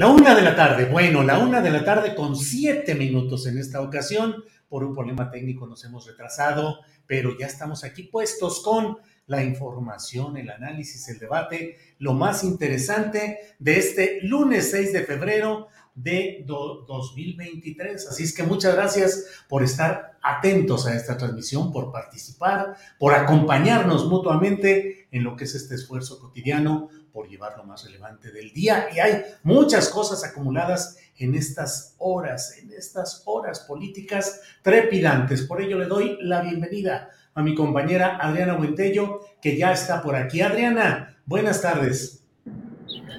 La una de la tarde, bueno, la una de la tarde con siete minutos en esta ocasión. Por un problema técnico nos hemos retrasado, pero ya estamos aquí puestos con la información, el análisis, el debate, lo más interesante de este lunes 6 de febrero de 2023. Así es que muchas gracias por estar atentos a esta transmisión, por participar, por acompañarnos mutuamente en lo que es este esfuerzo cotidiano por llevar lo más relevante del día. Y hay muchas cosas acumuladas en estas horas, en estas horas políticas trepidantes. Por ello le doy la bienvenida a mi compañera Adriana Buentello, que ya está por aquí. Adriana, buenas tardes.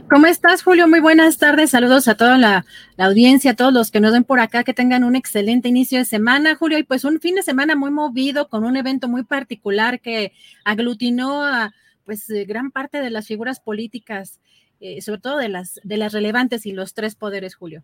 ¿Cómo estás, Julio? Muy buenas tardes. Saludos a toda la, la, audiencia, a todos los que nos ven por acá, que tengan un excelente inicio de semana, Julio. Y pues un fin de semana muy movido, con un evento muy particular que aglutinó a pues eh, gran parte de las figuras políticas, eh, sobre todo de las, de las relevantes y los tres poderes, Julio.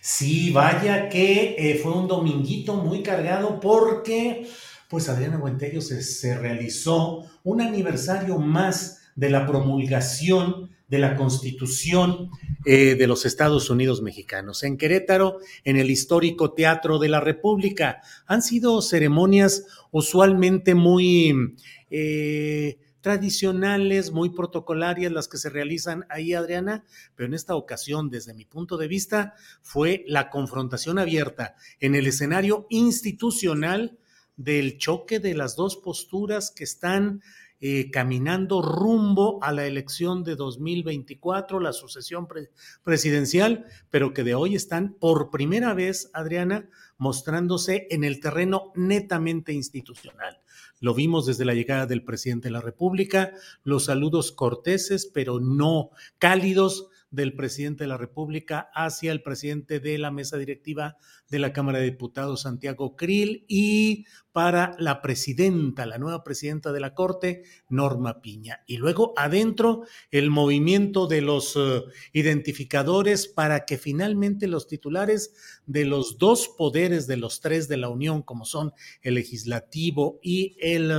Sí, vaya que eh, fue un dominguito muy cargado porque, pues Adriana Buentello se, realizó un aniversario más de la promulgación de la Constitución de los Estados Unidos mexicanos. En Querétaro, en el histórico Teatro de la República, han sido ceremonias usualmente muy eh, tradicionales, muy protocolarias las que se realizan ahí, Adriana, pero en esta ocasión, desde mi punto de vista, fue la confrontación abierta en el escenario institucional del choque de las dos posturas que están eh, caminando rumbo a la elección de 2024, la sucesión pre presidencial, pero que de hoy están por primera vez, Adriana, mostrándose en el terreno netamente institucional. Lo vimos desde la llegada del presidente de la República, los saludos corteses, pero no cálidos del presidente de la República hacia el presidente de la mesa directiva de la Cámara de Diputados, Santiago Krill, y para la presidenta, la nueva presidenta de la Corte, Norma Piña. Y luego adentro el movimiento de los uh, identificadores para que finalmente los titulares de los dos poderes de los tres de la Unión, como son el legislativo y el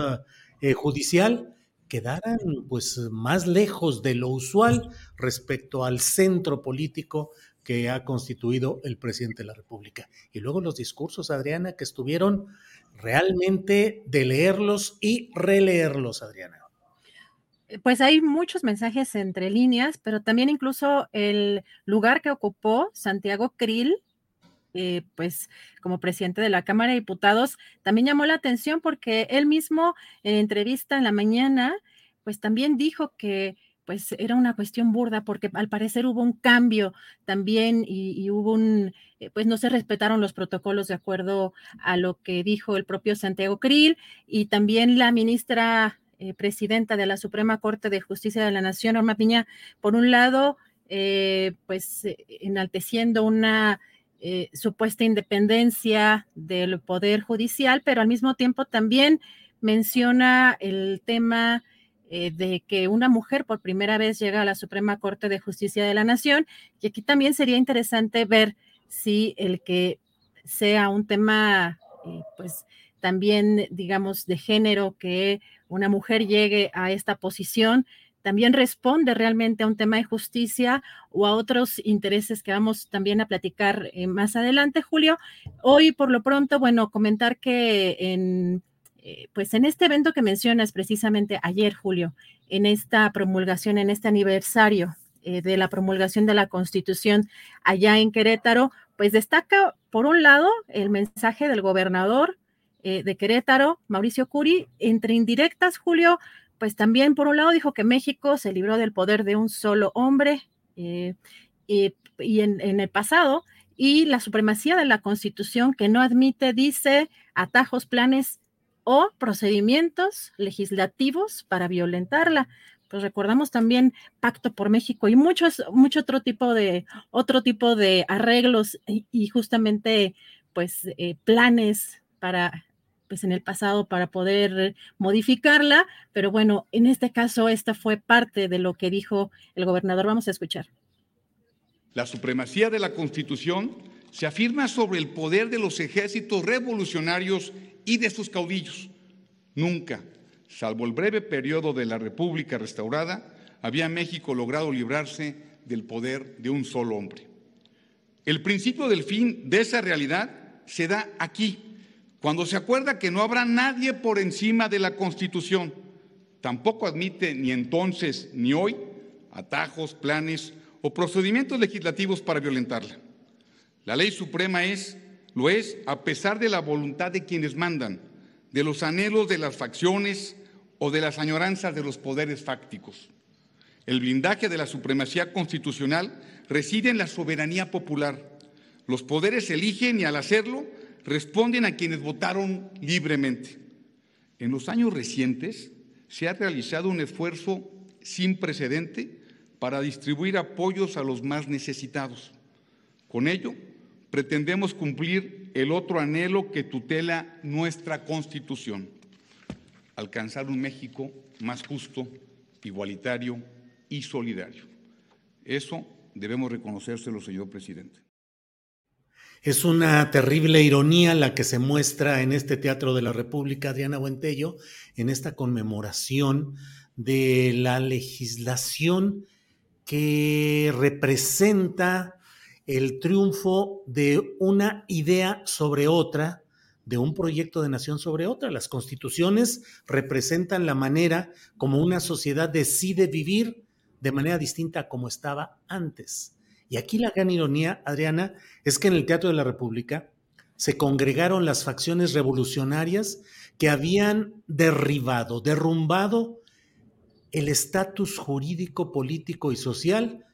eh, judicial, quedaran pues más lejos de lo usual respecto al centro político que ha constituido el presidente de la República. Y luego los discursos, Adriana, que estuvieron realmente de leerlos y releerlos, Adriana. Pues hay muchos mensajes entre líneas, pero también incluso el lugar que ocupó Santiago Krill, eh, pues como presidente de la Cámara de Diputados, también llamó la atención porque él mismo en entrevista en la mañana, pues también dijo que pues era una cuestión burda porque al parecer hubo un cambio también y, hubo un, eh, pues no se respetaron los protocolos de acuerdo a lo que dijo el propio Santiago Krill y también la ministra eh, presidenta de la Suprema Corte de Justicia de la Nación, Norma Piña, por un lado, pues enalteciendo una eh, supuesta independencia del Poder Judicial, pero al mismo tiempo también menciona el tema eh, de que una mujer por primera vez llega a la Suprema Corte de Justicia de la Nación. Y aquí también sería interesante ver si el que sea un tema, eh, pues también, digamos, de género, que una mujer llegue a esta posición, también responde realmente a un tema de justicia o a otros intereses que vamos también a platicar eh, más adelante, Julio. Hoy, por lo pronto, bueno, comentar que en, eh, pues en este evento que mencionas precisamente ayer, Julio, en esta promulgación, en este aniversario eh, de la promulgación de la Constitución allá en Querétaro, pues destaca, por un lado, el mensaje del gobernador de Querétaro, Mauricio Curi, entre indirectas, Julio, pues también por un lado dijo que México se libró del poder de un solo hombre eh, y, en, el pasado y la supremacía de la constitución que no admite, dice, atajos, planes o procedimientos legislativos para violentarla. Pues recordamos también Pacto por México y muchos, mucho otro tipo de, otro tipo de arreglos y, justamente pues eh, planes para pues en el pasado para poder modificarla, pero bueno, en este caso esta fue parte de lo que dijo el gobernador. Vamos a escuchar. La supremacía de la Constitución se afirma sobre el poder de los ejércitos revolucionarios y de sus caudillos. Nunca, salvo el breve periodo de la República restaurada, había México logrado librarse del poder de un solo hombre. El principio del fin de esa realidad se da aquí, cuando se acuerda que no habrá nadie por encima de la Constitución, tampoco admite ni entonces ni hoy atajos, planes o procedimientos legislativos para violentarla. La ley suprema es, lo es, a pesar de la voluntad de quienes mandan, de los anhelos de las facciones o de las añoranzas de los poderes fácticos. El blindaje de la supremacía constitucional reside en la soberanía popular. Los poderes eligen y al hacerlo responden a quienes votaron libremente. En los años recientes se ha realizado un esfuerzo sin precedente para distribuir apoyos a los más necesitados. Con ello, pretendemos cumplir el otro anhelo que tutela nuestra Constitución, alcanzar un México más justo, igualitario y solidario. Eso debemos reconocérselo, señor presidente. Es una terrible ironía la que se muestra en este Teatro de la República, Adriana Buentello, en esta conmemoración de la legislación que representa el triunfo de una idea sobre otra, de un proyecto de nación sobre otra. Las constituciones representan la manera como una sociedad decide vivir de manera distinta a como estaba antes. Y aquí la gran ironía, Adriana, es que en el Teatro de la República se congregaron las facciones revolucionarias que habían derribado, derrumbado el estatus jurídico, político y social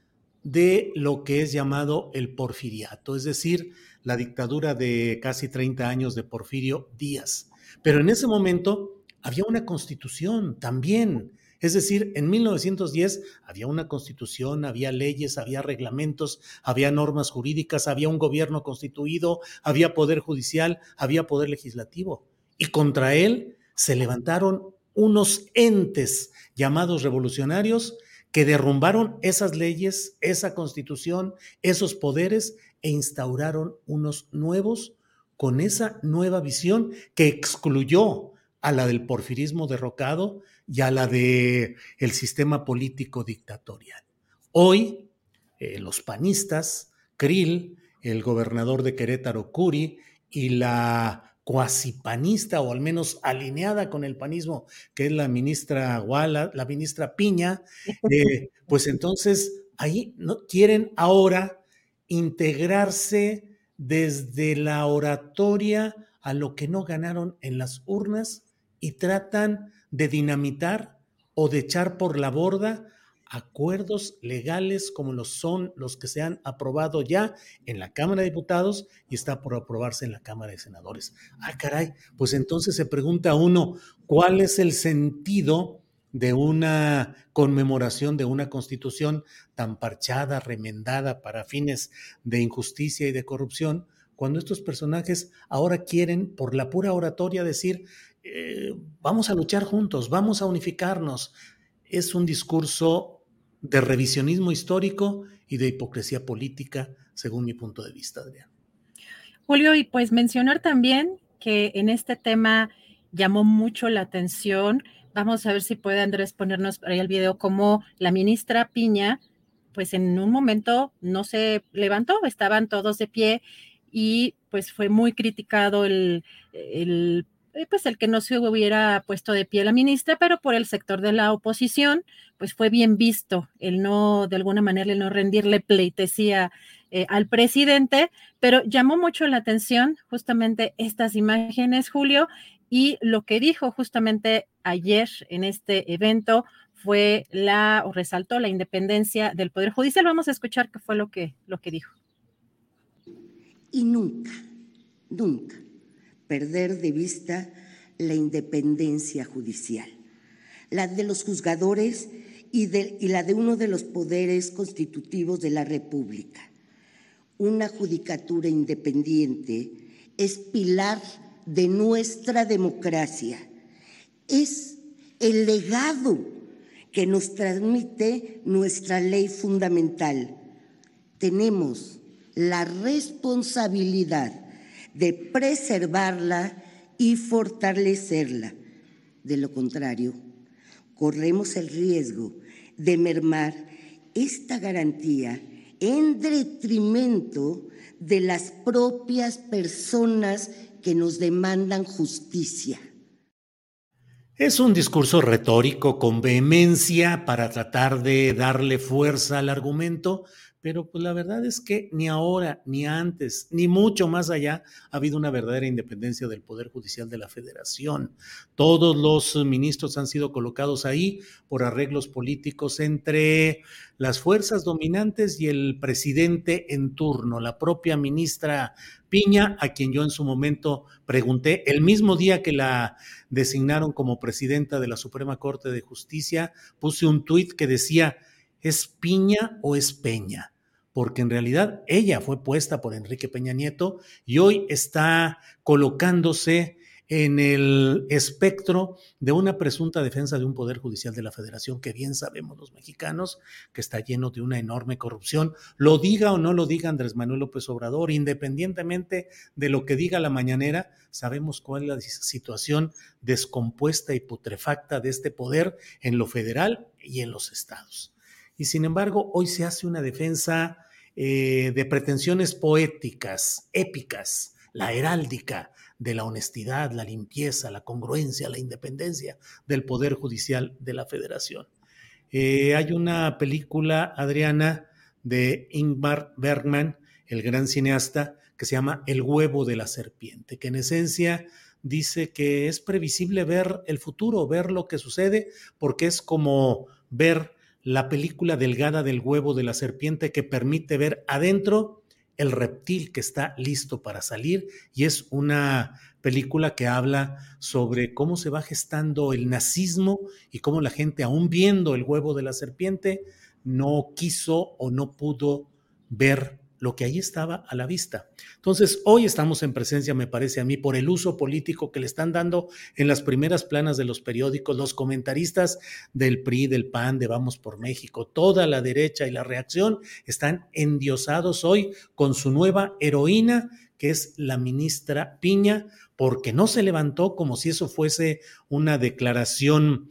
de lo que es llamado el porfiriato, es decir, la dictadura de casi 30 años de Porfirio Díaz. Pero en ese momento había una constitución también es decir, en 1910 había una constitución, había leyes, había reglamentos, había normas jurídicas, había un gobierno constituido, había poder judicial, había poder legislativo. Y contra él se levantaron unos entes llamados revolucionarios que derrumbaron esas leyes, esa constitución, esos poderes e instauraron unos nuevos con esa nueva visión que excluyó a la del porfirismo derrocado y a la de el sistema político dictatorial. Hoy, eh, los panistas, Krill, el gobernador de Querétaro, Curi, y la cuasi panista, o al menos alineada con el panismo, que es la ministra Guala, la ministra Piña, eh, pues entonces ahí ¿no? quieren ahora integrarse desde la oratoria a lo que no ganaron en las urnas y tratan de dinamitar o de echar por la borda acuerdos legales como los son los que se han aprobado ya en la Cámara de Diputados y está por aprobarse en la Cámara de Senadores. Ah, caray, pues entonces se pregunta uno, ¿cuál es el sentido de una conmemoración de una constitución tan parchada, remendada para fines de injusticia y de corrupción, cuando estos personajes ahora quieren, por la pura oratoria, decir, eh, vamos a luchar juntos, vamos a unificarnos. Es un discurso de revisionismo histórico y de hipocresía política, según mi punto de vista, Adrián. Julio, y pues mencionar también que en este tema llamó mucho la atención. Vamos a ver si puede Andrés ponernos ahí el video como la ministra Piña, pues en un momento no se levantó, estaban todos de pie y pues fue muy criticado el, el pues el que no se hubiera puesto de pie la ministra, pero por el sector de la oposición, pues fue bien visto el no, de alguna manera, el no rendirle pleitesía eh, al presidente, pero llamó mucho la atención justamente estas imágenes, Julio, y lo que dijo justamente ayer en este evento fue la, o resaltó la independencia del Poder Judicial. Vamos a escuchar qué fue lo que, lo que dijo. Y nunca, nunca perder de vista la independencia judicial, la de los juzgadores y, y, la de uno de los poderes constitutivos de la República. Una judicatura independiente es pilar de nuestra democracia, es el legado que nos transmite nuestra ley fundamental. Tenemos la responsabilidad de preservarla y fortalecerla. De lo contrario, corremos el riesgo de mermar esta garantía en detrimento de las propias personas que nos demandan justicia. Es un discurso retórico con vehemencia para tratar de darle fuerza al argumento, pero pues la verdad es que ni ahora, ni antes, ni mucho más allá ha habido una verdadera independencia del Poder Judicial de la Federación. Todos los ministros han sido colocados ahí por arreglos políticos entre las fuerzas dominantes y el presidente en turno, la propia ministra Piña, a quien yo en su momento pregunté, el mismo día que la designaron como presidenta de la Suprema Corte de Justicia, puse un tuit que decía, ¿es Piña o es Peña? porque en realidad ella fue puesta por Enrique Peña Nieto y hoy está colocándose en el espectro de una presunta defensa de un poder judicial de la federación que bien sabemos los mexicanos que está lleno de una enorme corrupción. Lo diga o no lo diga Andrés Manuel López Obrador, independientemente de lo que diga la mañanera, sabemos cuál es la situación descompuesta y putrefacta de este poder en lo federal y en los estados. Y sin embargo, hoy se hace una defensa eh, de pretensiones poéticas, épicas, la heráldica de la honestidad, la limpieza, la congruencia, la independencia del Poder Judicial de la Federación. Eh, hay una película, Adriana, de Ingmar Bergman, el gran cineasta, que se llama El huevo de la serpiente, que en esencia dice que es previsible ver el futuro, ver lo que sucede, porque es como ver la película delgada del huevo de la serpiente que permite ver adentro el reptil que está listo para salir y es una película que habla sobre cómo se va gestando el nazismo y cómo la gente aún viendo el huevo de la serpiente no quiso o no pudo ver lo que ahí estaba a la vista. Entonces, hoy estamos en presencia, me parece a mí, por el uso político que le están dando en las primeras planas de los periódicos, los comentaristas del PRI, del PAN, de Vamos por México, toda la derecha y la reacción están endiosados hoy con su nueva heroína, que es la ministra Piña, porque no se levantó como si eso fuese una declaración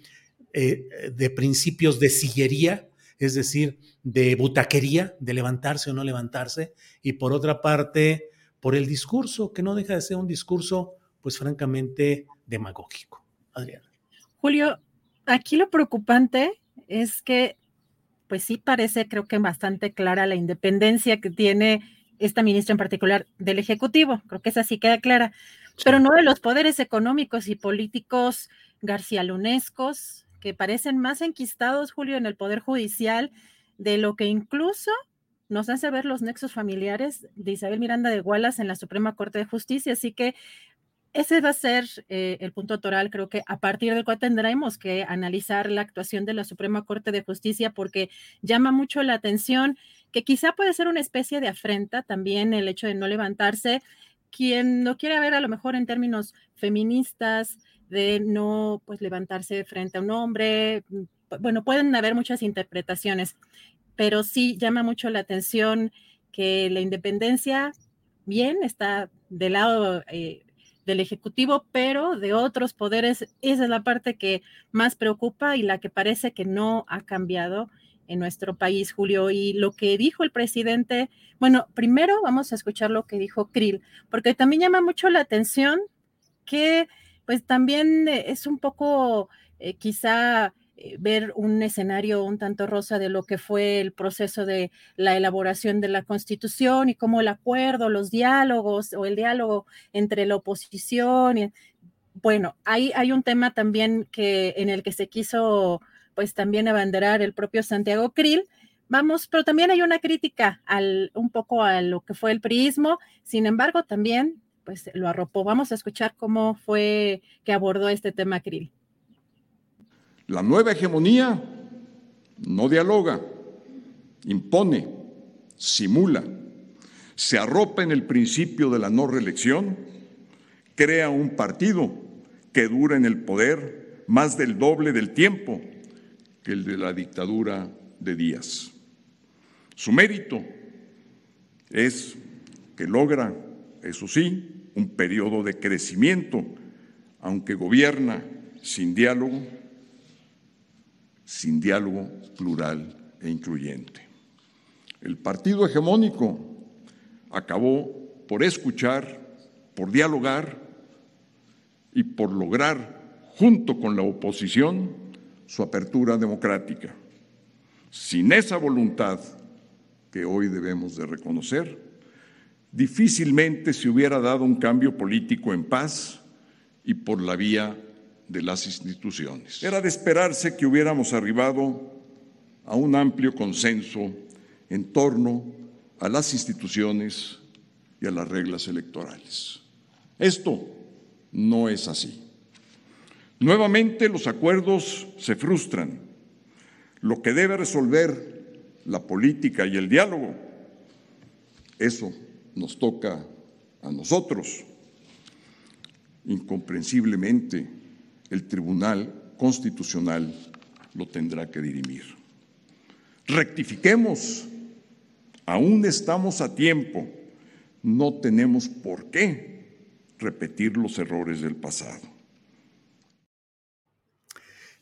eh, de principios de sillería, es decir, de butaquería, de levantarse o no levantarse, y por otra parte, por el discurso, que no deja de ser un discurso, pues francamente, demagógico. Adriana. Julio, aquí lo preocupante es que, pues sí parece, creo que bastante clara la independencia que tiene esta ministra en particular del Ejecutivo, creo que esa sí queda clara, pero no de los poderes económicos y políticos garcialunescos, que parecen más enquistados, Julio, en el Poder Judicial, de lo que incluso nos hace ver los nexos familiares de Isabel Miranda de Gualas en la Suprema Corte de Justicia. Así que, ese va a ser eh, el punto toral, creo que a partir del cual tendremos que analizar la actuación de la Suprema Corte de Justicia porque llama mucho la atención que quizá puede ser una especie de afrenta también el hecho de no levantarse. Quien lo quiere ver a lo mejor en términos feministas, de no pues levantarse frente a un hombre, mm, bueno, pueden haber muchas interpretaciones, pero sí llama mucho la atención que la independencia, bien, está del lado eh, del Ejecutivo, pero de otros poderes, esa es la parte que más preocupa y la que parece que no ha cambiado en nuestro país, Julio. Y lo que dijo el presidente, bueno, primero vamos a escuchar lo que dijo Krill, porque también llama mucho la atención que pues también eh, es un poco eh, quizá eh, ver un escenario un tanto rosa de lo que fue el proceso de la elaboración de la constitución y cómo el acuerdo, los diálogos o el diálogo entre la oposición. Bueno, hay, hay un tema también que en el que se quiso pues también abanderar el propio Santiago Krill. Vamos, pero también hay una crítica al, un poco a lo que fue el priismo, sin embargo, también pues lo arropó. Vamos a escuchar cómo fue que abordó este tema Krill. La nueva hegemonía no dialoga, impone, simula, se arropa en el principio de la no reelección, crea un partido que dura en el poder más del doble del tiempo que el de la dictadura de Díaz. Su mérito es que logra, eso sí, un periodo de crecimiento, aunque gobierna sin diálogo sin diálogo plural e incluyente. El partido hegemónico acabó por escuchar, por dialogar y por lograr, junto con la oposición, su apertura democrática. Sin esa voluntad que hoy debemos de reconocer, difícilmente se hubiera dado un cambio político en paz y por la vía de las instituciones. Era de esperarse que hubiéramos arribado a un amplio consenso en torno a las instituciones y a las reglas electorales. Esto no es así. Nuevamente los acuerdos se frustran. Lo que debe resolver la política y el diálogo, eso nos toca a nosotros. Incomprensiblemente, el Tribunal Constitucional lo tendrá que dirimir. Rectifiquemos, aún estamos a tiempo, no tenemos por qué repetir los errores del pasado.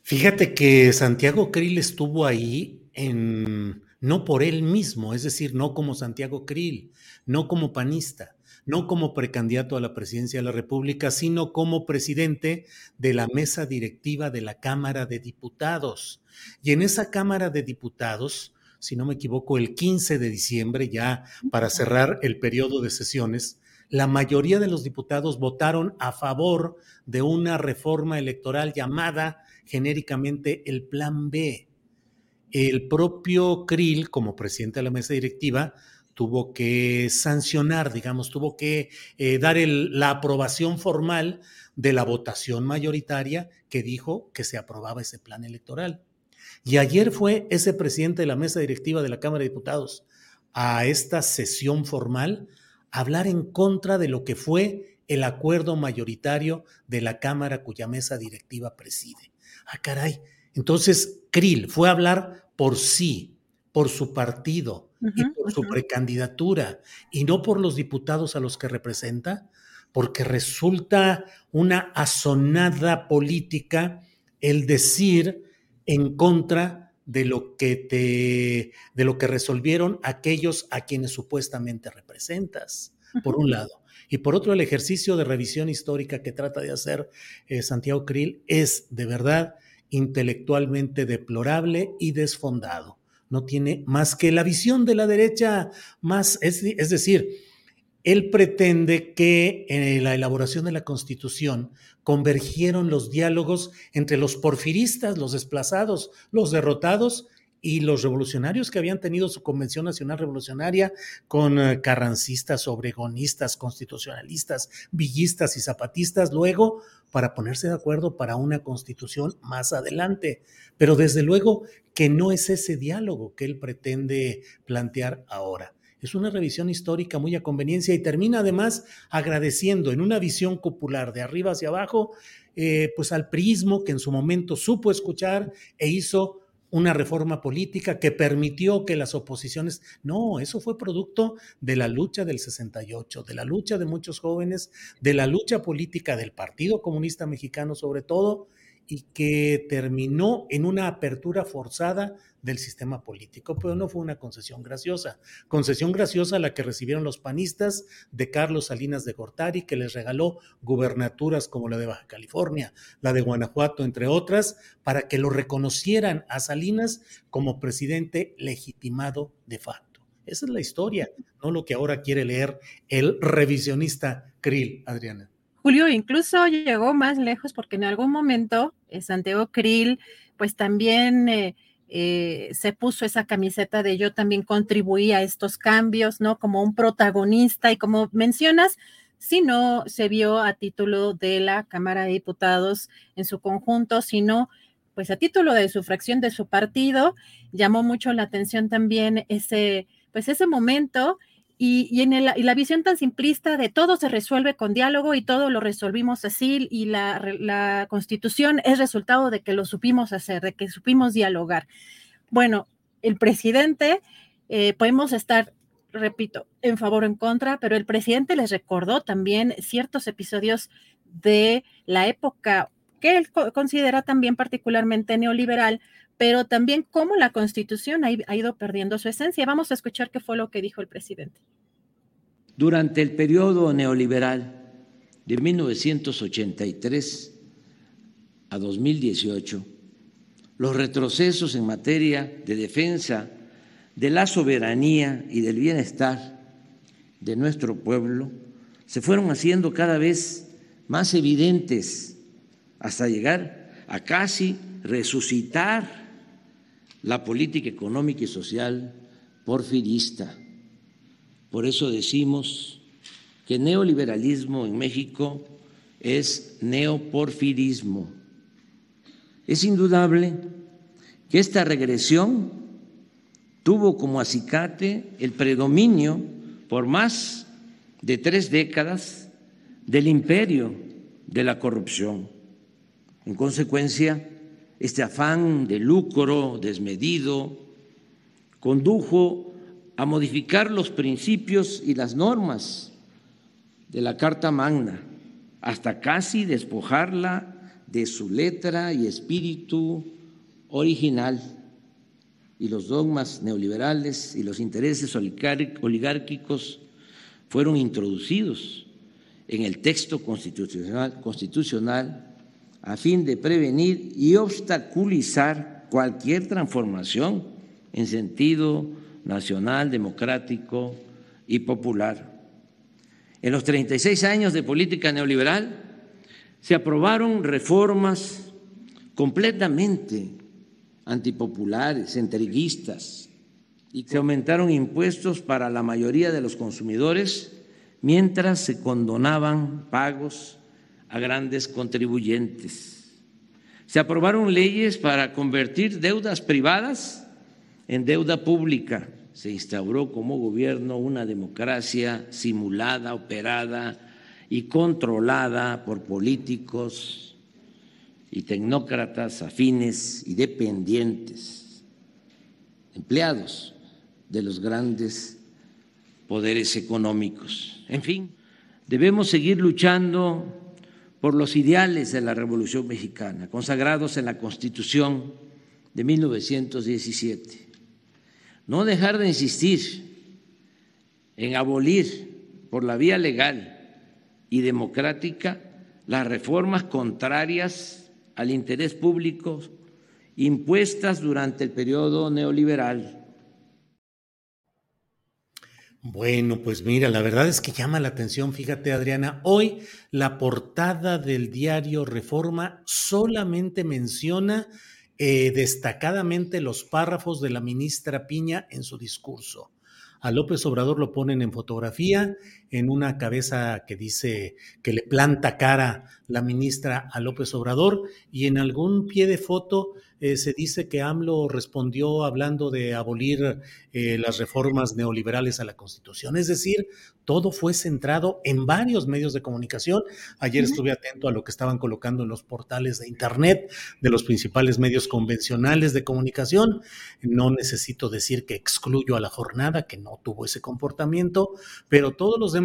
Fíjate que Santiago Krill estuvo ahí en no por él mismo, es decir, no como Santiago Krill, no como panista, no como precandidato a la presidencia de la República, sino como presidente de la mesa directiva de la Cámara de Diputados. Y en esa Cámara de Diputados, si no me equivoco, el 15 de diciembre, ya para cerrar el periodo de sesiones, la mayoría de los diputados votaron a favor de una reforma electoral llamada genéricamente el Plan B. El propio Krill, como presidente de la mesa directiva, tuvo que sancionar, digamos, tuvo que eh, dar la aprobación formal de la votación mayoritaria que dijo que se aprobaba ese plan electoral. Y ayer fue ese presidente de la mesa directiva de la Cámara de Diputados a esta sesión formal hablar en contra de lo que fue el acuerdo mayoritario de la Cámara cuya mesa directiva preside. Ah, caray. Entonces, Krill fue a hablar por sí, por su partido, y por su precandidatura y no por los diputados a los que representa, porque resulta una asonada política el decir en contra de lo que te de lo que resolvieron aquellos a quienes supuestamente representas, por un lado. Y por otro, el ejercicio de revisión histórica que trata de hacer eh, Santiago Krill es de verdad intelectualmente deplorable y desfondado. No tiene más que la visión de la derecha más, es, decir, él pretende que en la elaboración de la Constitución convergieron los diálogos entre los porfiristas, los desplazados, los derrotados y los revolucionarios que habían tenido su Convención Nacional Revolucionaria con eh, carrancistas, obregonistas, constitucionalistas, villistas y zapatistas, luego para ponerse de acuerdo para una constitución más adelante. Pero desde luego que no es ese diálogo que él pretende plantear ahora. Es una revisión histórica muy a conveniencia y termina además agradeciendo en una visión popular de arriba hacia abajo, eh, pues al prismo que en su momento supo escuchar e hizo una reforma política que permitió que las oposiciones, no, eso fue producto de la lucha del 68, de la lucha de muchos jóvenes, de la lucha política del Partido Comunista Mexicano sobre todo, y que terminó en una apertura forzada del sistema político, pero no fue una concesión graciosa. Concesión graciosa la que recibieron los panistas de Carlos Salinas de Gortari, que les regaló gubernaturas como la de Baja California, la de Guanajuato, entre otras, para que lo reconocieran a Salinas como presidente legitimado de facto. Esa es la historia, no lo que ahora quiere leer el revisionista Krill, Adriana. Julio incluso llegó más lejos porque en algún momento eh, Santiago Krill pues también eh, eh, se puso esa camiseta de yo también contribuí a estos cambios, ¿no? Como un protagonista y como mencionas, si no se vio a título de la Cámara de Diputados en su conjunto, sino pues a título de su fracción de su partido, llamó mucho la atención también ese, pues ese momento y, en la visión tan simplista de todo se resuelve con diálogo y todo lo resolvimos así y la, constitución es resultado de que lo supimos hacer, de que supimos dialogar. Bueno, el presidente, eh, podemos estar, repito, en favor o en contra, pero el presidente les recordó también ciertos episodios de la época que él considera también particularmente neoliberal, pero también cómo la constitución ha, ido perdiendo su esencia. Vamos a escuchar qué fue lo que dijo el presidente. Durante el periodo neoliberal de 1983 a 2018, los retrocesos en materia de defensa de la soberanía y del bienestar de nuestro pueblo se fueron haciendo cada vez más evidentes hasta llegar a casi resucitar la política económica y social porfirista. Por eso decimos que neoliberalismo en México es neoporfirismo. Es indudable que esta regresión tuvo como acicate el predominio por más de tres décadas del imperio de la corrupción. En consecuencia, este afán de lucro desmedido condujo a modificar los principios y las normas de la Carta Magna, hasta casi despojarla de su letra y espíritu original. Y los dogmas neoliberales y los intereses oligárquicos fueron introducidos en el texto constitucional, constitucional a fin de prevenir y obstaculizar cualquier transformación en sentido nacional, democrático y popular. En los 36 años de política neoliberal se aprobaron reformas completamente antipopulares, entreguistas, y se aumentaron impuestos para la mayoría de los consumidores mientras se condonaban pagos a grandes contribuyentes. Se aprobaron leyes para convertir deudas privadas en deuda pública. Se instauró como gobierno una democracia simulada, operada y controlada por políticos y tecnócratas afines y dependientes, empleados de los grandes poderes económicos. En fin, debemos seguir luchando por los ideales de la Revolución Mexicana, consagrados en la Constitución de 1917. No dejar de insistir en abolir por la vía legal y democrática las reformas contrarias al interés público impuestas durante el periodo neoliberal bueno, pues mira, la verdad es que llama la atención, fíjate Adriana, hoy la portada del diario Reforma solamente menciona eh, destacadamente los párrafos de la ministra Piña en su discurso. A López Obrador lo ponen en fotografía, en una cabeza que dice que le planta cara la ministra a López Obrador y en algún pie de foto eh, se dice que AMLO respondió hablando de abolir eh, las reformas neoliberales a la Constitución. Es decir, todo fue centrado en varios medios de comunicación. Ayer estuve atento a lo que estaban colocando en los portales de Internet de los principales medios convencionales de comunicación. No necesito decir que excluyo a la jornada, que no tuvo ese comportamiento, pero todos los demás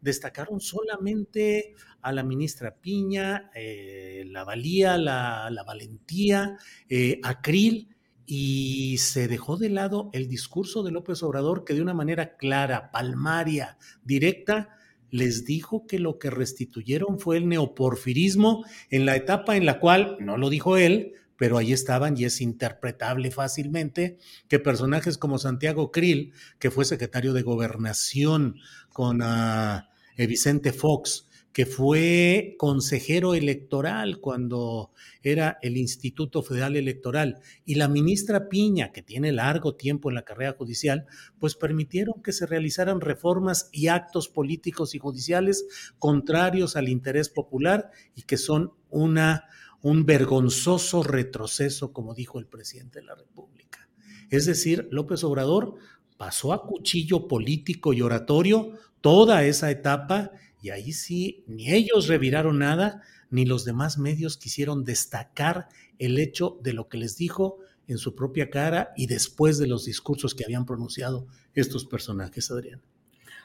destacaron solamente a la ministra Piña, eh, la valía, la, valentía, eh, a Krill, y se dejó de lado el discurso de López Obrador que de una manera clara, palmaria, directa, les dijo que lo que restituyeron fue el neoporfirismo en la etapa en la cual, no lo dijo él, pero ahí estaban y es interpretable fácilmente que personajes como Santiago Krill, que fue secretario de gobernación con eh, Vicente Fox, que fue consejero electoral cuando era el Instituto Federal Electoral, y la ministra Piña, que tiene largo tiempo en la carrera judicial, pues permitieron que se realizaran reformas y actos políticos y judiciales contrarios al interés popular y que son una, un vergonzoso retroceso, como dijo el presidente de la República. Es decir, López Obrador pasó a cuchillo político y oratorio toda esa etapa y ahí sí, ni ellos reviraron nada, ni los demás medios quisieron destacar el hecho de lo que les dijo en su propia cara y después de los discursos que habían pronunciado estos personajes, Adrián.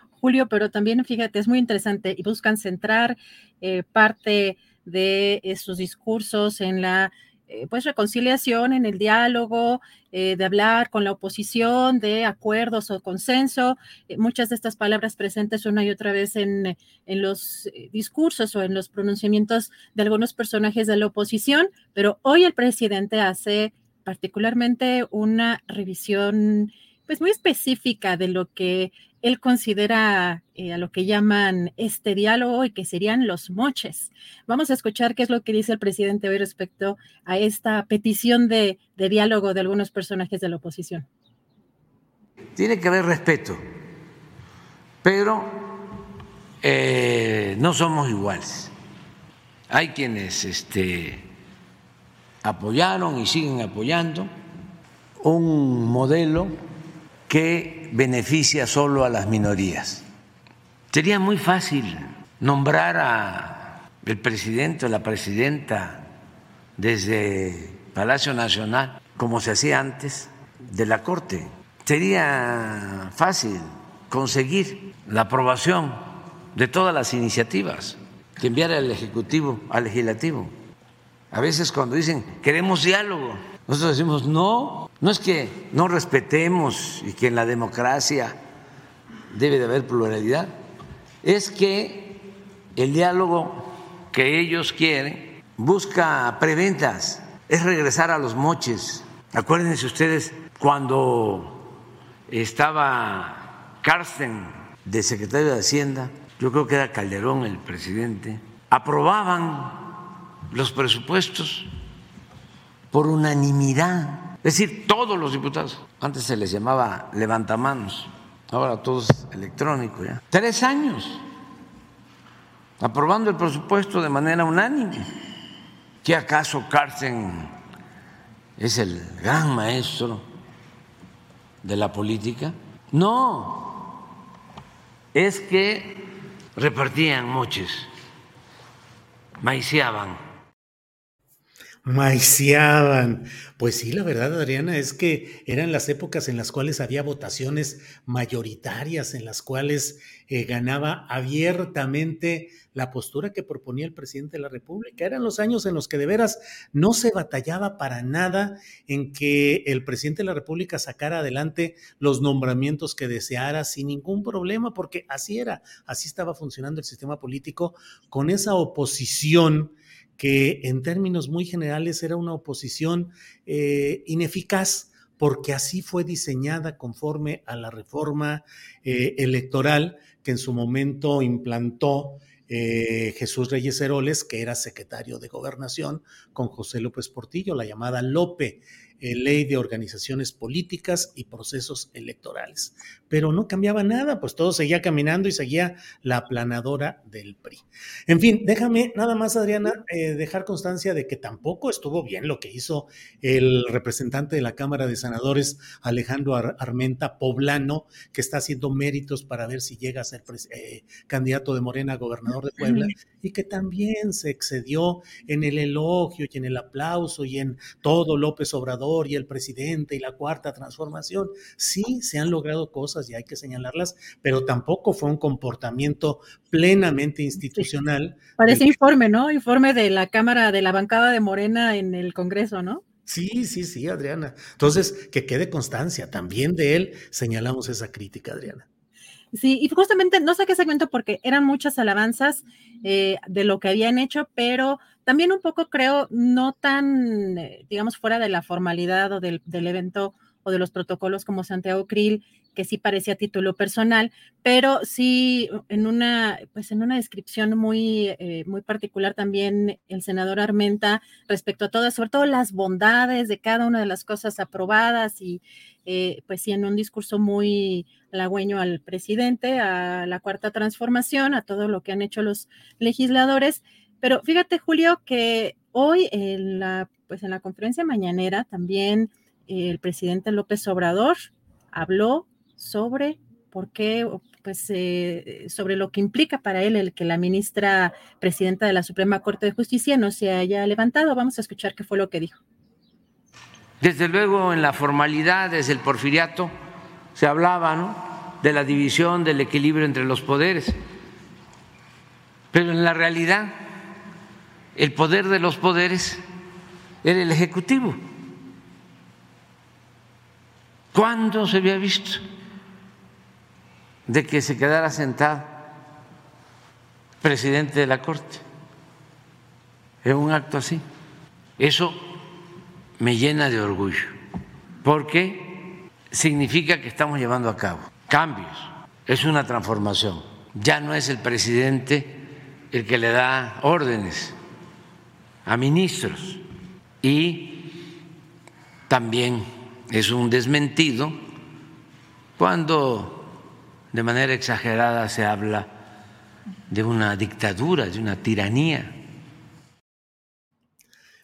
Julio, pero también fíjate, es muy interesante y buscan centrar eh, parte de estos discursos en la eh, pues reconciliación, en el diálogo, eh, de hablar con la oposición, de acuerdos o consenso. Eh, muchas de estas palabras presentes una y otra vez en, en los discursos o en los pronunciamientos de algunos personajes de la oposición, pero hoy el presidente hace particularmente una revisión pues muy específica de lo que él considera eh, a lo que llaman este diálogo y que serían los moches. Vamos a escuchar qué es lo que dice el presidente hoy respecto a esta petición de, diálogo de algunos personajes de la oposición. Tiene que haber respeto, pero eh, no somos iguales. Hay quienes este, apoyaron y siguen apoyando un modelo que beneficia solo a las minorías. Sería muy fácil nombrar a el presidente o la presidenta desde Palacio Nacional, como se hacía antes, de la Corte. Sería fácil conseguir la aprobación de todas las iniciativas que enviara el Ejecutivo al Legislativo. A veces cuando dicen queremos diálogo, nosotros decimos no, no es que no respetemos y que en la democracia debe de haber pluralidad, es que el diálogo que ellos quieren busca preventas, es regresar a los moches. Acuérdense ustedes cuando estaba Carsten de secretario de Hacienda, yo creo que era Calderón el presidente, aprobaban los presupuestos por unanimidad es decir, todos los diputados. Antes se les llamaba levantamanos, ahora todo es electrónico ya. Tres años aprobando el presupuesto de manera unánime. ¿Qué acaso Carsten es el gran maestro de la política? No, es que repartían moches, maiciaban Maiciaban. Pues sí, la verdad, Adriana, es que eran las épocas en las cuales había votaciones mayoritarias, en las cuales eh, ganaba abiertamente la postura que proponía el presidente de la República. Eran los años en los que de veras no se batallaba para nada en que el presidente de la República sacara adelante los nombramientos que deseara sin ningún problema, porque así era, así estaba funcionando el sistema político con esa oposición que en términos muy generales era una oposición eh, ineficaz porque así fue diseñada conforme a la reforma eh, electoral que en su momento implantó eh, Jesús Reyes Heroles, que era secretario de gobernación, con José López Portillo, la llamada Lope. Eh, ley de organizaciones políticas y procesos electorales. Pero no cambiaba nada, pues todo seguía caminando y seguía la aplanadora del PRI. En fin, déjame nada más, Adriana, eh, dejar constancia de que tampoco estuvo bien lo que hizo el representante de la Cámara de Senadores, Alejandro Armenta Poblano, que está haciendo méritos para ver si llega a ser eh, candidato de Morena a gobernador de Puebla, y que también se excedió en el elogio y en el aplauso y en todo López Obrador y el presidente y la cuarta transformación. Sí, se han logrado cosas y hay que señalarlas, pero tampoco fue un comportamiento plenamente institucional. Parece informe, ¿no? Informe de la Cámara de la bancada de Morena en el Congreso, ¿no? Sí, sí, sí, Adriana. Entonces, que quede constancia, también de él señalamos esa crítica, Adriana. Sí, y justamente no saqué segmento porque eran muchas alabanzas eh, de lo que habían hecho, pero también un poco creo no tan, eh, digamos, fuera de la formalidad o del, evento o de los protocolos como Santiago Krill, que sí parecía título personal, pero sí en una, pues en una descripción muy, eh, muy particular también el senador Armenta respecto a todas, sobre todo las bondades de cada una de las cosas aprobadas y pues sí en un discurso muy halagüeño al presidente, a la cuarta transformación, a todo lo que han hecho los legisladores. Pero fíjate, Julio, que hoy en la, pues en la conferencia mañanera también el presidente López Obrador habló sobre por qué, pues, eh, sobre lo que implica para él el que la ministra presidenta de la Suprema Corte de Justicia no se haya levantado. Vamos a escuchar qué fue lo que dijo. Desde luego, en la formalidad, desde el porfiriato, se hablaba ¿no? de la división, del equilibrio entre los poderes, pero en la realidad el poder de los poderes era el Ejecutivo. ¿Cuándo se había visto de que se quedara sentado presidente de la Corte en un acto así? Eso me llena de orgullo, porque significa que estamos llevando a cabo cambios, es una transformación. Ya no es el presidente el que le da órdenes a ministros y también es un desmentido cuando de manera exagerada se habla de una dictadura, de una tiranía.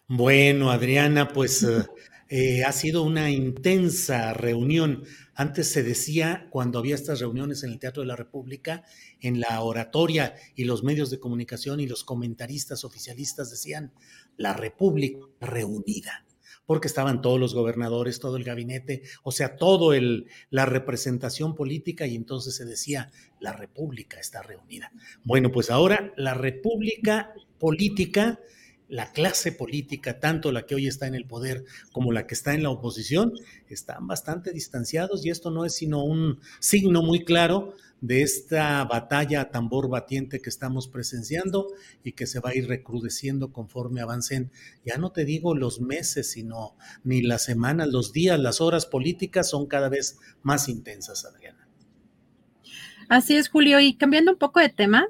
Bueno, Adriana, pues eh, eh, ha sido una intensa reunión. Antes se decía, cuando había estas reuniones en el Teatro de la República, en la oratoria y los medios de comunicación y los comentaristas oficialistas decían, la República reunida porque estaban todos los gobernadores, todo el gabinete, o sea, todo el la representación política y entonces se decía la República está reunida. Bueno, pues ahora la República política la clase política, tanto la que hoy está en el poder como la que está en la oposición, están bastante distanciados y esto no es sino un signo muy claro de esta batalla a tambor batiente que estamos presenciando y que se va a ir recrudeciendo conforme avancen, ya no te digo los meses, sino ni las semanas, los días, las horas políticas son cada vez más intensas, Adriana. Así es, Julio. Y cambiando un poco de tema,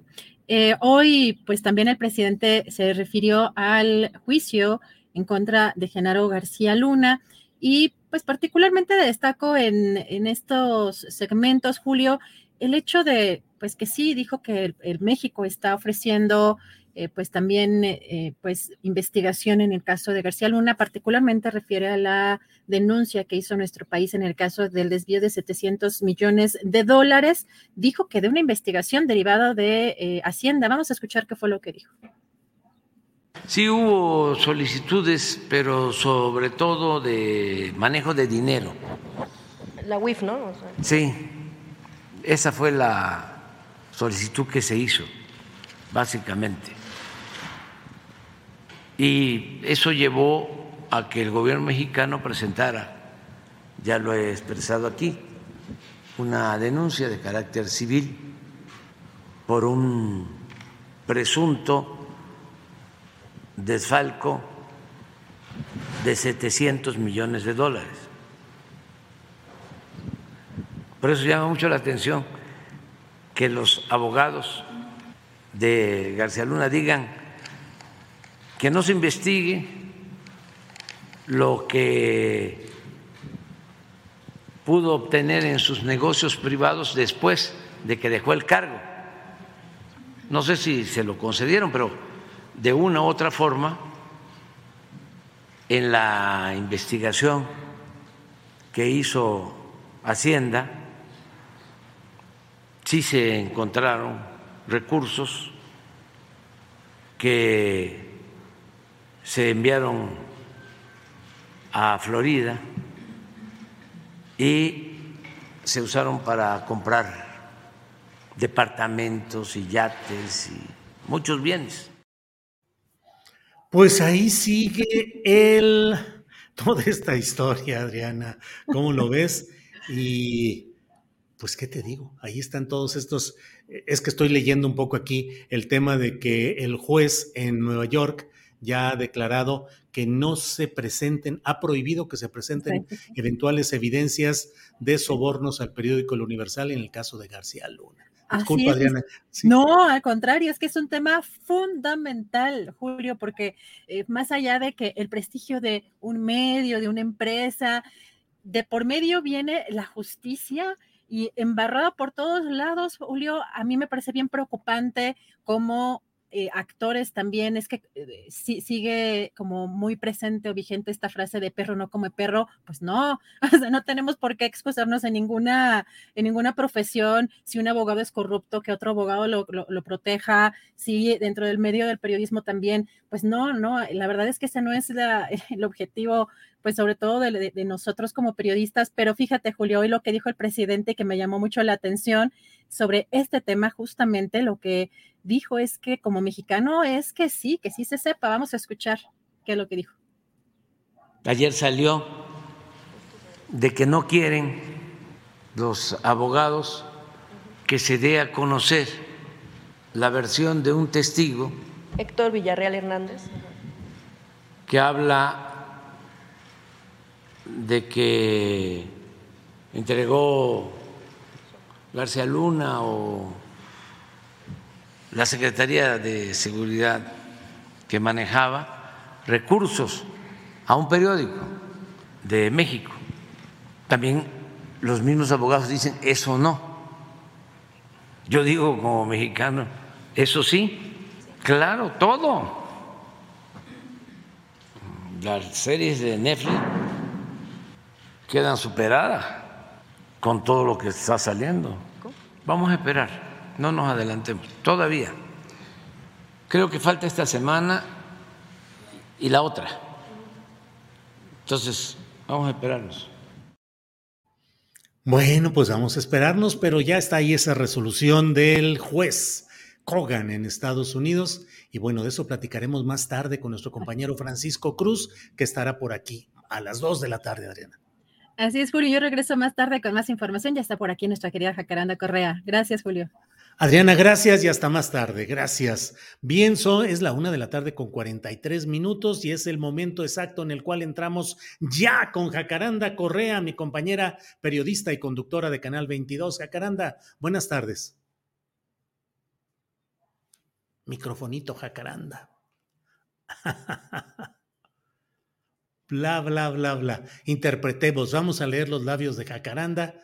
eh, hoy, pues también el presidente se refirió al juicio en contra de Genaro García Luna y pues particularmente destaco en, estos segmentos, Julio, el hecho de, pues que sí, dijo que el México está ofreciendo eh, pues también eh, pues investigación en el caso de García Luna, particularmente refiere a la denuncia que hizo nuestro país en el caso del desvío de 700 millones de dólares. Dijo que de una investigación derivada de eh, Hacienda. Vamos a escuchar qué fue lo que dijo. Sí hubo solicitudes, pero sobre todo de manejo de dinero. La UIF, ¿no? Sí, esa fue la solicitud que se hizo, básicamente. Y eso llevó a que el gobierno mexicano presentara, ya lo he expresado aquí, una denuncia de carácter civil por un presunto desfalco de 700 millones de dólares. Por eso llama mucho la atención que los abogados de García Luna digan que no se investigue lo que pudo obtener en sus negocios privados después de que dejó el cargo. No sé si se lo concedieron, pero de una u otra forma, en la investigación que hizo Hacienda, sí se encontraron recursos que se enviaron a Florida y se usaron para comprar departamentos y yates y muchos bienes. Pues ahí sigue el toda esta historia, Adriana. ¿Cómo lo ves? Y pues, ¿qué te digo? Ahí están todos estos. Es que estoy leyendo un poco aquí el tema de que el juez en Nueva York ya ha declarado que no se presenten, ha prohibido que se presenten eventuales evidencias de sobornos al periódico El Universal en el caso de García Luna. Disculpa, Adriana. No, al contrario, es que es un tema fundamental, Julio, porque eh, más allá de que el prestigio de un medio, de una empresa, de por medio viene la justicia y embarrada por todos lados, Julio, a mí me parece bien preocupante cómo eh, actores también, es que eh, sigue como muy presente o vigente esta frase de perro no come perro, pues no, o sea, no tenemos por qué excusarnos en ninguna, en ninguna profesión, si un abogado es corrupto, que otro abogado lo, lo, proteja, si dentro del medio del periodismo también, pues no, no, la verdad es que ese no es el objetivo pues sobre todo de, de, nosotros como periodistas, pero fíjate Julio, hoy lo que dijo el presidente que me llamó mucho la atención sobre este tema, justamente lo que dijo es que como mexicano es que sí, que sí se sepa, vamos a escuchar qué es lo que dijo. Ayer salió de que no quieren los abogados que se dé a conocer la versión de un testigo. Héctor Villarreal Hernández. Que habla de que entregó García Luna o la Secretaría de Seguridad que manejaba recursos a un periódico de México. También los mismos abogados dicen eso no. Yo digo como mexicano, eso sí, claro, todo. Las series de Netflix quedan superadas con todo lo que está saliendo. Vamos a esperar, no nos adelantemos, todavía. Creo que falta esta semana y la otra. Entonces, vamos a esperarnos. Bueno, pues vamos a esperarnos, pero ya está ahí esa resolución del juez Kogan en Estados Unidos. Y bueno, de eso platicaremos más tarde con nuestro compañero Francisco Cruz, que estará por aquí a las dos de la tarde, Adriana. Así es, Julio. Yo regreso más tarde con más información. Ya está por aquí nuestra querida Jacaranda Correa. Gracias, Julio. Adriana, gracias y hasta más tarde. Gracias. Bien, so, es la una de la tarde con 43 minutos y es el momento exacto en el cual entramos ya con Jacaranda Correa, mi compañera periodista y conductora de Canal 22. Jacaranda, buenas tardes. Microfonito, Jacaranda. bla, bla, bla, bla. Interpretemos, vamos a leer los labios de Jacaranda.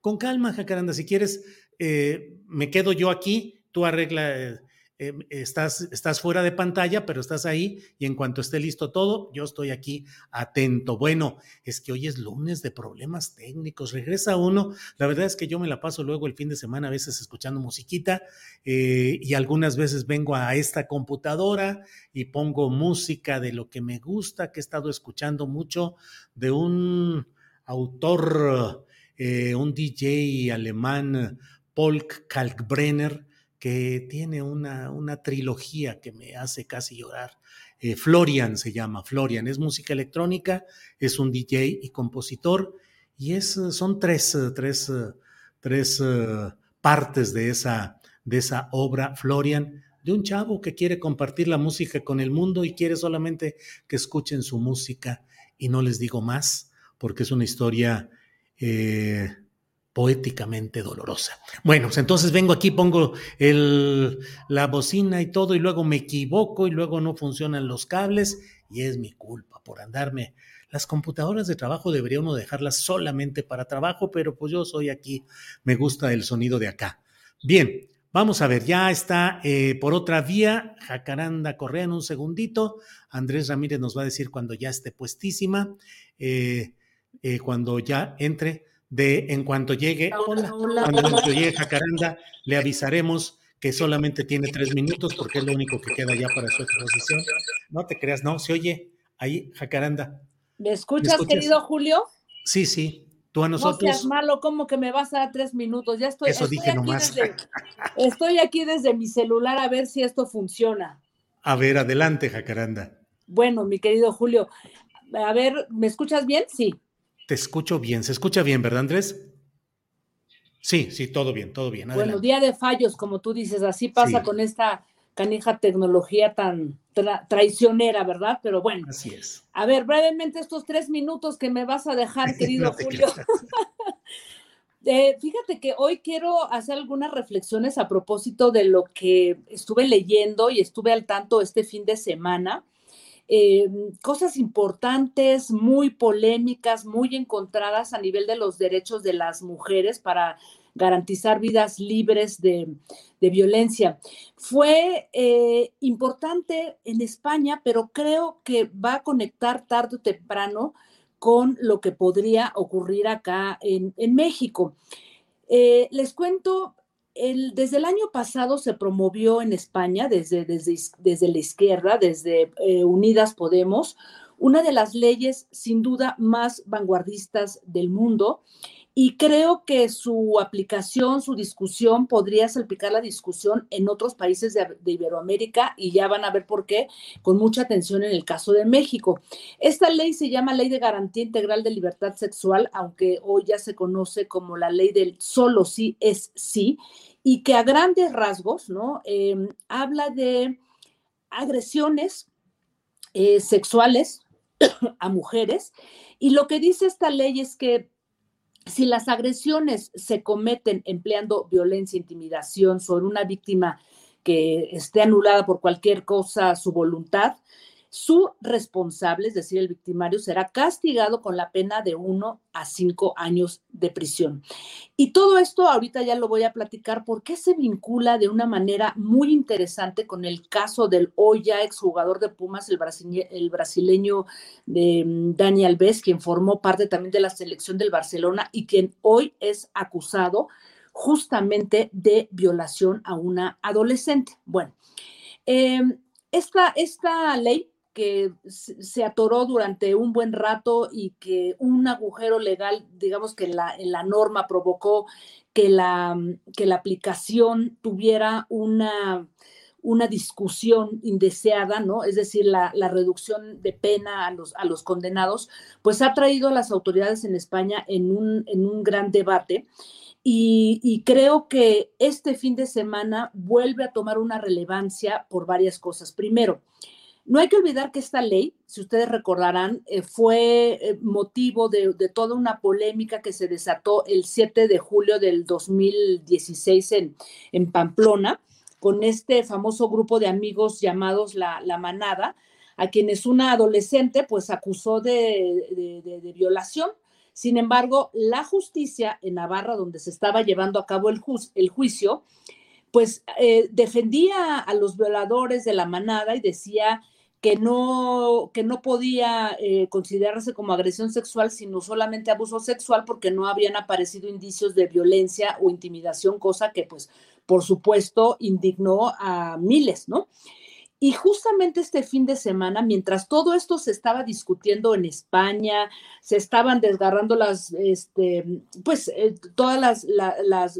Con calma, Jacaranda, si quieres, eh, me quedo yo aquí, tú arregla, eh, em, estás, estás fuera de pantalla, pero estás ahí y en cuanto esté listo todo, yo estoy aquí atento. Bueno, es que hoy es lunes de problemas técnicos, regresa uno. La verdad es que yo me la paso luego el fin de semana a veces escuchando musiquita eh, y algunas veces vengo a esta computadora y pongo música de lo que me gusta, que he estado escuchando mucho de un autor, eh, un DJ alemán, Polk Kalkbrenner que tiene una, una trilogía que me hace casi llorar. Eh, Florian se llama, Florian, es música electrónica, es un DJ y compositor, y es, son tres, tres, tres partes de esa, de esa obra, Florian, de un chavo que quiere compartir la música con el mundo y quiere solamente que escuchen su música. Y no les digo más, porque es una historia eh, poéticamente dolorosa. Bueno, pues entonces vengo aquí, pongo el, la bocina y todo, y luego me equivoco y luego no funcionan los cables, y es mi culpa por andarme. Las computadoras de trabajo debería uno dejarlas solamente para trabajo, pero pues yo soy aquí, me gusta el sonido de acá. Bien, vamos a ver, ya está eh, por otra vía, Jacaranda Correa en un segundito. Andrés Ramírez nos va a decir cuando ya esté puestísima, eh, eh, cuando ya entre de en cuanto llegue, cuando llegue Jacaranda, le avisaremos que solamente tiene tres minutos porque es lo único que queda ya para su exposición. No te creas, no, se oye ahí, Jacaranda. ¿Me escuchas, querido Julio? Sí, sí. Tú a nosotros. No seas malo, como que me vas a dar tres minutos. Ya estoy. Eso dije nomás. estoy aquí desde mi celular a ver si esto funciona. A ver, adelante, Jacaranda. Bueno, mi querido Julio, a ver, ¿me escuchas bien? Sí. Te escucho bien, se escucha bien, ¿verdad, Andrés? Sí, sí, todo bien, todo bien. Bueno, día de fallos, como tú dices, así pasa con esta canija tecnología tan traicionera, ¿verdad? Pero bueno. Así es. A ver, brevemente estos tres minutos que me vas a dejar, querido Julio. Eh, fíjate que hoy quiero hacer algunas reflexiones a propósito de lo que estuve leyendo y estuve al tanto este fin de semana eh, cosas importantes, muy polémicas, muy encontradas a nivel de los derechos de las mujeres para garantizar vidas libres de, violencia. Fue eh, importante en España, pero creo que va a conectar tarde o temprano con lo que podría ocurrir acá en, México. Eh, les cuento desde el año pasado se promovió en España, desde, desde, desde la izquierda, desde eh, Unidas Podemos, una de las leyes sin duda más vanguardistas del mundo y creo que su aplicación, su discusión podría salpicar la discusión en otros países de, Iberoamérica y ya van a ver por qué, con mucha atención en el caso de México. Esta ley se llama Ley de Garantía Integral de Libertad Sexual, aunque hoy ya se conoce como la ley del solo sí es sí, y que a grandes rasgos, ¿no? Em, habla de agresiones eh, sexuales a mujeres. Y lo que dice esta ley es que si las agresiones se cometen empleando violencia, intimidación sobre una víctima que esté anulada por cualquier cosa su voluntad, su responsable, es decir, el victimario, será castigado con la pena de uno a cinco años de prisión. Y todo esto ahorita ya lo voy a platicar porque se vincula de una manera muy interesante con el caso del hoy ya exjugador de Pumas, el, el brasileño mm, quien formó parte también de la selección del Barcelona y quien hoy es acusado justamente de violación a una adolescente. Bueno, em, esta, esta ley que se atoró durante un buen rato y que un agujero legal, digamos que la, en la norma provocó que la, que la aplicación tuviera una, una discusión indeseada, ¿no? Es decir, la, reducción de pena a los, a los condenados, pues ha traído a las autoridades en España en un, en un gran debate. Y, y, creo que este fin de semana vuelve a tomar una relevancia por varias cosas. Primero, no hay que olvidar que esta ley, si ustedes recordarán, eh, fue eh, motivo de, toda una polémica que se desató el 7 de julio del 2016 en, en Pamplona, con este famoso grupo de amigos llamados La, Manada, a quienes una adolescente pues acusó de, violación. Sin embargo, la justicia en Navarra, donde se estaba llevando a cabo el, el juicio, pues eh, defendía a los violadores de la manada y decía que no, que no podía eh, considerarse como agresión sexual, sino solamente abuso sexual porque no habían aparecido indicios de violencia o intimidación, cosa que pues por supuesto indignó a miles, ¿no? Y justamente este fin de semana, mientras todo esto se estaba discutiendo en España, se estaban desgarrando las, este, pues, eh, todas las,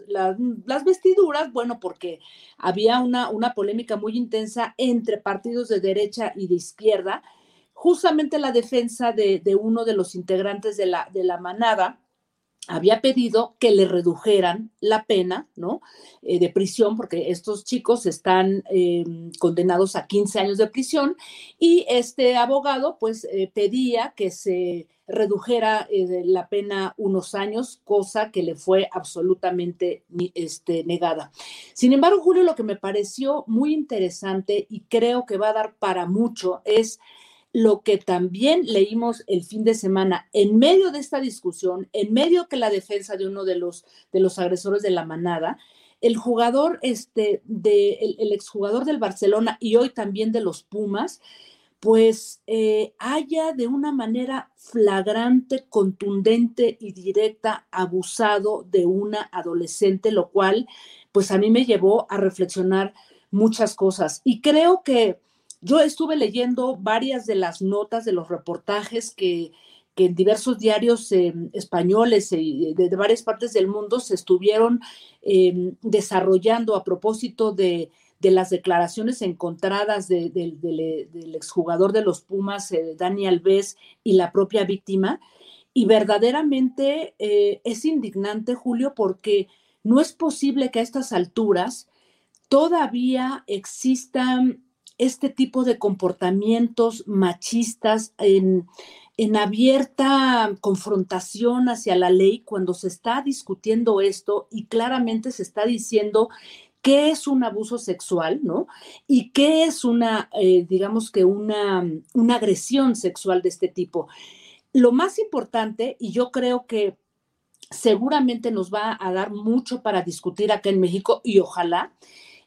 las, vestiduras, bueno, porque había una, una polémica muy intensa entre partidos de derecha y de izquierda, justamente la defensa de, de uno de los integrantes de la, de la manada, había pedido que le redujeran la pena, ¿no? Eh, de prisión, porque estos chicos están em, condenados a 15 años de prisión y este abogado, pues, eh, pedía que se redujera eh, la pena unos años, cosa que le fue absolutamente este, negada. Sin embargo, Julio, lo que me pareció muy interesante y creo que va a dar para mucho es lo que también leímos el fin de semana en medio de esta discusión, en medio que la defensa de uno de los, de los agresores de la manada, el jugador, este, de, el, exjugador del Barcelona y hoy también de los Pumas, pues eh, haya de una manera flagrante, contundente y directa abusado de una adolescente, lo cual pues a mí me llevó a reflexionar muchas cosas. Y creo que yo estuve leyendo varias de las notas de los reportajes que, en diversos diarios em, españoles y de, varias partes del mundo se estuvieron em, desarrollando a propósito de, las declaraciones encontradas del exjugador de los Pumas, eh, Dani Alves, y la propia víctima. Y verdaderamente eh, es indignante, Julio, porque no es posible que a estas alturas todavía existan este tipo de comportamientos machistas en, abierta confrontación hacia la ley cuando se está discutiendo esto y claramente se está diciendo qué es un abuso sexual, ¿no? Y qué es una, eh, digamos que una, una agresión sexual de este tipo. Lo más importante, y yo creo que seguramente nos va a dar mucho para discutir acá en México y ojalá,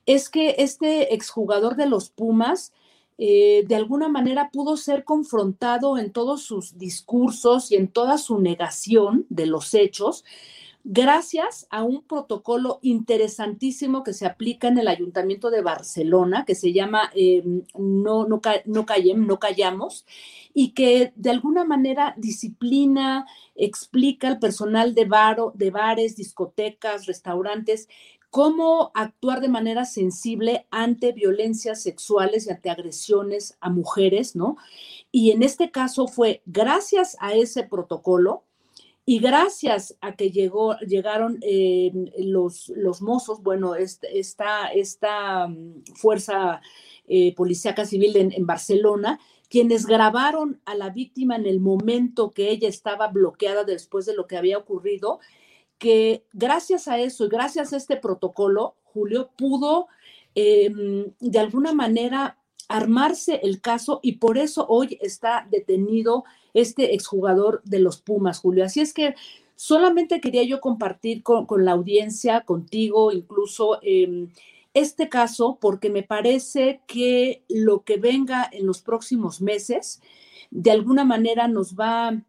es que este exjugador de los Pumas eh, de alguna manera pudo ser confrontado en todos sus discursos y en toda su negación de los hechos, gracias a un protocolo interesantísimo que se aplica en el Ayuntamiento de Barcelona, que se llama eh, no, no, no, no Callamos, y que de alguna manera disciplina, explica al personal de, baro, de bares, discotecas, restaurantes, cómo actuar de manera sensible ante violencias sexuales y ante agresiones a mujeres, ¿no? Y en este caso fue gracias a ese protocolo y gracias a que llegaron eh, los, mozos, bueno, esta, mm, fuerza eh, policíaca civil en Barcelona, quienes grabaron a la víctima en el momento que ella estaba bloqueada después de lo que había ocurrido que gracias a eso y gracias a este protocolo, Julio pudo em, de alguna manera armarse el caso y por eso hoy está detenido este exjugador de los Pumas, Julio. Así es que solamente quería yo compartir con, la audiencia, contigo, incluso em, este caso, porque me parece que lo que venga en los próximos meses, de alguna manera nos va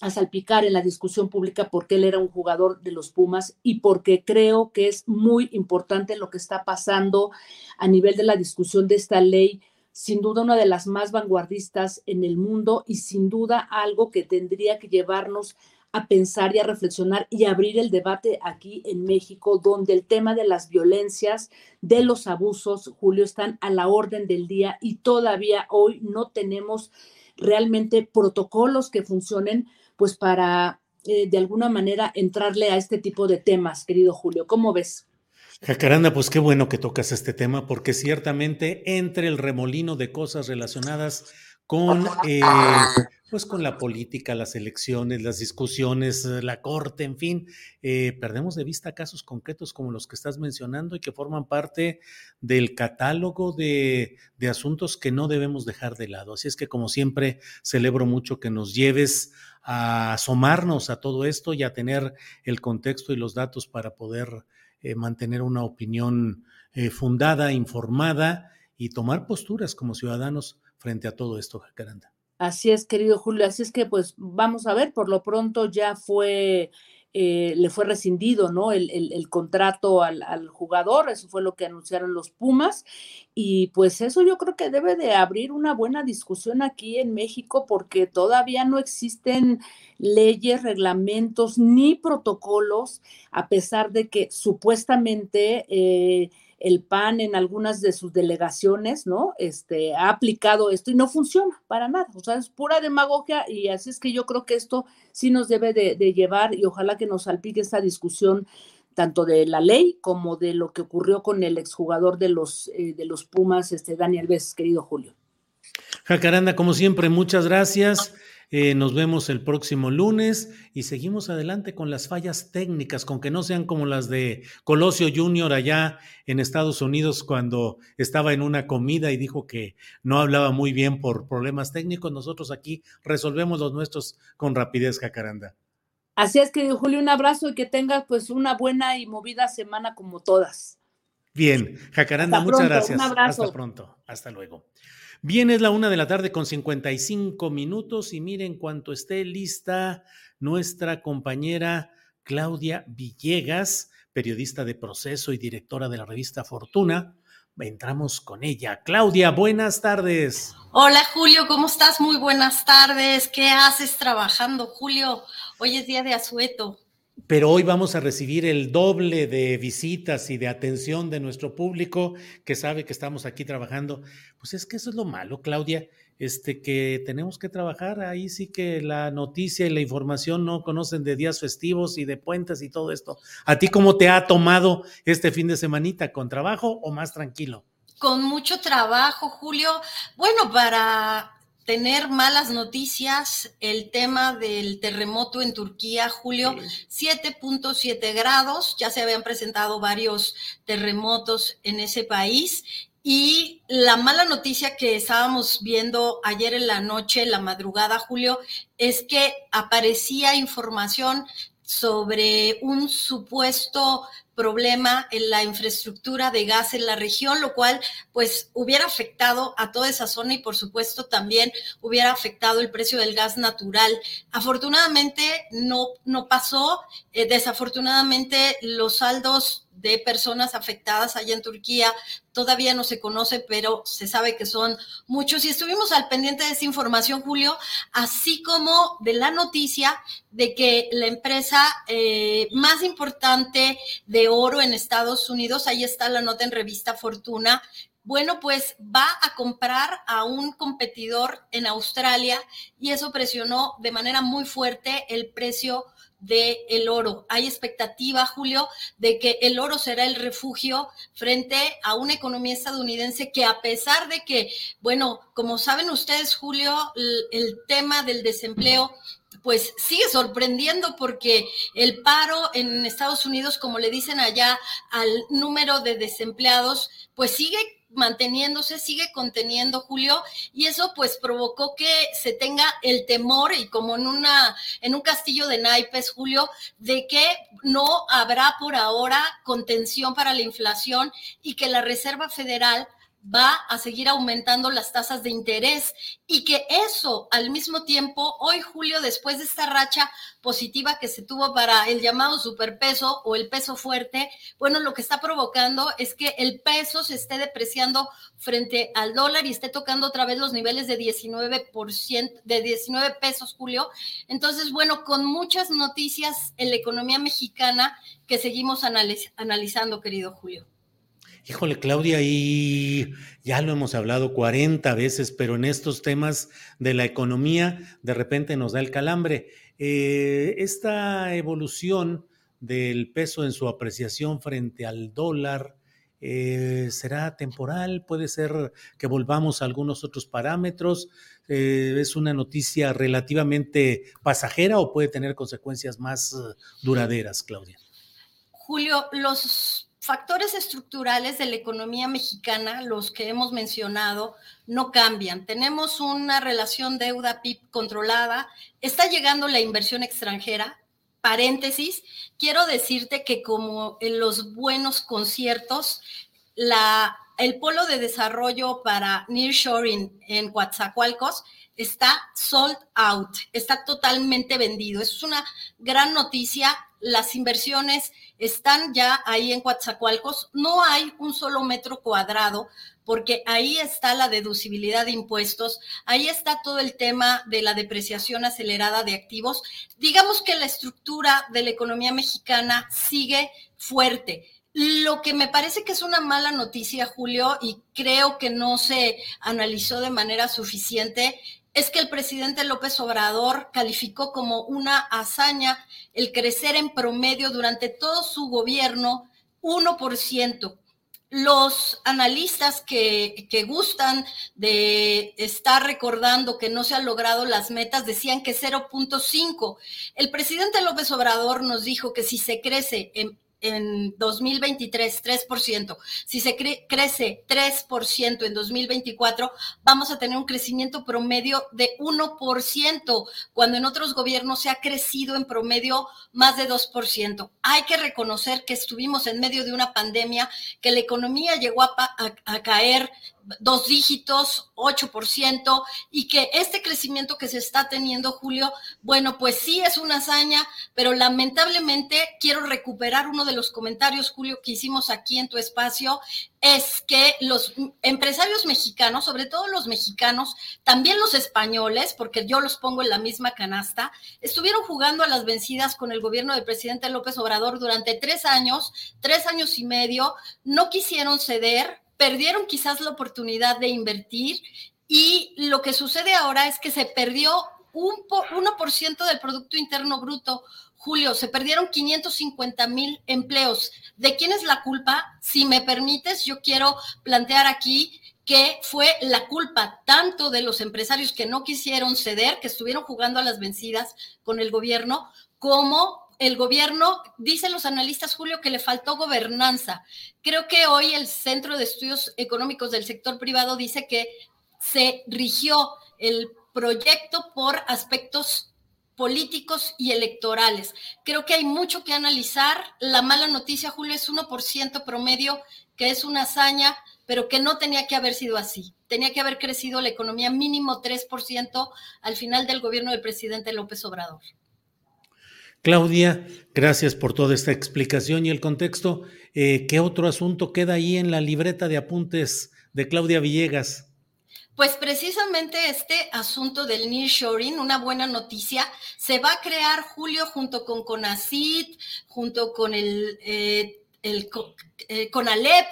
a salpicar en la discusión pública porque él era un jugador de los Pumas y porque creo que es muy importante lo que está pasando a nivel de la discusión de esta ley, sin duda una de las más vanguardistas en el mundo y sin duda algo que tendría que llevarnos a pensar y a reflexionar y abrir el debate aquí en México, donde el tema de las violencias, de los abusos, Julio, están a la orden del día y todavía hoy no tenemos realmente protocolos que funcionen pues para eh, de alguna manera entrarle a este tipo de temas, querido Julio. ¿Cómo ves? Jacaranda, pues qué bueno que tocas este tema, porque ciertamente entre el remolino de cosas relacionadas con, eh, pues con la política, las elecciones, las discusiones, eh, la corte, en fin, perdemos de vista casos concretos como los que estás mencionando y que forman parte del catálogo de, de asuntos que no debemos dejar de lado. Así es que, como siempre, celebro mucho que nos lleves a asomarnos a todo esto y a tener el contexto y los datos para poder eh, mantener una opinión eh, fundada, informada y tomar posturas como ciudadanos frente a todo esto, Jacaranda. Así es, querido Julio. Así es que, pues, vamos a ver, por lo pronto ya fue eh, le fue rescindido ¿no? el, contrato al, jugador, eso fue lo que anunciaron los Pumas, y pues eso yo creo que debe de abrir una buena discusión aquí en México porque todavía no existen leyes, reglamentos ni protocolos, a pesar de que supuestamente... Eh, el PAN en algunas de sus delegaciones, ¿no? Este, ha aplicado esto y no funciona para nada. O sea, es pura demagogia y así es que yo creo que esto sí nos debe de, llevar y ojalá que nos salpique esta discusión tanto de la ley como de lo que ocurrió con el exjugador de los, eh, de los Pumas, este Daniel Vez, querido Julio. Jacaranda, como siempre, muchas gracias. Eh, nos vemos el próximo lunes y seguimos adelante con las fallas técnicas, con que no sean como las de Colosio Junior allá en Estados Unidos cuando estaba en una comida y dijo que no hablaba muy bien por problemas técnicos. Nosotros aquí resolvemos los nuestros con rapidez, Jacaranda. Así es, querido Julio, un abrazo y que tengas pues una buena y movida semana como todas. Bien, Jacaranda, muchas gracias. Hasta pronto. Hasta luego. Bien, es la una de la tarde con 55 minutos y miren cuanto esté lista nuestra compañera Claudia Villegas, periodista de proceso y directora de la revista Fortuna. Entramos con ella. Claudia, buenas tardes. Hola Julio, ¿cómo estás? Muy buenas tardes. ¿Qué haces trabajando, Julio? Hoy es día de asueto pero hoy vamos a recibir el doble de visitas y de atención de nuestro público que sabe que estamos aquí trabajando. Pues es que eso es lo malo, Claudia, este que tenemos que trabajar ahí sí que la noticia y la información no conocen de días festivos y de puentes y todo esto. ¿A ti cómo te ha tomado este fin de semanita con trabajo o más tranquilo? Con mucho trabajo, Julio. Bueno, para tener malas noticias, el tema del terremoto en Turquía, Julio, 7.7 grados, ya se habían presentado varios terremotos en ese país. Y la mala noticia que estábamos viendo ayer en la noche, la madrugada, Julio, es que aparecía información sobre un supuesto problema en la infraestructura de gas en la región, lo cual pues hubiera afectado a toda esa zona y por supuesto también hubiera afectado el precio del gas natural. Afortunadamente no, no pasó, eh, desafortunadamente los saldos de personas afectadas allá en Turquía. Todavía no se conoce, pero se sabe que son muchos. Y estuvimos al pendiente de esa información, Julio, así como de la noticia de que la empresa eh, más importante de oro en Estados Unidos, ahí está la nota en revista Fortuna, bueno, pues va a comprar a un competidor en Australia y eso presionó de manera muy fuerte el precio del el oro. Hay expectativa, Julio, de que el oro será el refugio frente a una economía estadounidense que a pesar de que, bueno, como saben ustedes, Julio, el, el tema del desempleo pues sigue sorprendiendo porque el paro en Estados Unidos, como le dicen allá al número de desempleados, pues sigue manteniéndose, sigue conteniendo, Julio, y eso pues provocó que se tenga el temor y como en una en un castillo de naipes, Julio, de que no habrá por ahora contención para la inflación y que la Reserva Federal va a seguir aumentando las tasas de interés y que eso al mismo tiempo, hoy Julio, después de esta racha positiva que se tuvo para el llamado superpeso o el peso fuerte, bueno, lo que está provocando es que el peso se esté depreciando frente al dólar y esté tocando otra vez los niveles de 19%, de 19 pesos, Julio. Entonces, bueno, con muchas noticias en la economía mexicana que seguimos analizando, querido Julio. Híjole, Claudia, y ya lo hemos hablado 40 veces, pero en estos temas de la economía de repente nos da el calambre. Eh, esta evolución del peso en su apreciación frente al dólar eh, será temporal, puede ser que volvamos a algunos otros parámetros. Eh, ¿Es una noticia relativamente pasajera o puede tener consecuencias más duraderas, Claudia? Julio, los factores estructurales de la economía mexicana, los que hemos mencionado, no cambian. Tenemos una relación deuda-PIB controlada, está llegando la inversión extranjera. Paréntesis, quiero decirte que como en los buenos conciertos, el polo de desarrollo para nearshoring en Coatzacoalcos está sold out, está totalmente vendido. Es una gran noticia. Las inversiones están ya ahí en Coatzacoalcos. No hay un solo metro cuadrado porque ahí está la deducibilidad de impuestos, ahí está todo el tema de la depreciación acelerada de activos. Digamos que la estructura de la economía mexicana sigue fuerte. Lo que me parece que es una mala noticia, Julio, y creo que no se analizó de manera suficiente, es que el presidente López Obrador calificó como una hazaña el crecer en promedio durante todo su gobierno 1% los analistas que, que, gustan de estar recordando que no se han logrado las metas decían que 0.5. El presidente López Obrador nos dijo que si se crece en en 2023 3%, si se crece 3% en 2024, vamos a tener un crecimiento promedio de 1%, cuando en otros gobiernos se ha crecido en promedio más de 2%. Hay que reconocer que estuvimos en medio de una pandemia, que la economía llegó a, a caer dos dígitos, 8%, y que este crecimiento que se está teniendo, Julio, bueno, pues sí es una hazaña, pero lamentablemente quiero recuperar uno de los comentarios, Julio, que hicimos aquí en tu espacio, es que los empresarios mexicanos, sobre todo los mexicanos, también los españoles, porque yo los pongo en la misma canasta, estuvieron jugando a las vencidas con el gobierno del presidente López Obrador durante tres años, tres años y medio, no quisieron ceder, perdieron quizás la oportunidad de invertir y lo que sucede ahora es que se perdió un 1% del Producto Interno Bruto. Julio, se perdieron 550 mil empleos. ¿De quién es la culpa? Si me permites, yo quiero plantear aquí que fue la culpa tanto de los empresarios que no quisieron ceder, que estuvieron jugando a las vencidas con el gobierno, como el gobierno, dicen los analistas, Julio, que le faltó gobernanza. Creo que hoy el Centro de Estudios Económicos del Sector Privado dice que se rigió el proyecto por aspectos políticos y electorales. Creo que hay mucho que analizar. La mala noticia, Julio, es 1% promedio, que es una hazaña, pero que no tenía que haber sido así. Tenía que haber crecido la economía mínimo 3% al final del gobierno del presidente López Obrador. Claudia, gracias por toda esta explicación y el contexto. Eh, ¿Qué otro asunto queda ahí en la libreta de apuntes de Claudia Villegas? Pues precisamente este asunto del nearshoring, una buena noticia, se va a crear Julio junto con CONACIT, junto con el, eh, el eh, CONALEP,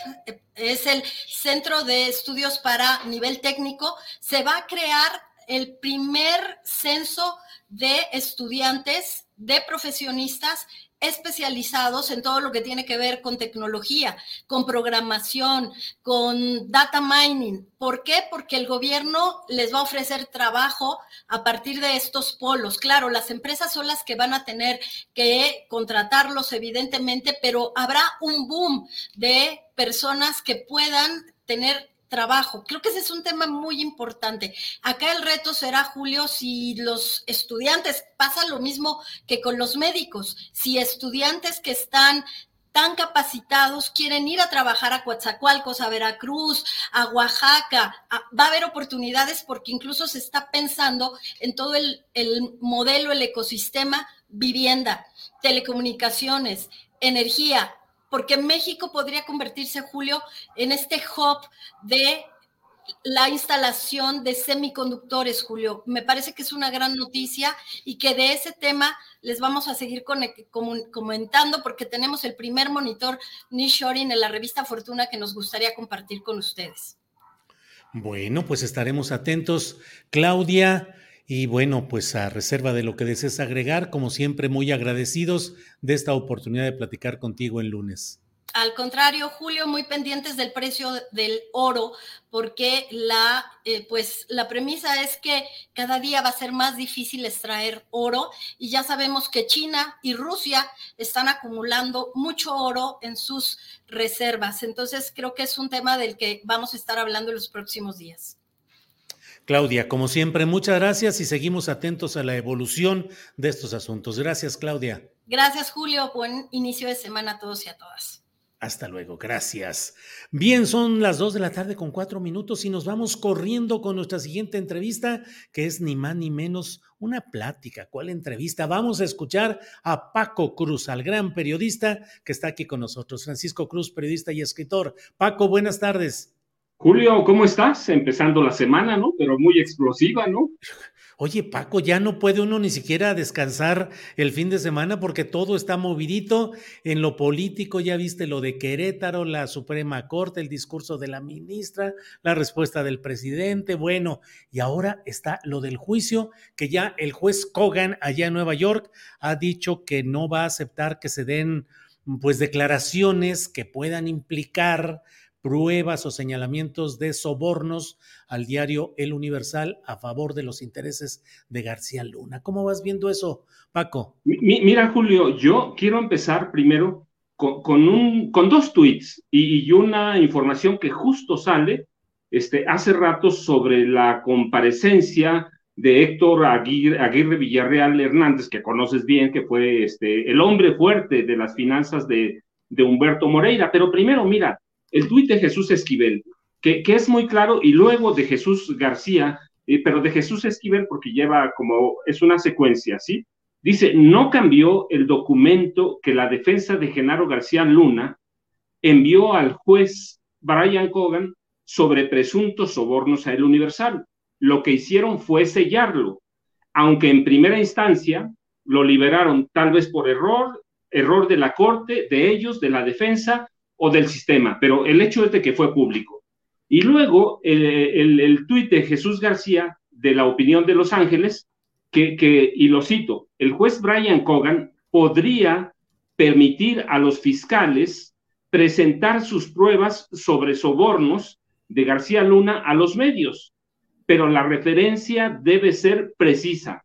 es el Centro de Estudios para Nivel Técnico, se va a crear el primer censo de estudiantes de profesionistas especializados en todo lo que tiene que ver con tecnología, con programación, con data mining. ¿Por qué? Porque el gobierno les va a ofrecer trabajo a partir de estos polos. Claro, las empresas son las que van a tener que contratarlos, evidentemente, pero habrá un boom de personas que puedan tener trabajo. Creo que ese es un tema muy importante. Acá el reto será, Julio, si los estudiantes, pasa lo mismo que con los médicos, si estudiantes que están tan capacitados quieren ir a trabajar a Coatzacoalcos, a Veracruz, a Oaxaca, va a haber oportunidades porque incluso se está pensando en todo el, el modelo, el ecosistema, vivienda, telecomunicaciones, energía, porque México podría convertirse, Julio, en este hub de la instalación de semiconductores, Julio. Me parece que es una gran noticia y que de ese tema les vamos a seguir comentando porque tenemos el primer monitor Nishoring en la revista Fortuna que nos gustaría compartir con ustedes. Bueno, pues estaremos atentos. Claudia, y bueno, pues a reserva de lo que desees agregar, como siempre, muy agradecidos de esta oportunidad de platicar contigo el lunes. Al contrario, Julio, muy pendientes del precio del oro, porque la, eh, pues, la premisa es que cada día va a ser más difícil extraer oro y ya sabemos que China y Rusia están acumulando mucho oro en sus reservas. Entonces, creo que es un tema del que vamos a estar hablando en los próximos días. Claudia, como siempre, muchas gracias y seguimos atentos a la evolución de estos asuntos. Gracias, Claudia. Gracias, Julio. Buen inicio de semana a todos y a todas. Hasta luego, gracias. Bien, son las dos de la tarde con cuatro minutos y nos vamos corriendo con nuestra siguiente entrevista, que es ni más ni menos una plática. ¿Cuál entrevista? Vamos a escuchar a Paco Cruz, al gran periodista que está aquí con nosotros. Francisco Cruz, periodista y escritor. Paco, buenas tardes. Julio, ¿cómo estás? Empezando la semana, ¿no? Pero muy explosiva, ¿no? Oye, Paco, ya no puede uno ni siquiera descansar el fin de semana porque todo está movidito. En lo político, ya viste lo de Querétaro, la Suprema Corte, el discurso de la ministra, la respuesta del presidente. Bueno, y ahora está lo del juicio, que ya el juez Kogan allá en Nueva York ha dicho que no va a aceptar que se den pues declaraciones que puedan implicar pruebas o señalamientos de sobornos al diario El Universal a favor de los intereses de García Luna. ¿Cómo vas viendo eso, Paco? mira, Julio, yo quiero empezar primero con, un, con dos tweets y, una información que justo sale este, hace rato sobre la comparecencia de Héctor Aguirre, Villarreal Hernández, que conoces bien, que fue este, el hombre fuerte de las finanzas de, de Humberto Moreira. Pero primero, mira, el tuit de Jesús Esquivel, que, es muy claro, y luego de Jesús García, eh, pero de Jesús Esquivel porque lleva como, es una secuencia, ¿sí? Dice, no cambió el documento que la defensa de Genaro García Luna envió al juez Brian Cogan sobre presuntos sobornos a El Universal. Lo que hicieron fue sellarlo, aunque en primera instancia lo liberaron tal vez por error, error de la corte, de ellos, de la defensa, o del sistema, pero el hecho es que fue público. Y luego el, el, tuit de Jesús García de la opinión de Los Ángeles, que, que, y lo cito, el juez Brian Cogan podría permitir a los fiscales presentar sus pruebas sobre sobornos de García Luna a los medios, pero la referencia debe ser precisa.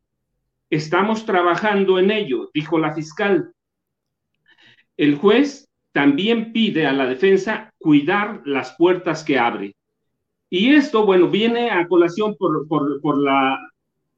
Estamos trabajando en ello, dijo la fiscal. El juez también pide a la defensa cuidar las puertas que abre. Y esto, bueno, viene a colación por, por, la,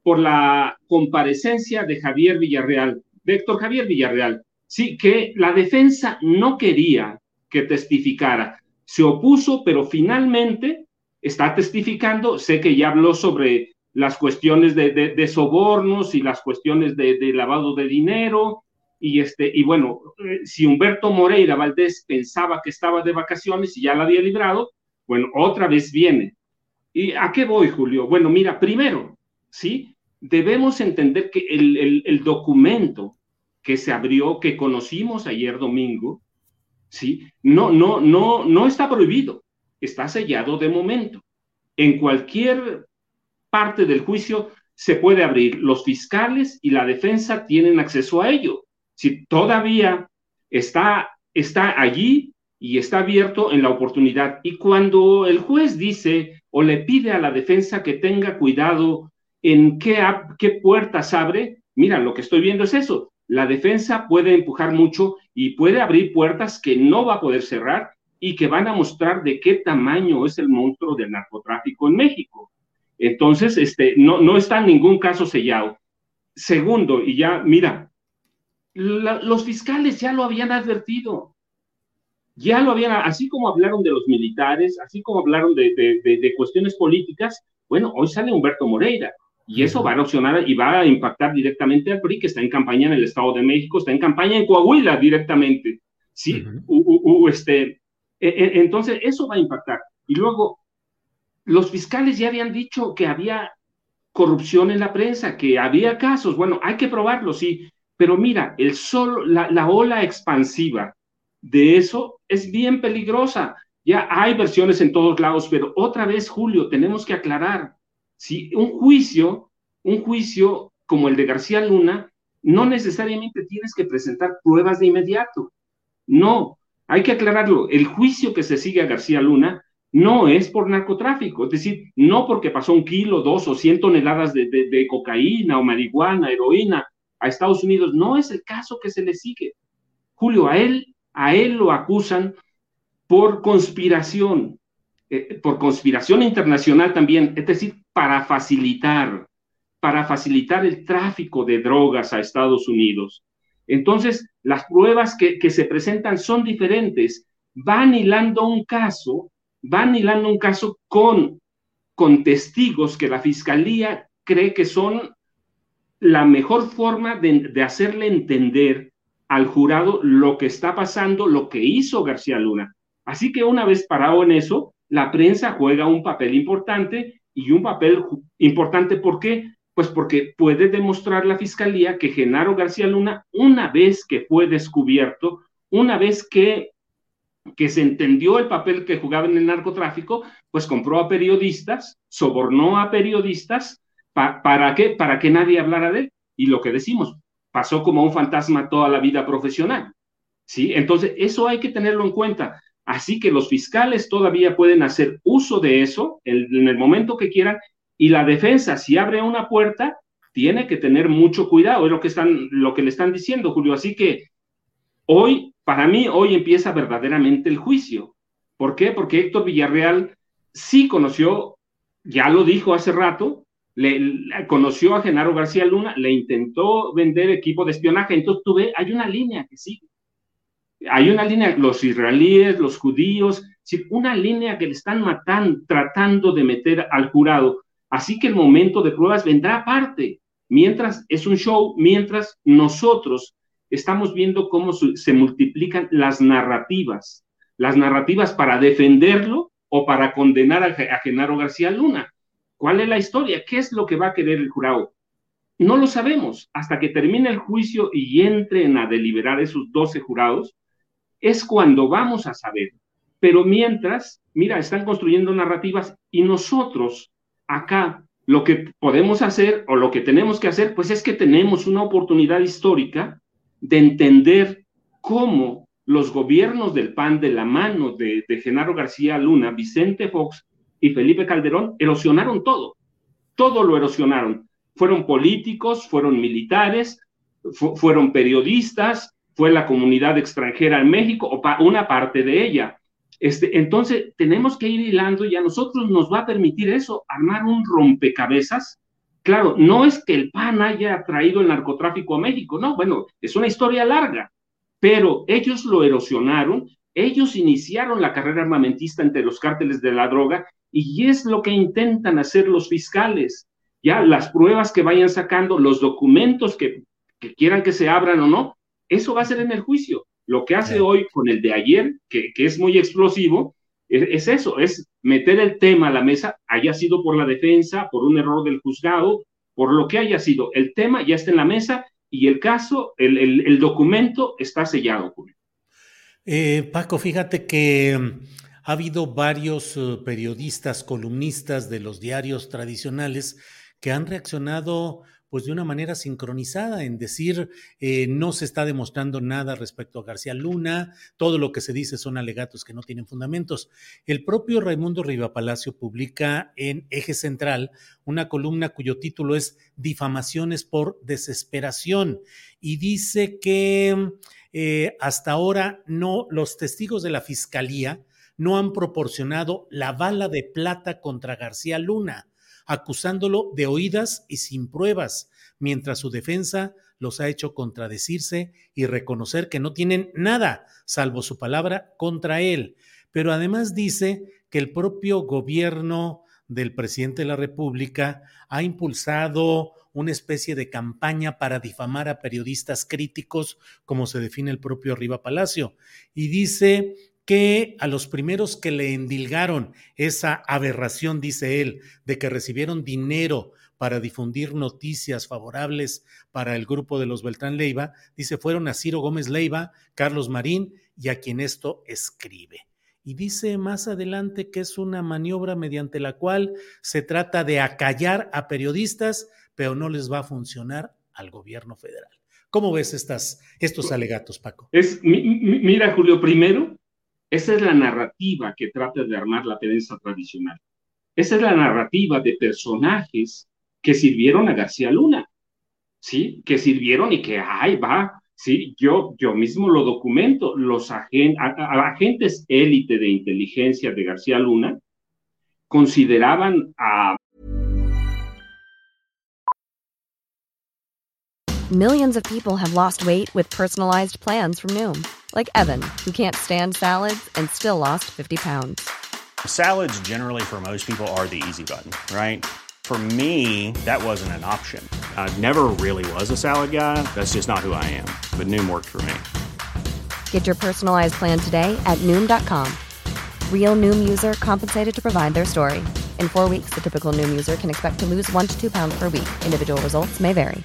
por la comparecencia de Javier Villarreal, de Héctor Javier Villarreal. Sí, que la defensa no quería que testificara. Se opuso, pero finalmente está testificando. Sé que ya habló sobre las cuestiones de, sobornos y las cuestiones de, lavado de dinero y, este, y bueno, eh, si Humberto Moreira Valdés pensaba que estaba de vacaciones y ya la había librado, bueno, otra vez viene. ¿Y a qué voy, Julio? Bueno, mira, primero, ¿sí? Debemos entender que el, el, documento que se abrió, que conocimos ayer domingo, ¿sí? No, no, no, no está prohibido, está sellado de momento. En cualquier parte del juicio se puede abrir. Los fiscales y la defensa tienen acceso a ello si todavía está, está allí y está abierto en la oportunidad. Y cuando el juez dice o le pide a la defensa que tenga cuidado en qué, qué puertas abre, mira, lo que estoy viendo es eso. La defensa puede empujar mucho y puede abrir puertas que no va a poder cerrar y que van a mostrar de qué tamaño es el monstruo del narcotráfico en México. Entonces, este, no, no está en ningún caso sellado. Segundo, y ya, mira, los fiscales ya lo habían advertido. Ya lo habían, así como hablaron de los militares, así como hablaron de, de, cuestiones políticas, bueno, hoy sale Humberto Moreira y eso va a erosionar y va a impactar directamente al PRI, que está en campaña en el Estado de México, está en campaña en Coahuila directamente. Sí, este, e, e, entonces eso va a impactar. Y luego, los fiscales ya habían dicho que había corrupción en la prensa, que había casos. Bueno, hay que probarlo, sí, pero mira, el sol, la, ola expansiva de eso es bien peligrosa. Ya hay versiones en todos lados, pero otra vez, Julio, tenemos que aclarar, si un juicio, un juicio como el de García Luna, no necesariamente tienes que presentar pruebas de inmediato. No, hay que aclararlo. El juicio que se sigue a García Luna no es por narcotráfico, es decir, no porque pasó un kilo, dos o cien toneladas de cocaína o marihuana, heroína, a Estados Unidos. No es el caso que se le sigue. Julio, a él, a él lo acusan por conspiración, eh, por conspiración internacional también, es decir, para facilitar, para facilitar el tráfico de drogas a Estados Unidos. Entonces, las pruebas que, que se presentan son diferentes. Van hilando un caso, van hilando un caso con, con testigos que la fiscalía cree que son la mejor forma de, hacerle entender al jurado lo que está pasando, lo que hizo García Luna. Así que una vez parado en eso, la prensa juega un papel importante y un papel importante, ¿por qué? Pues porque puede demostrar la fiscalía que Genaro García Luna, una vez que fue descubierto, una vez que, que se entendió el papel que jugaba en el narcotráfico, pues compró a periodistas, sobornó a periodistas, ¿para qué? Para que nadie hablara de él. Y lo que decimos, pasó como un fantasma toda la vida profesional. ¿Sí? Entonces, eso hay que tenerlo en cuenta. Así que los fiscales todavía pueden hacer uso de eso en, el momento que quieran y la defensa, si abre una puerta, tiene que tener mucho cuidado. Es lo que, están, lo que le están diciendo, Julio. Así que hoy, para mí, hoy empieza verdaderamente el juicio. ¿Por qué? Porque Héctor Villarreal sí conoció, ya lo dijo hace rato, le, conoció a Genaro García Luna, le intentó vender equipo de espionaje. Entonces tú ves, hay una línea que sigue hay una línea, los israelíes, los judíos, una línea que le están matando, tratando de meter al jurado. Así que el momento de pruebas vendrá aparte, mientras es un show, mientras nosotros estamos viendo cómo se multiplican las narrativas, las narrativas para defenderlo o para condenar a, Genaro García Luna. ¿Cuál es la historia? ¿Qué es lo que va a querer el jurado? No lo sabemos hasta que termine el juicio y entren a deliberar esos 12 jurados es cuando vamos a saber. Pero mientras, mira, están construyendo narrativas y nosotros acá lo que podemos hacer o lo que tenemos que hacer, pues es que tenemos una oportunidad histórica de entender cómo los gobiernos del PAN de la mano de, Genaro García Luna, Vicente Fox y Felipe Calderón erosionaron todo. Todo lo erosionaron. Fueron políticos, fueron militares, fueron periodistas, fue la comunidad extranjera en México o una parte de ella. Este, entonces, tenemos que ir hilando y a nosotros nos va a permitir eso, armar un rompecabezas. Claro, no es que el PAN haya traído el narcotráfico a México, no, bueno, es una historia larga, pero ellos lo erosionaron, ellos iniciaron la carrera armamentista entre los cárteles de la droga y es lo que intentan hacer los fiscales. Ya las pruebas que vayan sacando, los documentos que, que quieran que se abran o no, eso va a ser en el juicio. Lo que hace hoy con el de ayer, que, es muy explosivo, es, eso, es meter el tema a la mesa, haya sido por la defensa, por un error del juzgado, por lo que haya sido. El tema ya está en la mesa y el caso, el, documento está sellado. Eh, Paco, fíjate que ha habido varios eh, periodistas, columnistas de los diarios tradicionales que han reaccionado pues de una manera sincronizada en decir eh, no se está demostrando nada respecto a García Luna, todo lo que se dice son alegatos que no tienen fundamentos. El propio Raimundo Riva Palacio publica en Eje Central una columna cuyo título es Difamaciones por desesperación y dice que eh, hasta ahora no los testigos de la fiscalía no han proporcionado la bala de plata contra García Luna acusándolo de oídas y sin pruebas, mientras su defensa los ha hecho contradecirse y reconocer que no tienen nada, salvo su palabra, contra él. Pero además dice que el propio gobierno del presidente de la República ha impulsado una especie de campaña para difamar a periodistas críticos, como se define el propio Riva Palacio, y dice que a los primeros que le endilgaron esa aberración, dice él, de que recibieron dinero para difundir noticias favorables para el grupo de los Beltrán Leiva, dice, fueron a Ciro Gómez Leiva, Carlos Marín y a quien esto escribe. Y dice más adelante que es una maniobra mediante la cual se trata de acallar a periodistas, pero no les va a funcionar al gobierno federal. ¿Cómo ves estas, estos alegatos, Paco? Es, mira, Julio, primero, esa es la narrativa que trata de armar la prensa tradicional. Esa es la narrativa de personajes que sirvieron a García Luna, ¿sí? Que sirvieron y que, ay, va, sí, yo, yo mismo lo documento, los agentes élite de inteligencia de García Luna consideraban a... Millions of people have lost weight with personalized plans from Noom. Like Evan, who can't stand salads and still lost 50 pounds. Salads, generally, for most people, are the easy button, right? For me, that wasn't an option. I never really was a salad guy. That's just not who I am. But Noom worked for me. Get your personalized plan today at Noom.com. Real Noom user compensated to provide their story. In four weeks, the typical Noom user can expect to lose one to two pounds per week. Individual results may vary.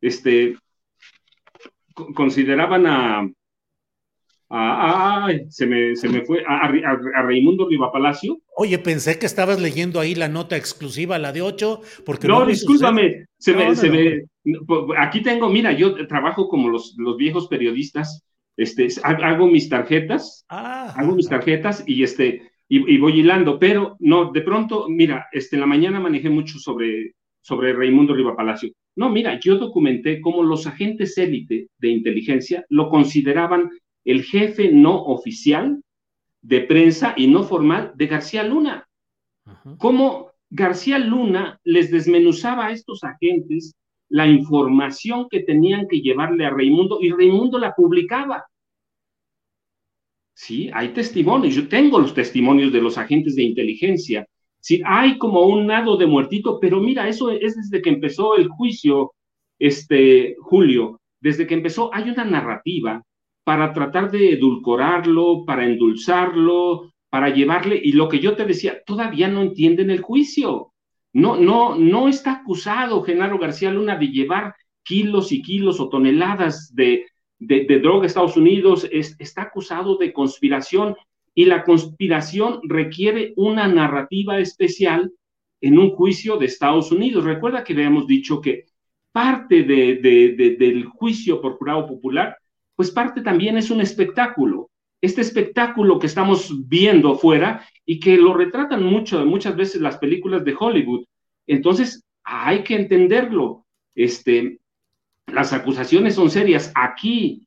Este, consideraban a, a, se, me, se me fue, a, a, Raimundo Riva Palacio. Oye, pensé que estabas leyendo ahí la nota exclusiva, la de 8, porque... No, discúlpame, se me, se me, aquí tengo, mira, yo trabajo como los, los viejos periodistas, este, hago mis tarjetas, ah, hago mis tarjetas y este, y, y, voy hilando, pero no, de pronto, mira, este, en la mañana manejé mucho sobre, sobre Raimundo Riva Palacio. No, mira, yo documenté cómo los agentes élite de inteligencia lo consideraban el jefe no oficial de prensa y no formal de García Luna. Cómo García Luna les desmenuzaba a estos agentes la información que tenían que llevarle a Raimundo y Raimundo la publicaba. Sí, hay testimonios, yo tengo los testimonios de los agentes de inteligencia Sí, hay como un nado de muertito, pero mira, eso es desde que empezó el juicio, este, Julio, desde que empezó, hay una narrativa para tratar de edulcorarlo, para endulzarlo, para llevarle, y lo que yo te decía, todavía no entienden el juicio. No, no, no está acusado Genaro García Luna de llevar kilos y kilos o toneladas de, de, droga a Estados Unidos, está acusado de conspiración y la conspiración requiere una narrativa especial en un juicio de Estados Unidos. Recuerda que habíamos dicho que parte de, del juicio por jurado popular, pues parte también es un espectáculo. Este espectáculo que estamos viendo afuera y que lo retratan mucho, muchas veces las películas de Hollywood. Entonces, hay que entenderlo. Este, las acusaciones son serias. Aquí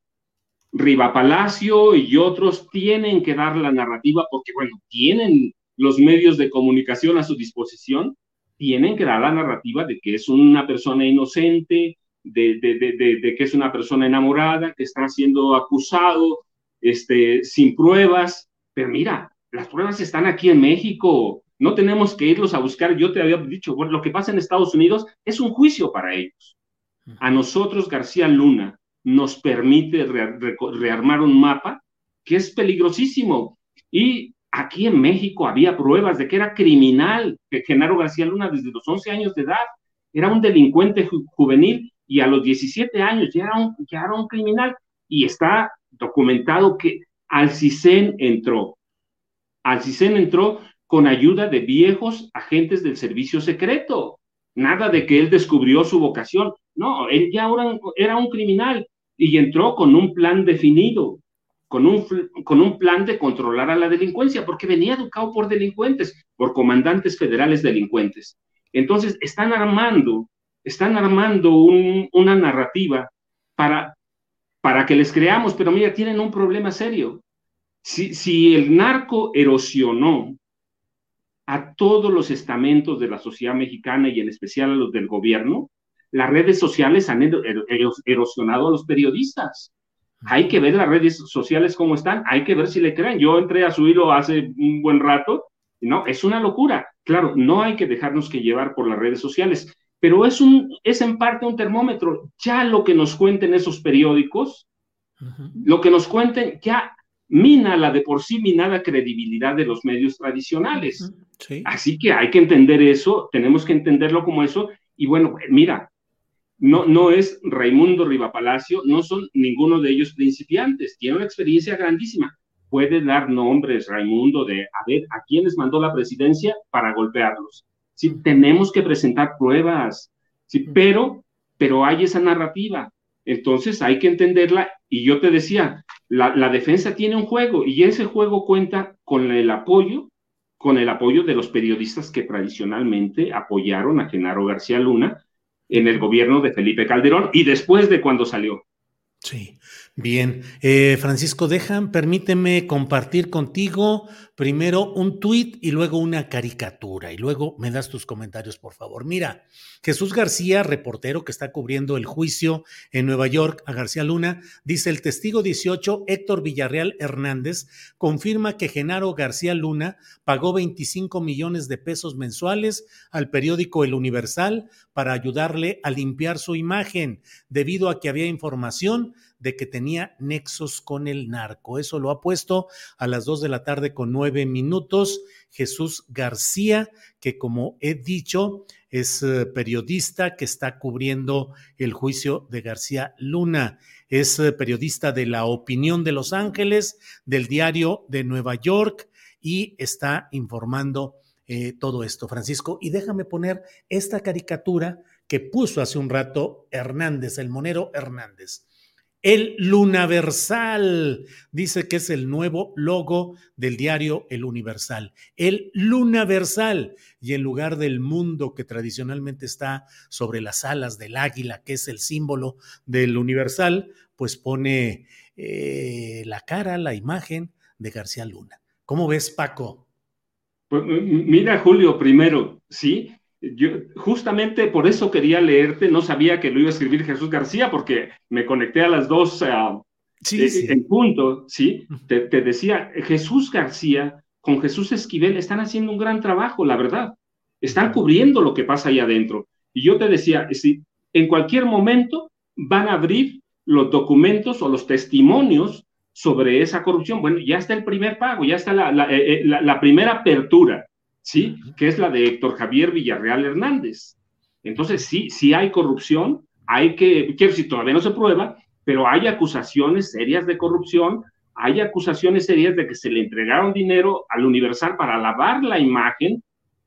Riva Palacio y otros tienen que dar la narrativa porque, bueno, tienen los medios de comunicación a su disposición, tienen que dar la narrativa de que es una persona inocente, de, de, que es una persona enamorada, que está siendo acusado este, sin pruebas. Pero mira, las pruebas están aquí en México, no tenemos que irlos a buscar. Yo te había dicho, lo que pasa en Estados Unidos es un juicio para ellos. A nosotros, García Luna, nos permite rearmar un mapa que es peligrosísimo. Y aquí en México había pruebas de que era criminal que Genaro García Luna desde los 11 años de edad era un delincuente juvenil y a los 17 años ya era un, ya era un criminal. Y está documentado que Alcicén entró. Alcicén entró con ayuda de viejos agentes del servicio secreto. Nada de que él descubrió su vocación. No, él ya era un criminal y entró con un plan definido, con un, con un plan de controlar a la delincuencia, porque venía educado por delincuentes, por comandantes federales delincuentes. Entonces, están armando, están armando una narrativa para, para que les creamos, pero mira, tienen un problema serio. Si, si el narco erosionó a todos los estamentos de la sociedad mexicana y en especial a los del gobierno, las redes sociales han erosionado a los periodistas. Hay que ver las redes sociales cómo están, hay que ver si le creen. Yo entré a su hilo hace un buen rato, no, es una locura. Claro, no hay que dejarnos que llevar por las redes sociales, pero es, un, es en parte un termómetro. Ya lo que nos cuenten esos periódicos, lo que nos cuenten ya mina la de por sí minada credibilidad de los medios tradicionales. Así que hay que entender eso, tenemos que entenderlo como eso. Y bueno, mira, no, no es Raimundo Rivapalacio, no son ninguno de ellos principiantes, tiene una experiencia grandísima. Puede dar nombres, Raimundo, de a ver a quiénes mandó la presidencia para golpearlos. Sí, tenemos que presentar pruebas, sí, pero, pero hay esa narrativa. Entonces hay que entenderla y yo te decía, la, la defensa tiene un juego y ese juego cuenta con el apoyo, con el apoyo de los periodistas que tradicionalmente apoyaron a Genaro García Luna en el gobierno de Felipe Calderón y después de cuando salió. Sí, bien. Eh, Francisco, dejan, permíteme compartir contigo primero un tuit y luego una caricatura y luego me das tus comentarios, por favor. Mira, Jesús García, reportero que está cubriendo el juicio en Nueva York a García Luna, dice el testigo 18, Héctor Villarreal Hernández, confirma que Genaro García Luna pagó 25 millones de pesos mensuales al periódico El Universal para ayudarle a limpiar su imagen, debido a que había información de que tenía nexos con el narco. Eso lo ha puesto a las dos de la tarde con nueve minutos Jesús García, que como he dicho, es eh, periodista que está cubriendo el juicio de García Luna. Es eh, periodista de La Opinión de Los Ángeles, del diario de Nueva York y está informando eh, todo esto, Francisco. Y déjame poner esta caricatura que puso hace un rato Hernández, el monero Hernández. El Lunaversal. Dice que es el nuevo logo del diario El Universal. El Lunaversal. Y en lugar del mundo que tradicionalmente está sobre las alas del águila, que es el símbolo del Universal, pues pone eh, la cara, la imagen de García Luna. ¿Cómo ves, Paco? Pues, mira, Julio, primero, sí, yo justamente por eso quería leerte, no sabía que lo iba a escribir Jesús García, porque me conecté a las dos uh, en punto, ¿sí? Te, decía, Jesús García con Jesús Esquivel están haciendo un gran trabajo, la verdad. Están cubriendo lo que pasa ahí adentro. Y yo te decía, si en cualquier momento van a abrir los documentos o los testimonios sobre esa corrupción. Bueno, ya está el primer pago, ya está la, la, eh, la primera apertura. ¿Sí? Que es la de Héctor Javier Villarreal Hernández. Entonces, sí, sí hay corrupción, hay que, quiero decir, todavía no se prueba, pero hay acusaciones serias de corrupción, hay acusaciones serias de que se le entregaron dinero al Universal para lavar la imagen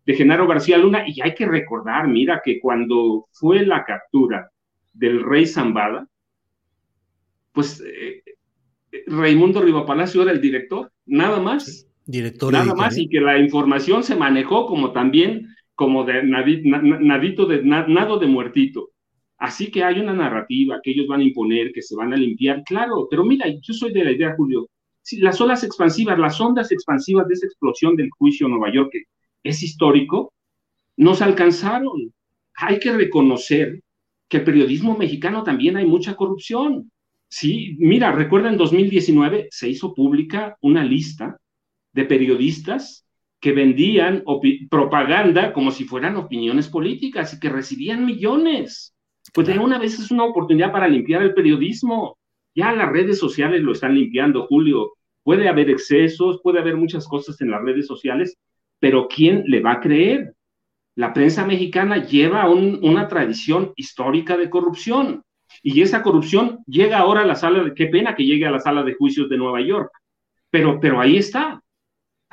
de Genaro García Luna, y hay que recordar, mira, que cuando fue la captura del rey Zambada, pues eh, eh, Raimundo Rivapalacio era el director, nada más. Director Nada más y que la información se manejó como también, como de nadito de nado de muertito. Así que hay una narrativa que ellos van a imponer, que se van a limpiar, claro, pero mira, yo soy de la idea, Julio, si las olas expansivas, las ondas expansivas de esa explosión del juicio en Nueva York, que es histórico, nos alcanzaron. Hay que reconocer que el periodismo mexicano también hay mucha corrupción. Sí, mira, recuerda en 2019 se hizo pública una lista de periodistas que vendían propaganda como si fueran opiniones políticas y que recibían millones. Pues de una vez es una oportunidad para limpiar el periodismo. Ya las redes sociales lo están limpiando, Julio. Puede haber excesos, puede haber muchas cosas en las redes sociales, pero ¿quién le va a creer? La prensa mexicana lleva una tradición histórica de corrupción y esa corrupción llega ahora a la sala de, qué pena que llegue a la sala de juicios de Nueva York, pero, pero ahí está.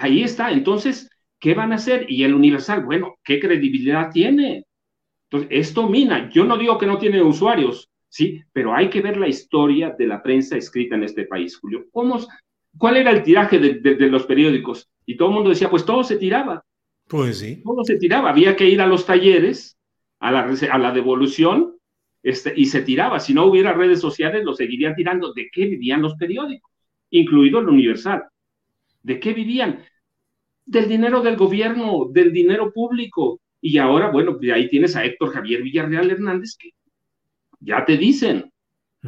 Ahí está. Entonces, ¿qué van a hacer? Y el Universal, bueno, ¿qué credibilidad tiene? Entonces, esto mina. Yo no digo que no tiene usuarios, ¿sí? Pero hay que ver la historia de la prensa escrita en este país, Julio. ¿Cómo, ¿Cuál era el tiraje de, los periódicos? Y todo el mundo decía, pues todo se tiraba. Pues sí. Todo se tiraba. Había que ir a los talleres, a la, a la devolución, este, y se tiraba. Si no hubiera redes sociales, lo seguirían tirando. ¿De qué vivían los periódicos? Incluido el Universal. ¿De qué vivían? Del dinero del gobierno, del dinero público. Y ahora, bueno, de ahí tienes a Héctor Javier Villarreal Hernández que ya te dicen,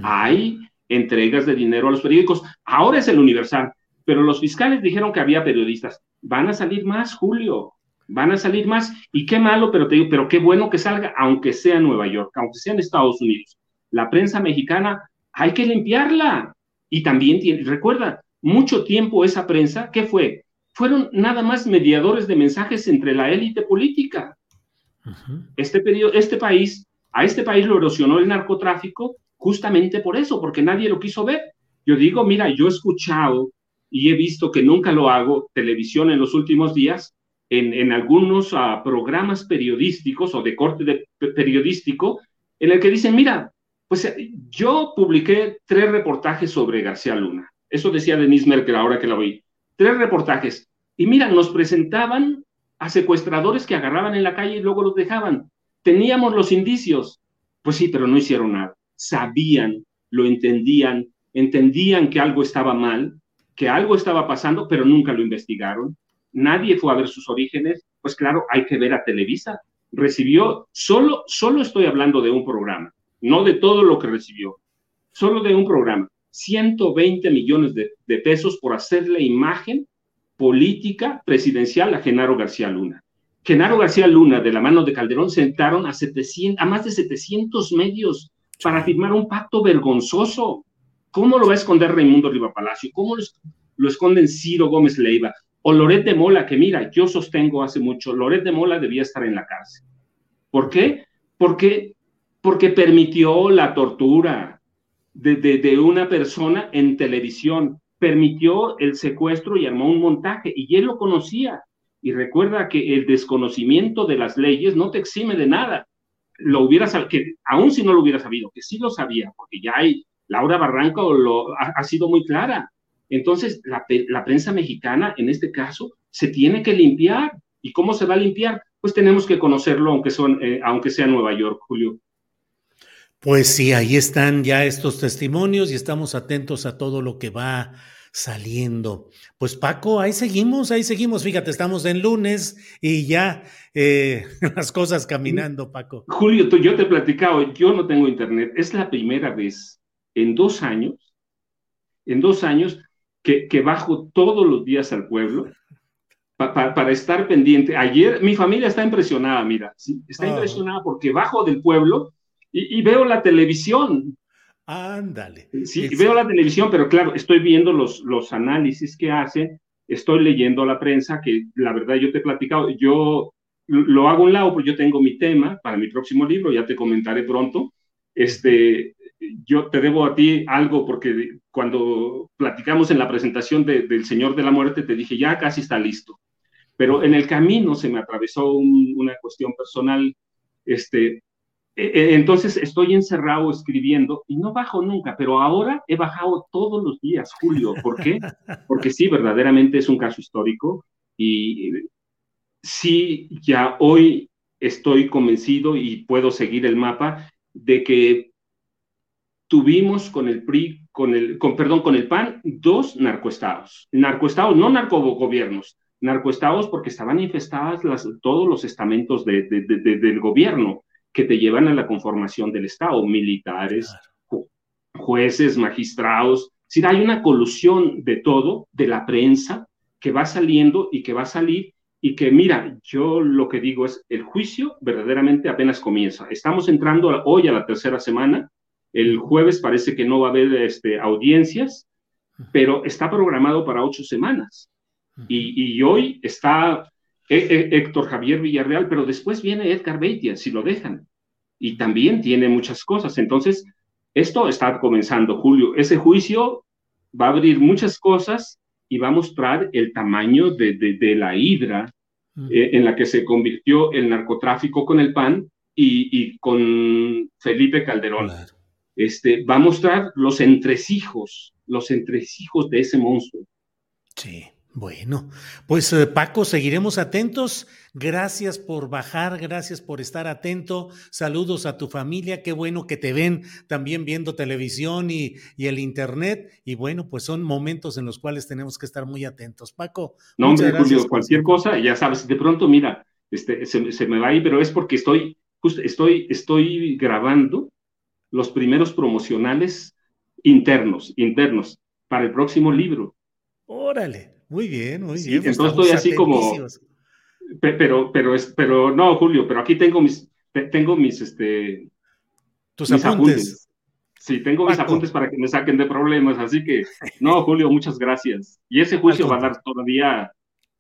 hay entregas de dinero a los periódicos. Ahora es el Universal, pero los fiscales dijeron que había periodistas. Van a salir más, Julio, van a salir más. Y qué malo, pero te digo, pero qué bueno que salga, aunque sea en Nueva York, aunque sea en Estados Unidos. La prensa mexicana hay que limpiarla. Y también tiene, recuerda, mucho tiempo esa prensa, ¿qué fue? Fueron nada más mediadores de mensajes entre la élite política. este, periodo, este país, a este país lo erosionó el narcotráfico justamente por eso, porque nadie lo quiso ver. Yo digo, mira, yo he escuchado y he visto que nunca lo hago, televisión en los últimos días, en, en algunos ah, programas periodísticos o de corte de, periodístico, en el que dicen, mira, pues yo publiqué tres reportajes sobre García Luna. Eso decía Denise Merkel ahora que la oí. Tres reportajes. Y mira, nos presentaban a secuestradores que agarraban en la calle y luego los dejaban. Teníamos los indicios. Pues sí, pero no hicieron nada. Sabían, lo entendían, entendían que algo estaba mal, que algo estaba pasando, pero nunca lo investigaron. Nadie fue a ver sus orígenes. Pues claro, hay que ver a Televisa. Recibió, solo, solo estoy hablando de un programa, no de todo lo que recibió, solo de un programa. 120 millones de, de pesos por hacerle imagen política presidencial a Genaro García Luna. Genaro García Luna, de la mano de Calderón, sentaron a, 700, a más de 700 medios para firmar un pacto vergonzoso. ¿Cómo lo va a esconder Raimundo Riva Palacio? ¿Cómo lo, lo esconden Ciro Gómez Leiva? O Loret de Mola, que mira, yo sostengo hace mucho, Loret de Mola debía estar en la cárcel. ¿Por qué? Porque, porque permitió la tortura de, una persona en televisión, permitió el secuestro y armó un montaje, y él lo conocía. Y recuerda que el desconocimiento de las leyes no te exime de nada. Lo hubiera que aún si no lo hubiera sabido, que sí lo sabía, porque ya hay, Laura Barranco lo, ha, ha sido muy clara. Entonces, la, la, prensa mexicana, en este caso, se tiene que limpiar. ¿Y cómo se va a limpiar? Pues tenemos que conocerlo, aunque, son, eh, aunque sea Nueva York, Julio. Pues sí, ahí están ya estos testimonios y estamos atentos a todo lo que va saliendo. Pues Paco, ahí seguimos, ahí seguimos. Fíjate, estamos en lunes y ya eh, las cosas caminando, Paco. Julio, tú, yo te he platicado, yo no tengo internet. Es la primera vez en dos años, en dos años, que, que bajo todos los días al pueblo pa, pa, para estar pendiente. Ayer mi familia está impresionada, mira, ¿sí? está oh. impresionada porque bajo del pueblo y, y veo la televisión. Ándale. Sí, veo la televisión, pero claro, estoy viendo los, los análisis que hacen, estoy leyendo la prensa, que la verdad yo te he platicado, yo lo hago a un lado, pues yo tengo mi tema para mi próximo libro, ya te comentaré pronto. Este, yo te debo a ti algo porque cuando platicamos en la presentación de, del Señor de la Muerte, te dije, ya casi está listo. Pero en el camino se me atravesó un, una cuestión personal, este, entonces estoy encerrado escribiendo y no bajo nunca, pero ahora he bajado todos los días, Julio. ¿Por qué? Porque sí, verdaderamente es un caso histórico y sí, ya hoy estoy convencido y puedo seguir el mapa de que tuvimos con el PRI, con el, con, perdón, con el PAN, dos narcoestados. Narcoestados, no narcogobiernos, narcoestados porque estaban infestadas las, todos los estamentos de, de, de, del gobierno que te llevan a la conformación del Estado, militares, ju jueces, magistrados. Si hay una colusión de todo, de la prensa, que va saliendo y que va a salir y que, mira, yo lo que digo es, el juicio verdaderamente apenas comienza. Estamos entrando hoy a la tercera semana, el jueves parece que no va a haber este, audiencias, pero está programado para ocho semanas. Y, y hoy está Héctor Javier Villarreal, pero después viene Edgar Beitia, si lo dejan. Y también tiene muchas cosas. Entonces, esto está comenzando, Julio. Ese juicio va a abrir muchas cosas y va a mostrar el tamaño de, de, de la hidra eh, en la que se convirtió el narcotráfico con el PAN y, y con Felipe Calderón. Claro. Este, va a mostrar los entresijos, los entresijos de ese monstruo. Sí. Bueno, pues eh, Paco, seguiremos atentos. Gracias por bajar, gracias por estar atento. Saludos a tu familia, qué bueno que te ven también viendo televisión y, y, el Internet. Y bueno, pues son momentos en los cuales tenemos que estar muy atentos. Paco. No, hombre, Julio, cualquier cosa, ya sabes, de pronto, mira, este, se, se me va ahí, pero es porque estoy, justo estoy, estoy grabando los primeros promocionales internos, internos, para el próximo libro. Órale. Muy bien, muy sí, bien. Entonces estoy así como, pero, pero, es, pero no, Julio, pero aquí tengo mis, tengo mis, este, tus mis apuntes. apuntes. Sí, tengo Paco. mis apuntes para que me saquen de problemas, así que, no, Julio, muchas gracias. Y ese juicio va a dar todavía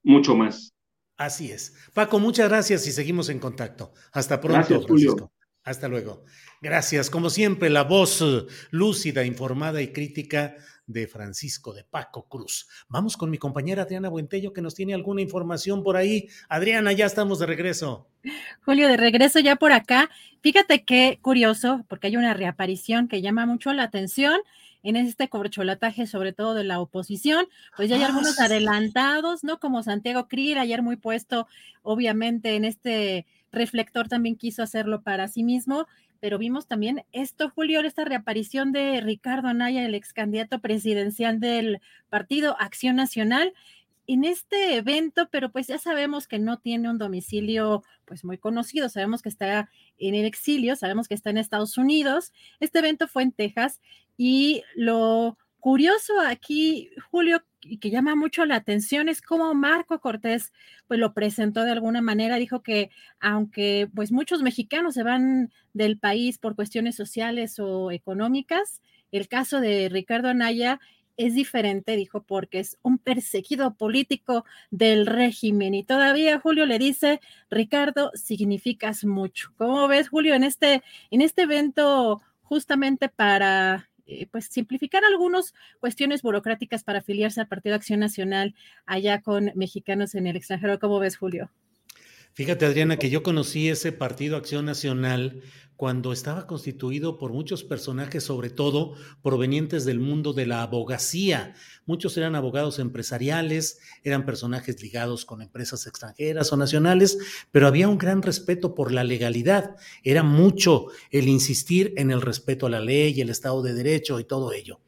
mucho más. Así es. Paco, muchas gracias y seguimos en contacto. Hasta pronto, gracias. Julio. Hasta luego. Gracias. Como siempre, la voz eh, lúcida, informada y crítica de Francisco de Paco Cruz. Vamos con mi compañera Adriana Buentello que nos tiene alguna información por ahí. Adriana, ya estamos de regreso. Julio, de regreso ya por acá. Fíjate qué curioso, porque hay una reaparición que llama mucho la atención en este corcholataje, sobre todo de la oposición, pues ya hay ah, algunos adelantados, ¿no? Como Santiago Krill, ayer muy puesto, obviamente, en este reflector también quiso hacerlo para sí mismo, pero vimos también esto, Julio, esta reaparición de Ricardo Anaya, el ex candidato presidencial del partido Acción Nacional, en este evento, pero pues ya sabemos que no tiene un domicilio pues muy conocido, sabemos que está en el exilio, sabemos que está en Estados Unidos. Este evento fue en Texas y lo curioso aquí, Julio, y que llama mucho la atención es cómo Marco Cortés pues lo presentó de alguna manera, dijo que aunque pues muchos mexicanos se van del país por cuestiones sociales o económicas, el caso de Ricardo Anaya es diferente, dijo, porque es un perseguido político del régimen. Y todavía Julio le dice, Ricardo, significas mucho. ¿Cómo ves, Julio, en este, en este evento justamente para eh, pues simplificar algunas cuestiones burocráticas para afiliarse al Partido Acción Nacional allá con mexicanos en el extranjero? ¿Cómo ves, Julio? Fíjate, Adriana, que yo conocí ese Partido Acción Nacional cuando estaba constituido por muchos personajes, sobre todo provenientes del mundo de la abogacía. Muchos eran abogados empresariales, eran personajes ligados con empresas extranjeras o nacionales, pero había un gran respeto por la legalidad. Era mucho el insistir en el respeto a la ley, el Estado de Derecho y todo ello.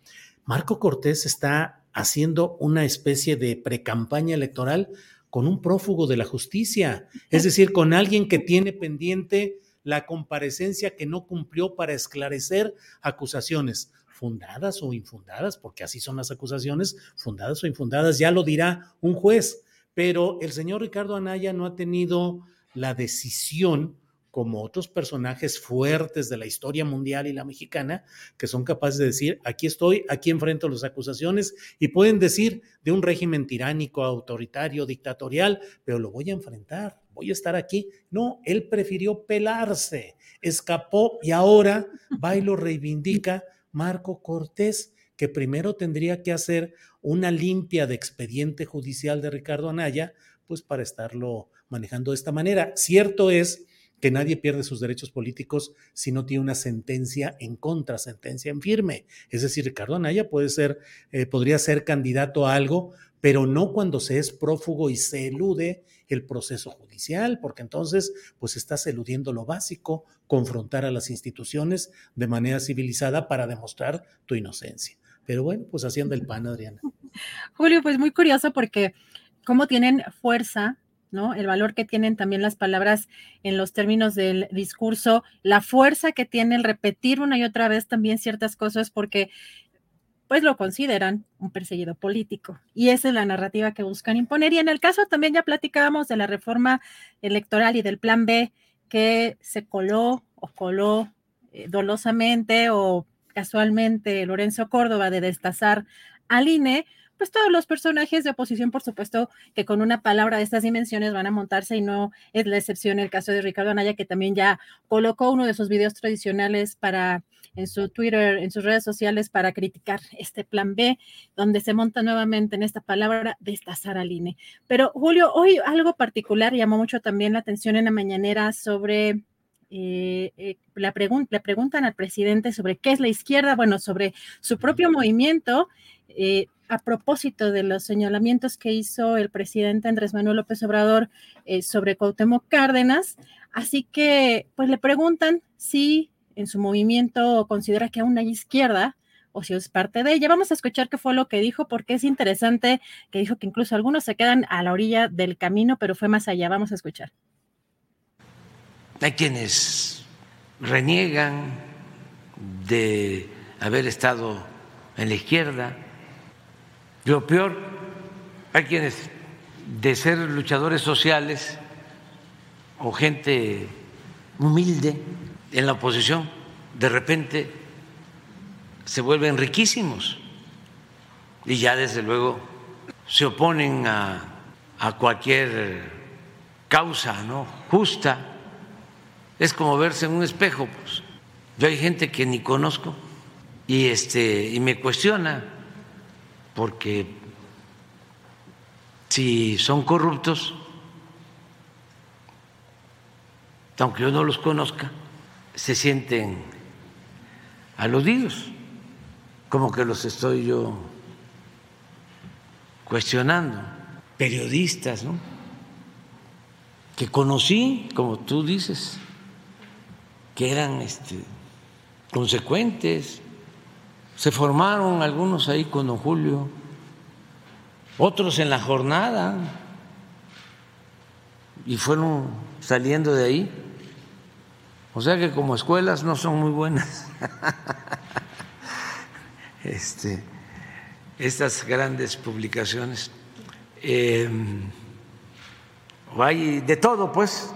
Marco Cortés está haciendo una especie de precampaña electoral con un prófugo de la justicia, es decir, con alguien que tiene pendiente la comparecencia que no cumplió para esclarecer acusaciones fundadas o infundadas, porque así son las acusaciones, fundadas o infundadas, ya lo dirá un juez. Pero el señor Ricardo Anaya no ha tenido la decisión como otros personajes fuertes de la historia mundial y la mexicana, que son capaces de decir, aquí estoy, aquí enfrento las acusaciones, y pueden decir de un régimen tiránico, autoritario, dictatorial, pero lo voy a enfrentar, voy a estar aquí. No, él prefirió pelarse, escapó y ahora va y lo reivindica Marco Cortés que primero tendría que hacer una limpia de expediente judicial de Ricardo Anaya, pues para estarlo manejando de esta manera. Cierto es que nadie pierde sus derechos políticos si no tiene una sentencia en contra, sentencia en firme. Es decir, Ricardo Anaya puede ser, eh, podría ser candidato a algo, pero no cuando se es prófugo y se elude el proceso judicial, porque entonces pues estás eludiendo lo básico, confrontar a las instituciones de manera civilizada para demostrar tu inocencia. Pero bueno, pues haciendo el pan, Adriana. Julio, pues muy curioso porque cómo tienen fuerza ¿no? El valor que tienen también las palabras en los términos del discurso, la fuerza que tiene repetir una y otra vez también ciertas cosas, porque pues lo consideran un perseguido político. Y esa es la narrativa que buscan imponer. Y en el caso también ya platicábamos de la reforma electoral y del plan B que se coló o coló eh, dolosamente o casualmente Lorenzo Córdoba de destazar al INE, pues todos los personajes de oposición, por supuesto, que con una palabra de estas dimensiones van a montarse y no es la excepción el caso de Ricardo Anaya, que también ya colocó uno de sus videos tradicionales para en su Twitter, en sus redes sociales para criticar este plan B, donde se monta nuevamente en esta palabra destazar al INE. Pero Julio, hoy algo particular llamó mucho también la atención en la mañanera sobre eh, eh, le preguntan al presidente sobre qué es la izquierda, bueno, sobre su propio movimiento, eh, a propósito de los señalamientos que hizo el presidente Andrés Manuel López Obrador sobre Cuauhtémoc Cárdenas. Así que, pues le preguntan si en su movimiento considera que aún hay izquierda o si es parte de ella. Vamos a escuchar qué fue lo que dijo, porque es interesante que dijo que incluso algunos se quedan a la orilla del camino, pero fue más allá. Vamos a escuchar. Hay quienes reniegan de haber estado en la izquierda. Lo peor, hay quienes de ser luchadores sociales o gente humilde en la oposición, de repente se vuelven riquísimos y ya desde luego se oponen a, a cualquier causa no justa es como verse en un espejo. Pues. Yo hay gente que ni conozco y, este, y me cuestiona porque si son corruptos, aunque yo no los conozca, se sienten aludidos, como que los estoy yo cuestionando. Periodistas, ¿no? Que conocí, como tú dices, que eran este, consecuentes. Se formaron algunos ahí con don Julio, otros en la jornada, y fueron saliendo de ahí. O sea que como escuelas no son muy buenas. este, estas grandes publicaciones. Eh, hay de todo, pues.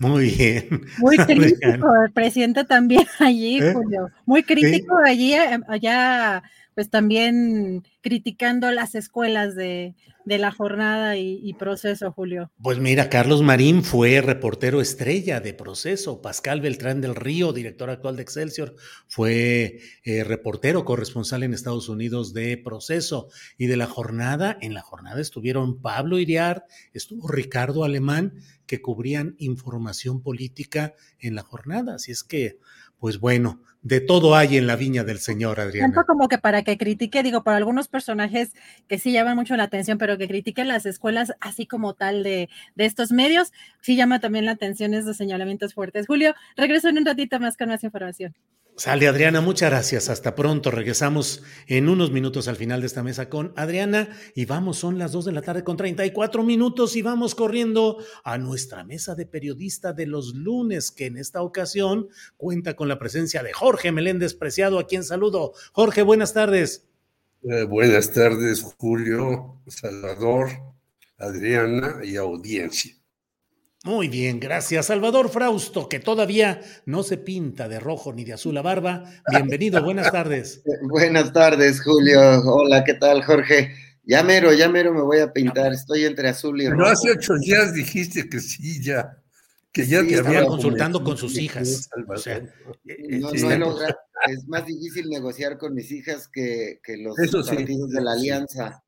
Muy bien. Muy crítico el presidente también allí, ¿Eh? Julio. Muy crítico allí, eh, allá, pues también criticando las escuelas de, de la jornada y, proceso, Julio? Pues mira, Carlos Marín fue reportero estrella de proceso, Pascal Beltrán del Río, director actual de Excelsior, fue eh, reportero corresponsal en Estados Unidos de proceso. Y de la jornada, en la jornada estuvieron Pablo Iriar, estuvo Ricardo Alemán, que cubrían información política en la jornada, así es que, pues bueno, de todo hay en la viña del Señor, Adriana. Tanto como que para que critique, digo, para algunos personajes que sí llaman mucho la atención, pero que critiquen las escuelas así como tal de, de estos medios, sí llama también la atención esos señalamientos fuertes. Julio, regreso en un ratito más con más información. Sale Adriana, muchas gracias. Hasta pronto. Regresamos en unos minutos al final de esta mesa con Adriana y vamos, son las 2 de la tarde con 34 minutos y vamos corriendo a nuestra mesa de periodista de los lunes, que en esta ocasión cuenta con la presencia de Jorge Meléndez Preciado, a quien saludo. Jorge, buenas tardes. Eh, buenas tardes, Julio, Salvador, Adriana y audiencia. Muy bien, gracias. Salvador Frausto, que todavía no se pinta de rojo ni de azul la barba. Bienvenido, buenas tardes. buenas tardes, Julio. Hola, ¿qué tal, Jorge? Ya mero, ya mero me voy a pintar. Estoy entre azul y rojo. No hace ocho días dijiste que sí, ya. Que ya te había consultando con sus hijas. O sea, eh, no, no he es más difícil negociar con mis hijas que, que los partidos de la alianza.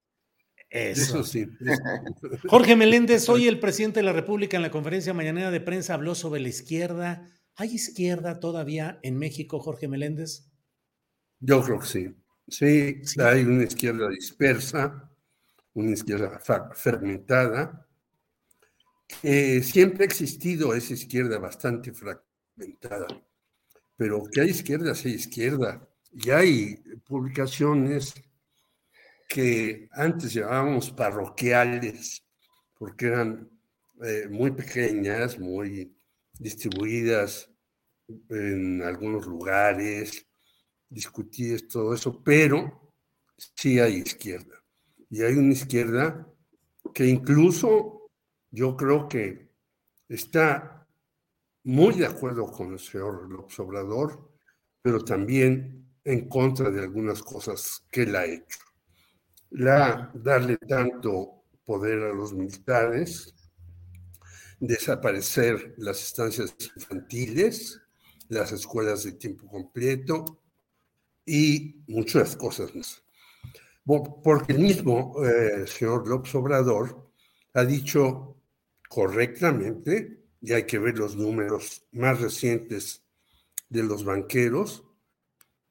Eso. sí. Jorge Meléndez, hoy el presidente de la República en la conferencia mañanera de prensa habló sobre la izquierda. ¿Hay izquierda todavía en México, Jorge Meléndez? Yo creo que sí. Sí, hay una izquierda dispersa, una izquierda fermentada, que siempre ha existido esa izquierda bastante fragmentada, pero que hay izquierda, hay izquierda, y hay publicaciones que antes llamábamos parroquiales, porque eran eh, muy pequeñas, muy distribuidas en algunos lugares, discutidas, todo eso, pero sí hay izquierda. Y hay una izquierda que incluso yo creo que está muy de acuerdo con el señor López Obrador, pero también en contra de algunas cosas que él ha hecho la, darle tanto poder a los militares, desaparecer las estancias infantiles, las escuelas de tiempo completo y muchas cosas más. Porque el mismo eh, señor López Obrador ha dicho correctamente, y hay que ver los números más recientes de los banqueros,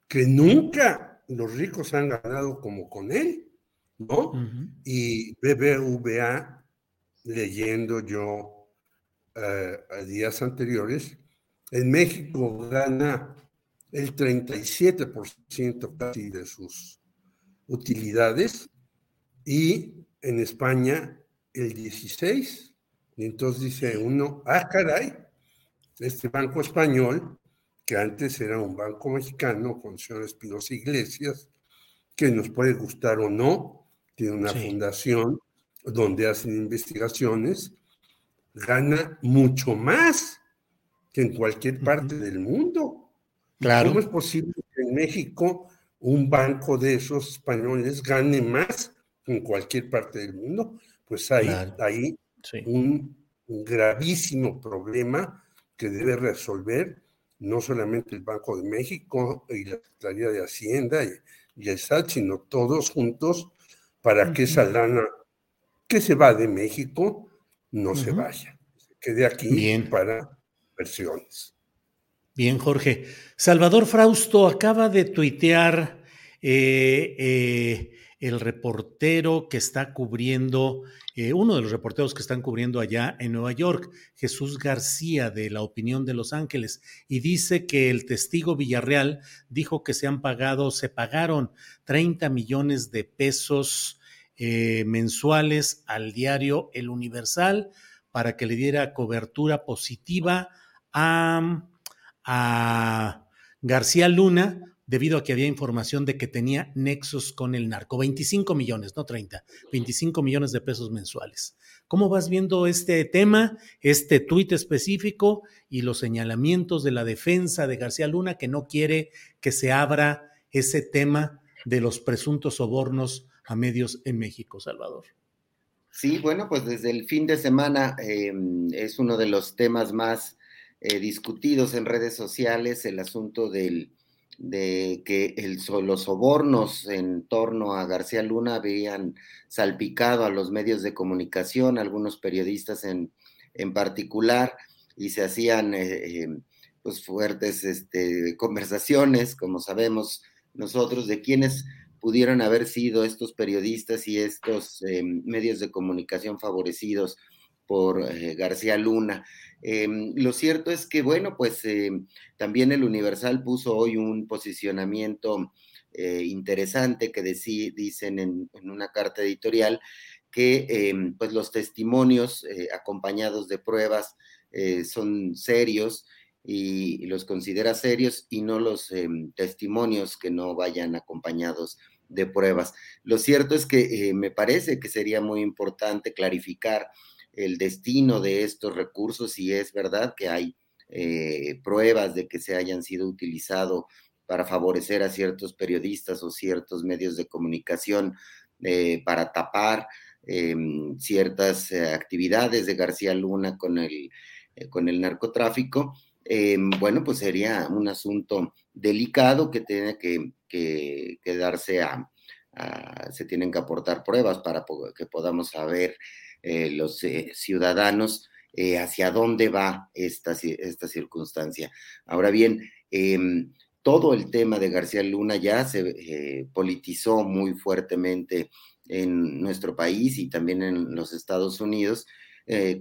que nunca los ricos han ganado como con él. ¿No? Y BBVA, leyendo yo eh, a días anteriores, en México gana el 37% casi de sus utilidades y en España el 16%. Y entonces dice uno, ah, caray, este banco español, que antes era un banco mexicano con señores Pinos Iglesias, que nos puede gustar o no, tiene una fundación donde hacen investigaciones, gana mucho más que en cualquier parte del mundo. Claro. ¿Cómo es posible que en México un banco de esos españoles gane más que en cualquier parte del mundo? Pues hay ahí un, gravísimo problema que debe resolver no solamente el Banco de México y la Secretaría de Hacienda y, y el SAT, sino todos juntos para que esa lana que se va de México no se vaya, se quede aquí para versiones. Bien, Jorge. Salvador Frausto acaba de tuitear eh, eh, el reportero que está cubriendo eh, uno de los reporteros que están cubriendo allá en Nueva York, Jesús García de La Opinión de Los Ángeles, y dice que el testigo Villarreal dijo que se han pagado, se pagaron 30 millones de pesos eh, mensuales al diario El Universal para que le diera cobertura positiva a, a García Luna debido a que había información de que tenía nexos con el narco. 25 millones, no 30, 25 millones de pesos mensuales. ¿Cómo vas viendo este tema, este tuit específico y los señalamientos de la defensa de García Luna que no quiere que se abra ese tema de los presuntos sobornos a medios en México, Salvador? Sí, bueno, pues desde el fin de semana em, es uno de los temas más eh, discutidos en redes sociales, el asunto del de que el, los sobornos en torno a García Luna habían salpicado a los medios de comunicación, algunos periodistas en, en particular, y se hacían eh, eh, pues fuertes este, conversaciones, como sabemos nosotros, de quiénes pudieron haber sido estos periodistas y estos eh, medios de comunicación favorecidos por García Luna. Em, lo cierto es que, bueno, pues em, también el Universal puso hoy un posicionamiento eh, interesante que dicen en, una carta editorial que em, pues los testimonios eh, acompañados de pruebas eh, son serios y, los considera serios y no los testimonios que no vayan acompañados de pruebas. Lo cierto es que me parece que sería muy importante clarificar el destino de estos recursos, si es verdad que hay eh, pruebas de que se hayan sido utilizados para favorecer a ciertos periodistas o ciertos medios de comunicación eh, para tapar em, ciertas eh, actividades de García Luna con el, con el narcotráfico, bueno, pues sería un asunto delicado que tiene que, que, darse a, se tienen que aportar pruebas para que podamos saber eh, los eh, ciudadanos eh, hacia dónde va esta, esta circunstancia. Ahora bien, em, todo el tema de García Luna ya se politizó muy fuertemente en nuestro país y también en los Estados Unidos.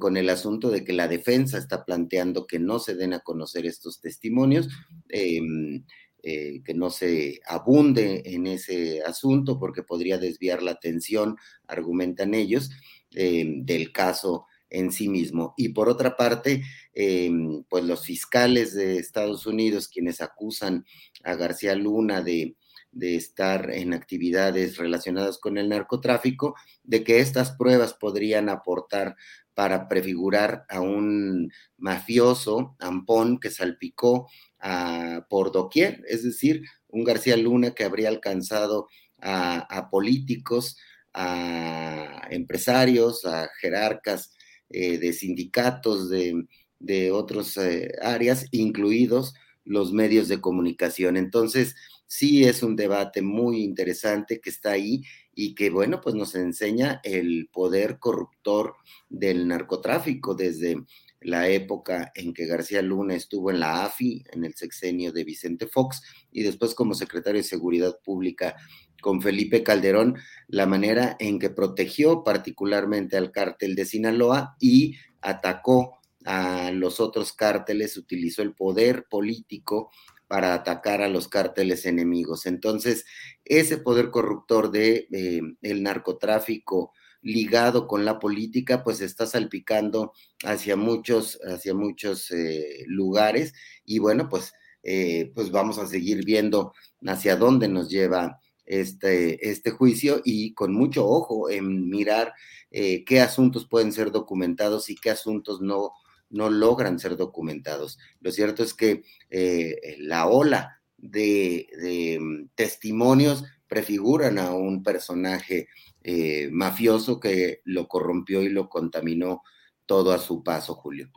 con el asunto de que la defensa está planteando que no se den a conocer estos testimonios, em, que no se abunde en ese asunto porque podría desviar la atención, argumentan ellos, Em, del caso en sí mismo. Y por otra parte, em, pues los fiscales de Estados Unidos, quienes acusan a García Luna de, de estar en actividades relacionadas con el narcotráfico, de que estas pruebas podrían aportar para prefigurar a un mafioso, Ampón, que salpicó a, por doquier, es decir, un García Luna que habría alcanzado a, a políticos, a empresarios, a jerarcas eh, de sindicatos de, de otras eh, áreas, incluidos los medios de comunicación. Entonces, sí es un debate muy interesante que está ahí y que, bueno, pues nos enseña el poder corruptor del narcotráfico desde la época en que García Luna estuvo en la AFI, en el sexenio de Vicente Fox, y después como secretario de Seguridad Pública con Felipe Calderón, la manera en que protegió particularmente al cártel de Sinaloa y atacó a los otros cárteles, utilizó el poder político para atacar a los cárteles enemigos. Entonces, ese poder corruptor de eh, el narcotráfico ligado con la política, pues está salpicando hacia muchos, hacia muchos eh, lugares y bueno, pues, eh, pues vamos a seguir viendo hacia dónde nos lleva este, este juicio y con mucho ojo en mirar eh, qué asuntos pueden ser documentados y qué asuntos no, no logran ser documentados. Lo cierto es que la ola de, de mm, testimonios prefiguran a un personaje eh, mafioso que lo corrompió y lo contaminó todo a su paso, Julio.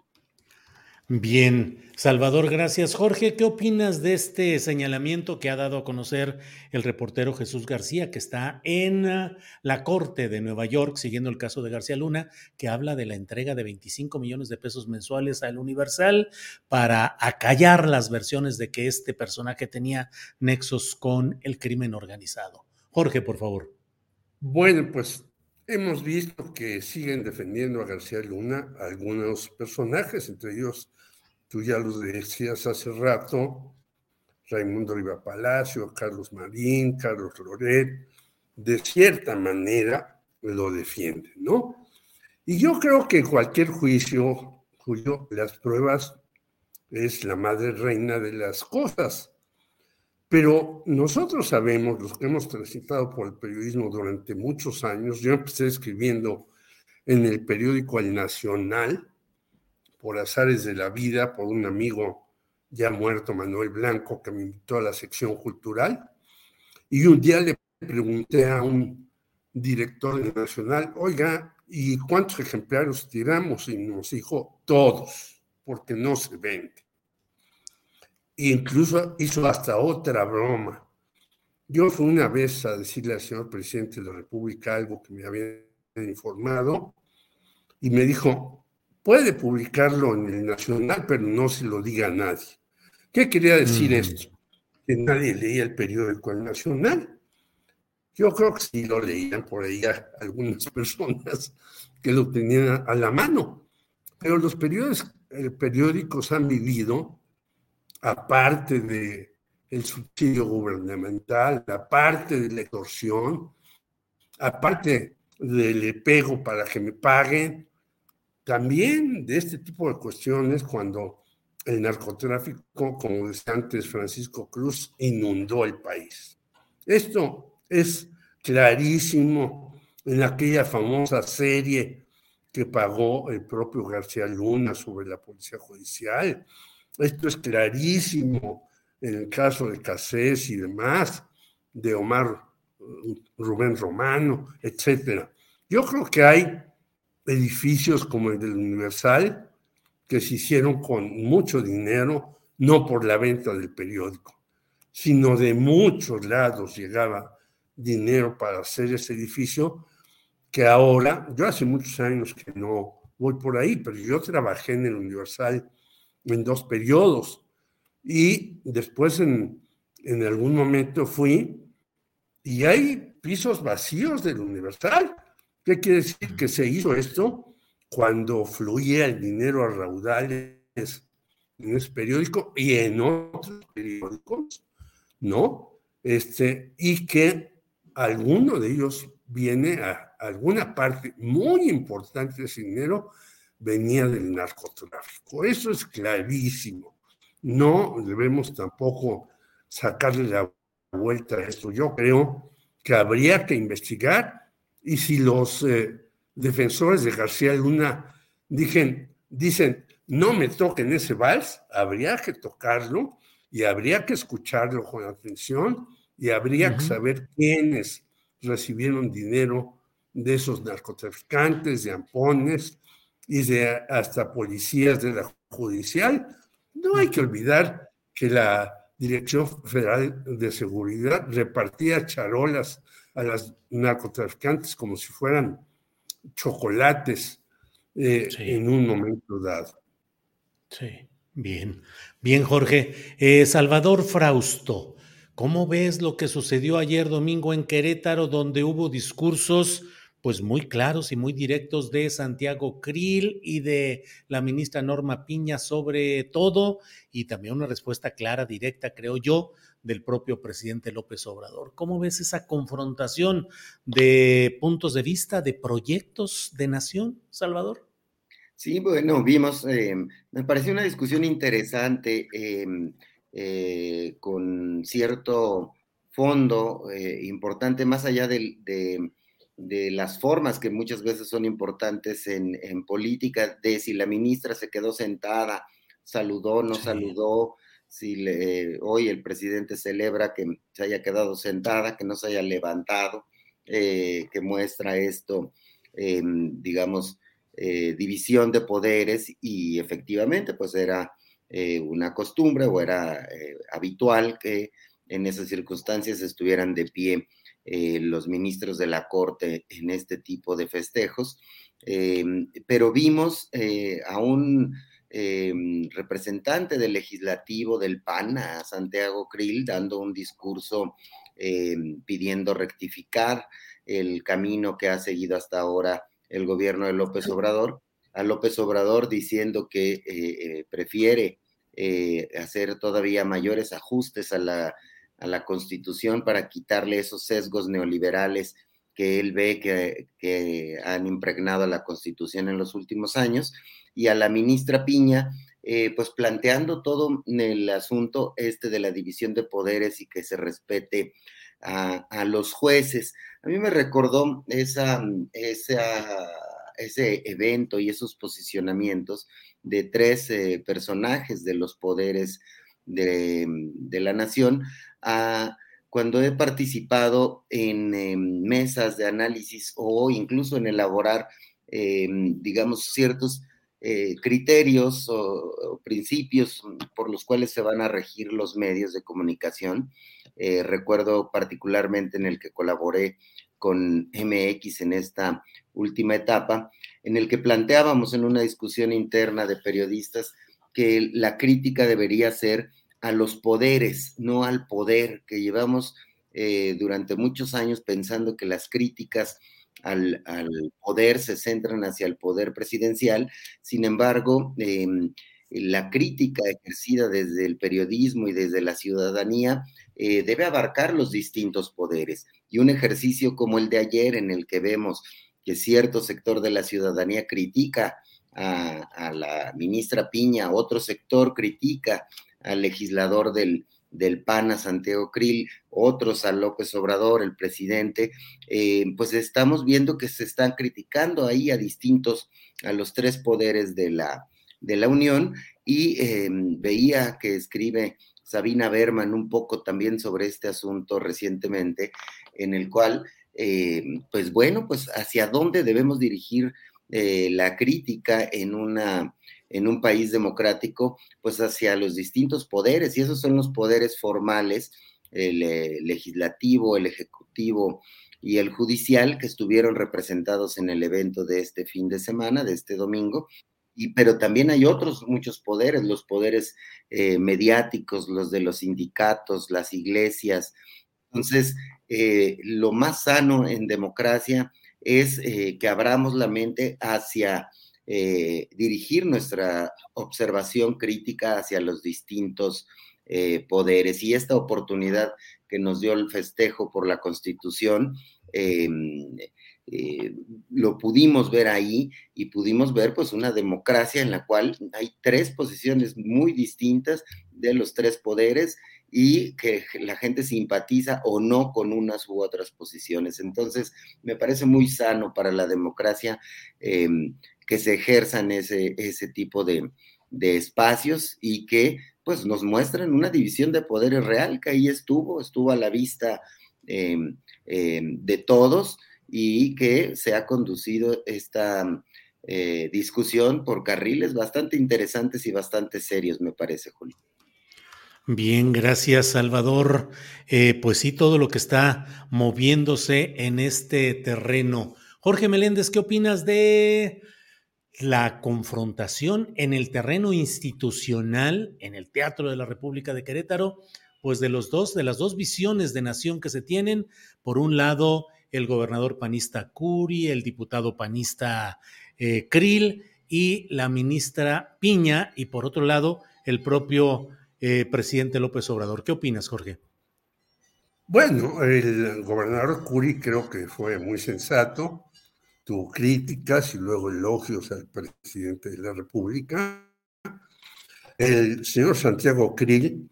Bien, Salvador, gracias. Jorge, ¿qué opinas de este señalamiento que ha dado a conocer el reportero Jesús García, que está en ah, la Corte de Nueva York, siguiendo el caso de García Luna, que habla de la entrega de 25 millones de pesos mensuales al Universal para acallar las versiones de que este personaje tenía nexos con el crimen organizado? Jorge, por favor. Bueno, pues hemos visto que siguen defendiendo a García Luna algunos personajes, entre ellos, tú ya los decías hace rato, Raimundo Riva Palacio, Carlos Marín, Carlos Loret, de cierta manera lo defienden, ¿no? Y yo creo que cualquier juicio, Julio, las pruebas es la madre reina de las cosas. Pero nosotros sabemos, los que hemos transitado por el periodismo durante muchos años, yo empecé escribiendo en el periódico El Nacional, por azares de la vida, por un amigo ya muerto, Manuel Blanco, que me invitó a la sección cultural, y un día le pregunté a un director del Nacional, oiga, ¿y cuántos ejemplares tiramos? Y nos dijo, todos, porque no se vende. E incluso hizo hasta otra broma. Yo fui una vez a decirle al señor presidente de la República algo que me habían informado y me dijo, puede publicarlo en el Nacional, pero no se lo diga a nadie. ¿Qué quería decir mm. esto? Que nadie leía el periódico El Nacional. Yo creo que sí lo leían por ahí algunas personas que lo tenían a la mano, pero los periódicos, eh, periódicos han vivido aparte de el subsidio gubernamental, aparte de la extorsión, aparte del pego para que me paguen, también de este tipo de cuestiones cuando el narcotráfico, como decía antes Francisco Cruz, inundó el país. Esto es clarísimo en aquella famosa serie que pagó el propio García Luna sobre la policía judicial, esto es clarísimo en el caso de Casés y demás, de Omar uh, Rubén Romano, etc. Yo creo que hay edificios como el del Universal que se hicieron con mucho dinero, no por la venta del periódico, sino de muchos lados llegaba dinero para hacer ese edificio, que ahora, yo hace muchos años que no voy por ahí, pero yo trabajé en el Universal en dos periodos. Y después en, en algún momento fui y hay pisos vacíos del Universal. ¿Qué quiere decir? Que se hizo esto cuando fluía el dinero a raudales en ese periódico y en otros periódicos, ¿no? Este, y que alguno de ellos viene a alguna parte muy importante de ese dinero venía del narcotráfico. Eso es clarísimo. No debemos tampoco sacarle la vuelta a esto. Yo creo que habría que investigar y si los eh, defensores de García Luna dicen, dicen, no me toquen ese vals, habría que tocarlo y habría que escucharlo con atención y habría que saber quiénes recibieron dinero de esos narcotraficantes, de ampones, y de hasta policías de la judicial. No hay que olvidar que la Dirección Federal de Seguridad repartía charolas a las narcotraficantes como si fueran chocolates eh, en un momento dado. Sí, bien. Bien, Jorge. Eh, Salvador Frausto, ¿cómo ves lo que sucedió ayer domingo en Querétaro, donde hubo discursos pues muy claros y muy directos de Santiago Krill y de la ministra Norma Piña sobre todo y también una respuesta clara, directa, creo yo, del propio presidente López Obrador. ¿Cómo ves esa confrontación de puntos de vista, de proyectos de nación, Salvador? Sí, bueno, vimos, eh, me pareció una discusión interesante em, eh, con cierto fondo eh, importante, más allá de de las formas que muchas veces son importantes en, política, de si la ministra se quedó sentada, saludó, no saludó, si hoy el presidente celebra que se haya quedado sentada, que no se haya levantado, eh, que muestra esto, digamos, eh, división de poderes y efectivamente pues era eh, una costumbre o era habitual que en esas circunstancias estuvieran de pie eh, los ministros de la Corte en este tipo de festejos, em, pero vimos eh, a un em, representante del legislativo del PAN, a Santiago Krill, dando un discurso eh, pidiendo rectificar el camino que ha seguido hasta ahora el gobierno de López Obrador, a López Obrador diciendo que prefiere hacer todavía mayores ajustes a la, a la constitución para quitarle esos sesgos neoliberales que él ve que, que, han impregnado a la Constitución en los últimos años, y a la ministra Piña, eh, pues planteando todo el asunto este de la división de poderes y que se respete a, a los jueces. A mí me recordó esa, esa, ese evento y esos posicionamientos de tres eh, personajes de los poderes de, la nación. A, cuando he participado en mesas de análisis o incluso en elaborar, eh, digamos, ciertos eh, criterios o, principios por los cuales se van a regir los medios de comunicación. Eh, recuerdo particularmente en el que colaboré con MX en esta última etapa, en el que planteábamos en una discusión interna de periodistas que la crítica debería ser a los poderes, no al poder, que llevamos eh, durante muchos años pensando que las críticas al, poder se centran hacia el poder presidencial. Sin embargo, em, la crítica ejercida desde el periodismo y desde la ciudadanía eh, debe abarcar los distintos poderes. Y un ejercicio como el de ayer, en el que vemos que cierto sector de la ciudadanía critica a, la ministra Piña, otro sector critica al legislador del, del PAN a Santiago Krill, otros a López Obrador, el presidente, eh, pues estamos viendo que se están criticando ahí a distintos, a los tres poderes de la, de la Unión, y eh, veía que escribe Sabina Berman un poco también sobre este asunto recientemente, en el cual, eh, pues bueno, pues hacia dónde debemos dirigir la crítica en una en un país democrático, pues hacia los distintos poderes, y esos son los poderes formales, el eh, legislativo, el ejecutivo y el judicial, que estuvieron representados en el evento de este fin de semana, de este domingo, y, pero también hay otros muchos poderes, los poderes eh, mediáticos, los de los sindicatos, las iglesias. Entonces, eh, lo más sano en democracia es que abramos la mente hacia eh, dirigir nuestra observación crítica hacia los distintos eh, poderes. Y esta oportunidad que nos dio el festejo por la Constitución, eh, lo pudimos ver ahí y pudimos ver pues una democracia en la cual hay tres posiciones muy distintas de los tres poderes y que la gente simpatiza o no con unas u otras posiciones. Entonces, me parece muy sano para la democracia que se ejerzan ese, ese tipo de, espacios y que pues nos muestran una división de poderes real que ahí estuvo, estuvo a la vista em, em, de todos y que se ha conducido esta eh, discusión por carriles bastante interesantes y bastante serios, me parece, Julio. Bien, gracias Salvador. Eh, pues sí, todo lo que está moviéndose en este terreno. Jorge Meléndez, ¿qué opinas de la confrontación en el terreno institucional, en el Teatro de la República de Querétaro, pues de los dos, de las dos visiones de nación que se tienen, por un lado el gobernador panista Curi, el diputado panista eh, Krill y la ministra Piña, y por otro lado el propio eh, presidente López Obrador. ¿Qué opinas, Jorge? Bueno, el gobernador Curi creo que fue muy sensato tuvo críticas y luego elogios al presidente de la República. El señor Santiago Krill,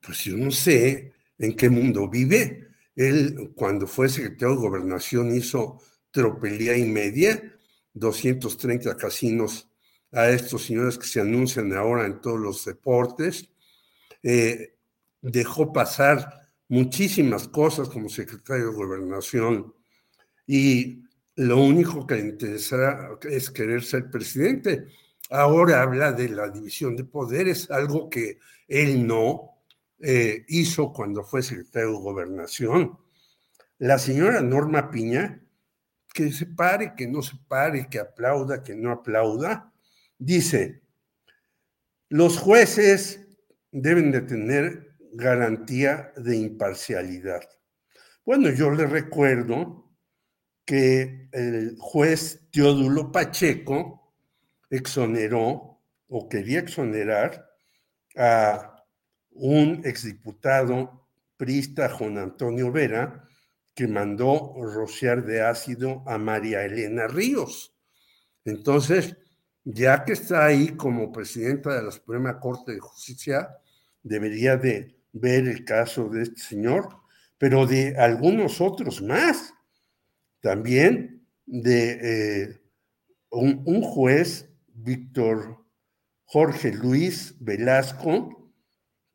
pues yo no sé en qué mundo vive. Él, cuando fue secretario de Gobernación, hizo tropelía y media, 230 casinos a estos señores que se anuncian ahora en todos los deportes. Eh, dejó pasar muchísimas cosas como secretario de Gobernación y lo único que le interesará es querer ser presidente. Ahora habla de la división de poderes, algo que él no eh, hizo cuando fue secretario de gobernación. La señora Norma Piña, que se pare, que no se pare, que aplauda, que no aplauda, dice, los jueces deben de tener garantía de imparcialidad. Bueno, yo le recuerdo que el juez Teodulo Pacheco exoneró o quería exonerar a un exdiputado prista, Juan Antonio Vera, que mandó rociar de ácido a María Elena Ríos. Entonces, ya que está ahí como presidenta de la Suprema Corte de Justicia, debería de ver el caso de este señor, pero de algunos otros más también de eh, un, juez, Víctor Jorge Luis Velasco,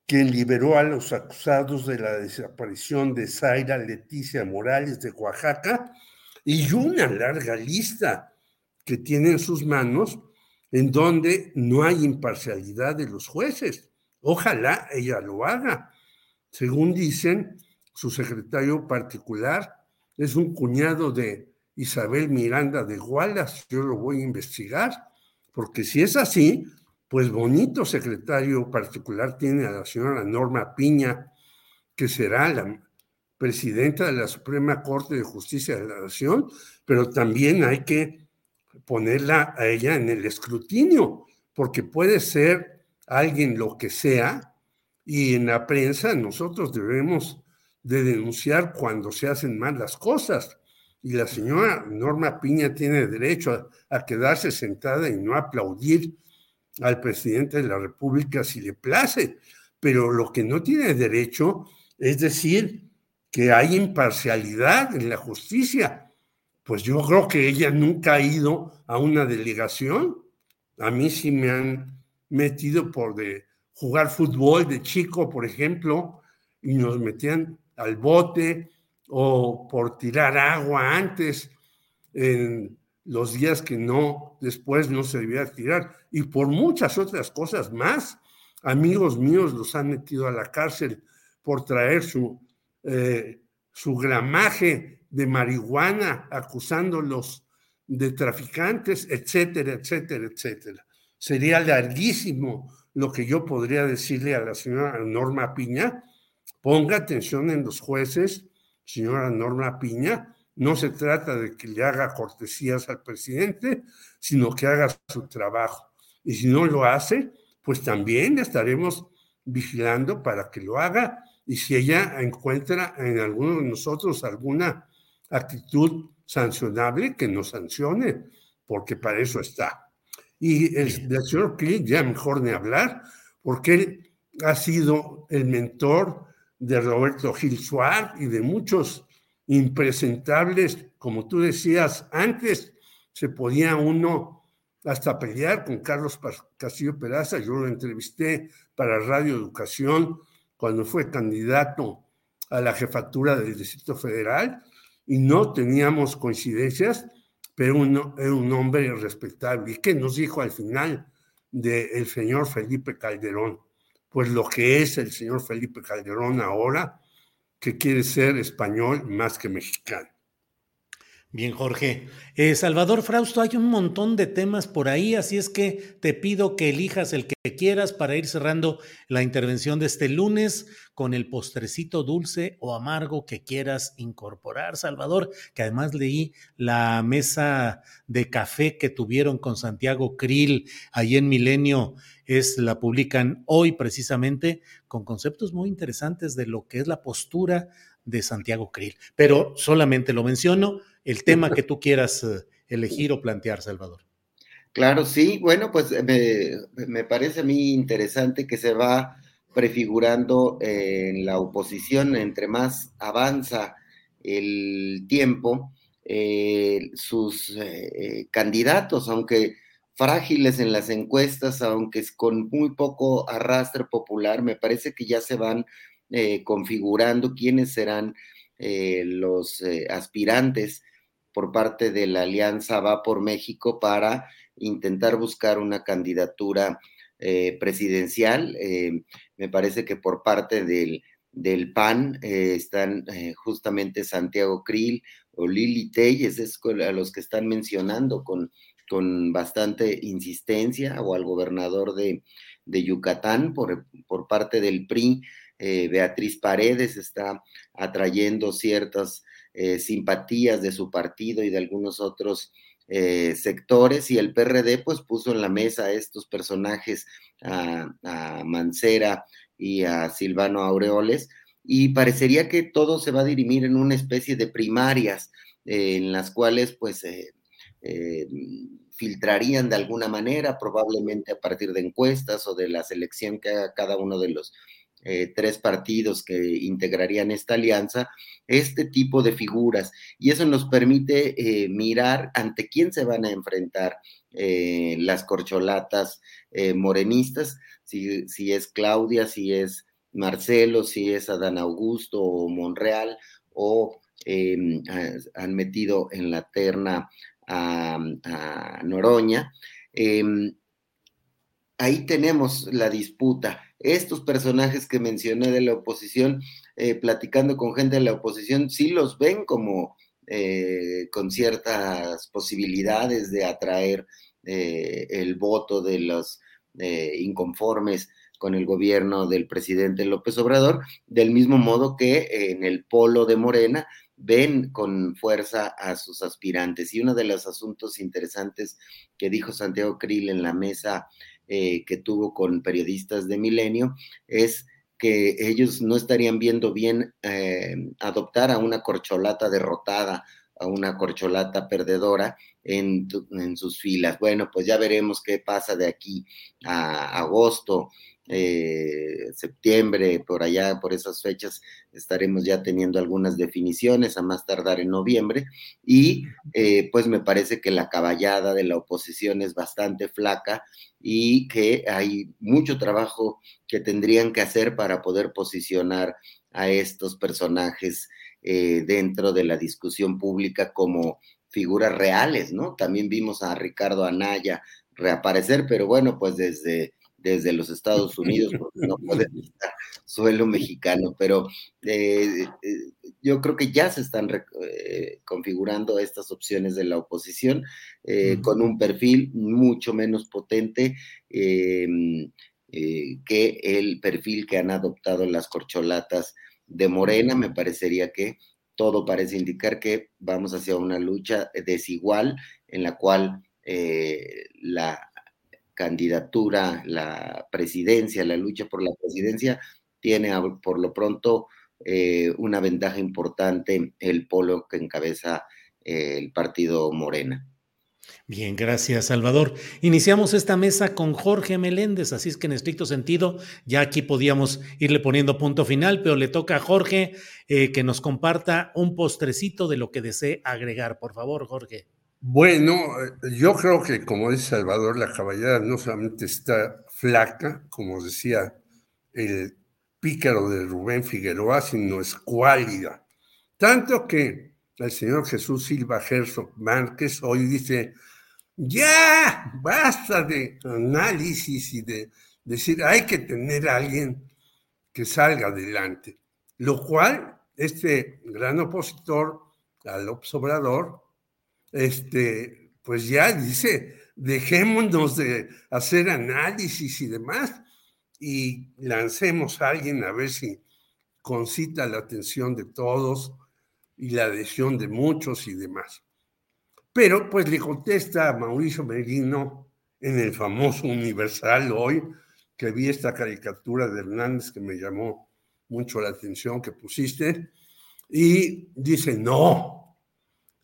quien liberó a los acusados de la desaparición de Zaira Leticia Morales de Oaxaca y una larga lista que tiene en sus manos en donde no hay imparcialidad de los jueces. Ojalá ella lo haga. Según dicen, su secretario particular es un cuñado de Isabel Miranda de Wallace, yo lo voy a investigar, porque si es así, pues bonito secretario particular tiene a la señora Norma Piña, que será la presidenta de la Suprema Corte de Justicia de la Nación, pero también hay que ponerla a ella en el escrutinio, porque puede ser alguien lo que sea, y en la prensa nosotros debemos de denunciar cuando se hacen mal las cosas. Y la señora Norma Piña tiene derecho a, quedarse sentada y no aplaudir al presidente de la República si le place. Pero lo que no tiene derecho es decir que hay imparcialidad en la justicia. Pues yo creo que ella nunca ha ido a una delegación. A mí sí me han metido por de jugar fútbol de chico, por ejemplo, y nos metían al bote o por tirar agua antes en los días que no, después no se debía tirar, y por muchas otras cosas más. Amigos míos los han metido a la cárcel por traer su, eh, su gramaje de marihuana, acusándolos de traficantes, etcétera, etcétera, etcétera. Sería larguísimo lo que yo podría decirle a la señora Norma Piña, Ponga atención en los jueces, señora Norma Piña. No se trata de que le haga cortesías al presidente, sino que haga su trabajo. Y si no lo hace, pues también estaremos vigilando para que lo haga. Y si ella encuentra en alguno de nosotros alguna actitud sancionable, que nos sancione, porque para eso está. Y el, señor Clint, ya mejor ni hablar, porque él ha sido el mentor de Roberto Gil Suárez y de muchos impresentables, como tú decías, antes se podía uno hasta pelear con Carlos Castillo Peraza, yo lo entrevisté para Radio Educación cuando fue candidato a la jefatura del Distrito Federal y no teníamos coincidencias, pero uno, era un hombre respetable. ¿Y qué nos dijo al final del señor Felipe Calderón? pues lo que es el señor Felipe Calderón ahora, que quiere ser español más que mexicano. Bien, Jorge. Eh, Salvador Frausto, hay un montón de temas por ahí, así es que te pido que elijas el que quieras para ir cerrando la intervención de este lunes con el postrecito dulce o amargo que quieras incorporar, Salvador, que además leí la mesa de café que tuvieron con Santiago Krill ahí en Milenio, es la publican hoy precisamente con conceptos muy interesantes de lo que es la postura de Santiago Krill. Pero solamente lo menciono el tema que tú quieras eh, elegir o plantear, Salvador. Claro, sí, bueno, pues eh, me, parece a mí interesante que se va prefigurando en la oposición, entre más avanza el tiempo, eh, sus candidatos, aunque frágiles en las encuestas, aunque con muy poco arrastre popular, me parece que ya se van configurando quiénes serán los aspirantes por parte de la Alianza Va por México para intentar buscar una candidatura eh, presidencial. Eh, me parece que por parte del, del PAN eh, están justamente Santiago Krill o Lili Telles, es a los que están mencionando con, con bastante insistencia, o al gobernador de, de Yucatán por, por, parte del PRI. Beatriz Paredes está atrayendo ciertas eh, simpatías de su partido y de algunos otros eh, sectores y el PRD pues puso en la mesa a estos personajes, a, Mancera y a Silvano Aureoles, y parecería que todo se va a dirimir en una especie de primarias en las cuales pues filtrarían de alguna manera, probablemente a partir de encuestas o de la selección que haga cada uno de los eh, tres partidos que integrarían esta alianza, este tipo de figuras. Y eso nos permite eh, mirar ante quién se van a enfrentar eh, las corcholatas morenistas, si, si, es Claudia, si es Marcelo, si es Adán Augusto o Monreal, o em, han metido en la terna a, a Noroña. Ahí tenemos la disputa. Estos personajes que mencioné de la oposición, eh, platicando con gente de la oposición, sí los ven como eh, con ciertas posibilidades de atraer eh, el voto de los inconformes con el gobierno del presidente López Obrador, del mismo modo que en el polo de Morena ven con fuerza a sus aspirantes. Y uno de los asuntos interesantes que dijo Santiago Krill en la mesa eh, que tuvo con periodistas de Milenio es que ellos no estarían viendo bien eh, adoptar a una corcholata derrotada, a una corcholata perdedora en, en, sus filas. Bueno, pues ya veremos qué pasa de aquí a agosto eh, septiembre, por allá, por esas fechas, estaremos ya teniendo algunas definiciones, a más tardar en noviembre, y eh, pues me parece que la caballada de la oposición es bastante flaca y que hay mucho trabajo que tendrían que hacer para poder posicionar a estos personajes eh, dentro de la discusión pública como figuras reales, ¿no? También vimos a Ricardo Anaya reaparecer, pero bueno, pues desde desde los Estados Unidos, porque no puede estar suelo mexicano, pero eh, eh, yo creo que ya se están eh, configurando estas opciones de la oposición con un perfil mucho menos potente em, que el perfil que han adoptado las corcholatas de Morena. Me parecería que todo parece indicar que vamos hacia una lucha desigual en la cual la candidatura, la presidencia, la lucha por la presidencia, tiene por lo pronto eh, una ventaja importante el polo que encabeza eh, el partido Morena. Bien, gracias Salvador. Iniciamos esta mesa con Jorge Meléndez, así es que en estricto sentido ya aquí podíamos irle poniendo punto final, pero le toca a Jorge eh, que nos comparta un postrecito de lo que desee agregar. Por favor, Jorge. Bueno, yo creo que como dice Salvador, la caballada no solamente está flaca, como decía el pícaro de Rubén Figueroa, sino es cuálida. Tanto que el señor Jesús Silva Gerso Márquez hoy dice, ya, basta de análisis y de decir, hay que tener a alguien que salga adelante. Lo cual, este gran opositor al obsobrador, este, pues ya dice, dejémonos de hacer análisis y demás y lancemos a alguien a ver si concita la atención de todos y la adhesión de muchos y demás. Pero pues le contesta a Mauricio Merino en el famoso Universal hoy, que vi esta caricatura de Hernández que me llamó mucho la atención que pusiste, y dice, no,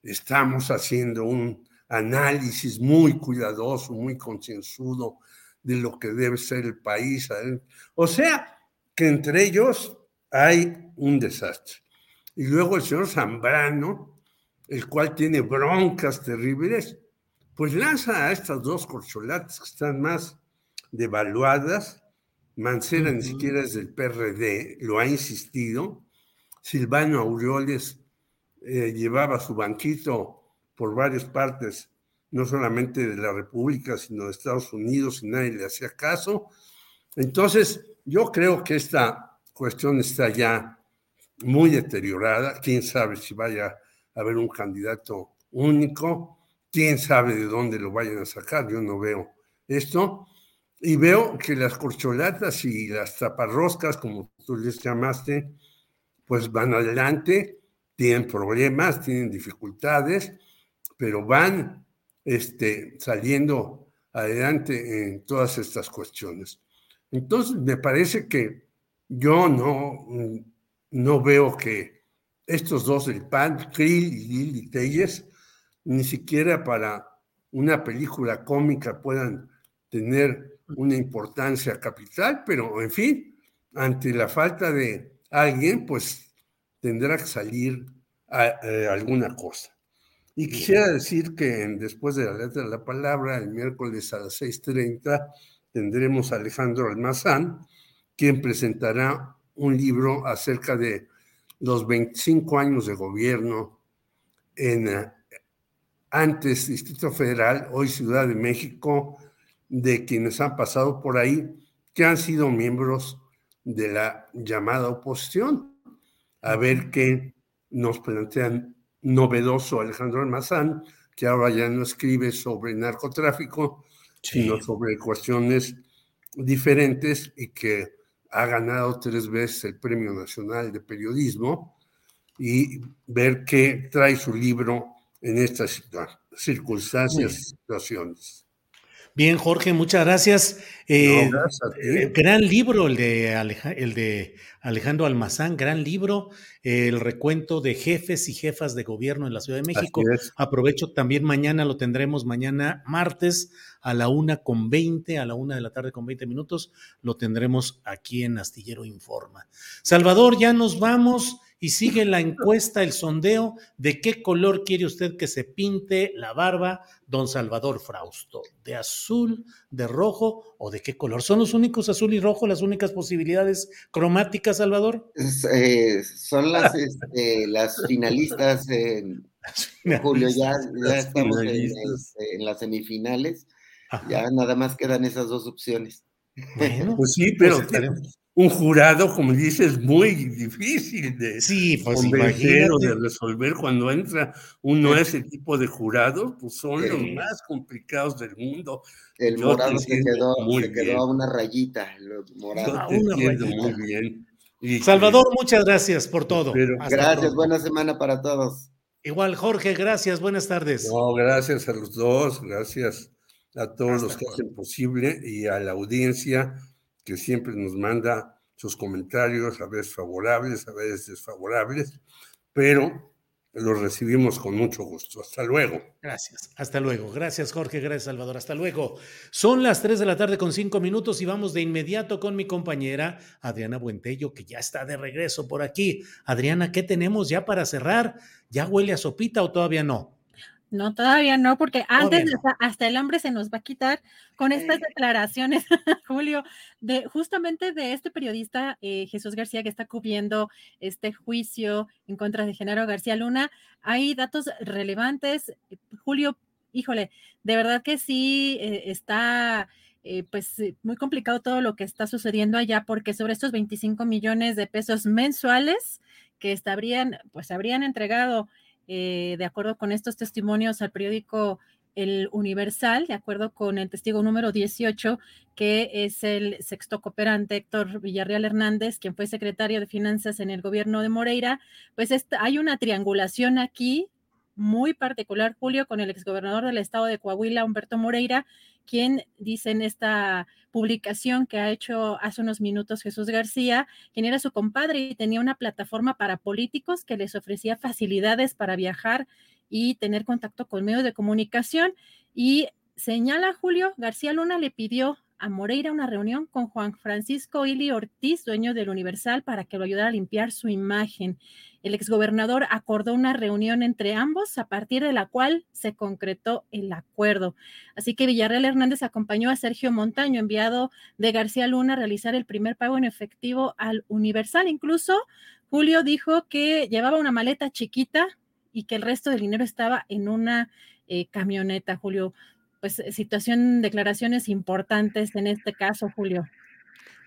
estamos haciendo un análisis muy cuidadoso, muy concienzudo de lo que debe ser el país. O sea, que entre ellos hay un desastre. Y luego el señor Zambrano, el cual tiene broncas terribles, pues lanza a estas dos corcholatas que están más devaluadas. Mancera ni siquiera es del PRD, lo ha insistido. Silvano Aureoles eh, llevaba su banquito por varias partes, no solamente de la República, sino de Estados Unidos, y nadie le hacía caso. Entonces, yo creo que esta cuestión está ya muy deteriorada. Quién sabe si vaya a haber un candidato único, quién sabe de dónde lo vayan a sacar, yo no veo esto. y veo que las corcholatas y las taparroscas, como tú les llamaste, pues van adelante, tienen problemas, tienen dificultades, pero van este, saliendo adelante en todas estas cuestiones. Entonces, me parece que yo no, no veo que estos dos, el PAN, Krill y Lili Telles, ni siquiera para una película cómica puedan tener una importancia capital, pero en fin, ante la falta de alguien, pues tendrá que salir eh, alguna cosa. Y quisiera decir que después de la letra de la palabra, el miércoles a las 6.30, tendremos a Alejandro Almazán, quien presentará un libro acerca de los 25 años de gobierno en eh, antes Distrito Federal, hoy Ciudad de México, de quienes han pasado por ahí, que han sido miembros de la llamada oposición. A ver qué nos plantean novedoso Alejandro Almazán, que ahora ya no escribe sobre narcotráfico, sino sobre cuestiones diferentes y que ha ganado tres veces el Premio Nacional de Periodismo y ver qué trae su libro en estas circunstancias y situaciones. Bien, Jorge, muchas gracias. Eh, eh, gran libro el de, el de Alejandro Almazán, gran libro, el recuento de jefes y jefas de gobierno en la Ciudad de México. Aprovecho también mañana, lo tendremos mañana martes a la una con veinte, a la una de la tarde con veinte minutos, lo tendremos aquí en Astillero Informa. Salvador, ya nos vamos y sigue la encuesta, el sondeo de qué color quiere usted que se pinte la barba, don Salvador Frausto, de azul, de rojo o de qué color. ¿Son los únicos azul y rojo las únicas posibilidades cromáticas, Salvador? Eh, son las, este, las finalistas, Julio, ya, estamos este, en, las semifinales, ya nada más quedan esas dos opciones. Bueno, pues sí, pero pues un jurado, como dices, muy difícil de sí, pues convencer o de resolver cuando entra uno a ese tipo de jurado, pues son los más complicados del mundo. El morado se quedó, se quedó, a una rayita, morado. muy bien. Salvador, muchas gracias por todo. gracias, buena semana para todos. Igual, Jorge, gracias, buenas tardes. No, gracias a los dos, gracias a todos los que hacen posible y a la audiencia que siempre nos manda sus comentarios, a veces favorables, a veces desfavorables, pero los recibimos con mucho gusto. Hasta luego. Gracias, hasta luego. Gracias Jorge, gracias Salvador, hasta luego. Son las 3 de la tarde con 5 minutos y vamos de inmediato con mi compañera Adriana Buentello, que ya está de regreso por aquí. Adriana, ¿qué tenemos ya para cerrar? ¿Ya huele a sopita o todavía no? No, todavía no, porque antes hasta, el hombre se nos va a quitar con estas declaraciones, Julio, de justamente de este periodista eh, Jesús García que está cubriendo este juicio en contra de Genaro García Luna. Hay datos relevantes. Julio, híjole, de verdad que sí eh, está eh, pues muy complicado todo lo que está sucediendo allá, porque sobre estos 25 millones de pesos mensuales que estarían, pues habrían entregado eh, de acuerdo con estos testimonios al periódico El Universal, de acuerdo con el testigo número 18, que es el sexto cooperante Héctor Villarreal Hernández, quien fue secretario de Finanzas en el gobierno de Moreira, pues hay una triangulación aquí muy particular, Julio, con el exgobernador del estado de Coahuila, Humberto Moreira, quien dice en esta publicación que ha hecho hace unos minutos Jesús García, quien era su compadre y tenía una plataforma para políticos que les ofrecía facilidades para viajar y tener contacto con medios de comunicación. Y señala Julio, García Luna le pidió a Moreira una reunión con Juan Francisco Ili Ortiz, dueño del Universal, para que lo ayudara a limpiar su imagen. El exgobernador acordó una reunión entre ambos, a partir de la cual se concretó el acuerdo. Así que Villarreal Hernández acompañó a Sergio Montaño, enviado de García Luna, a realizar el primer pago en efectivo al Universal. Incluso Julio dijo que llevaba una maleta chiquita y que el resto del dinero estaba en una eh, camioneta, Julio pues eh, situación, declaraciones importantes en este caso, Julio.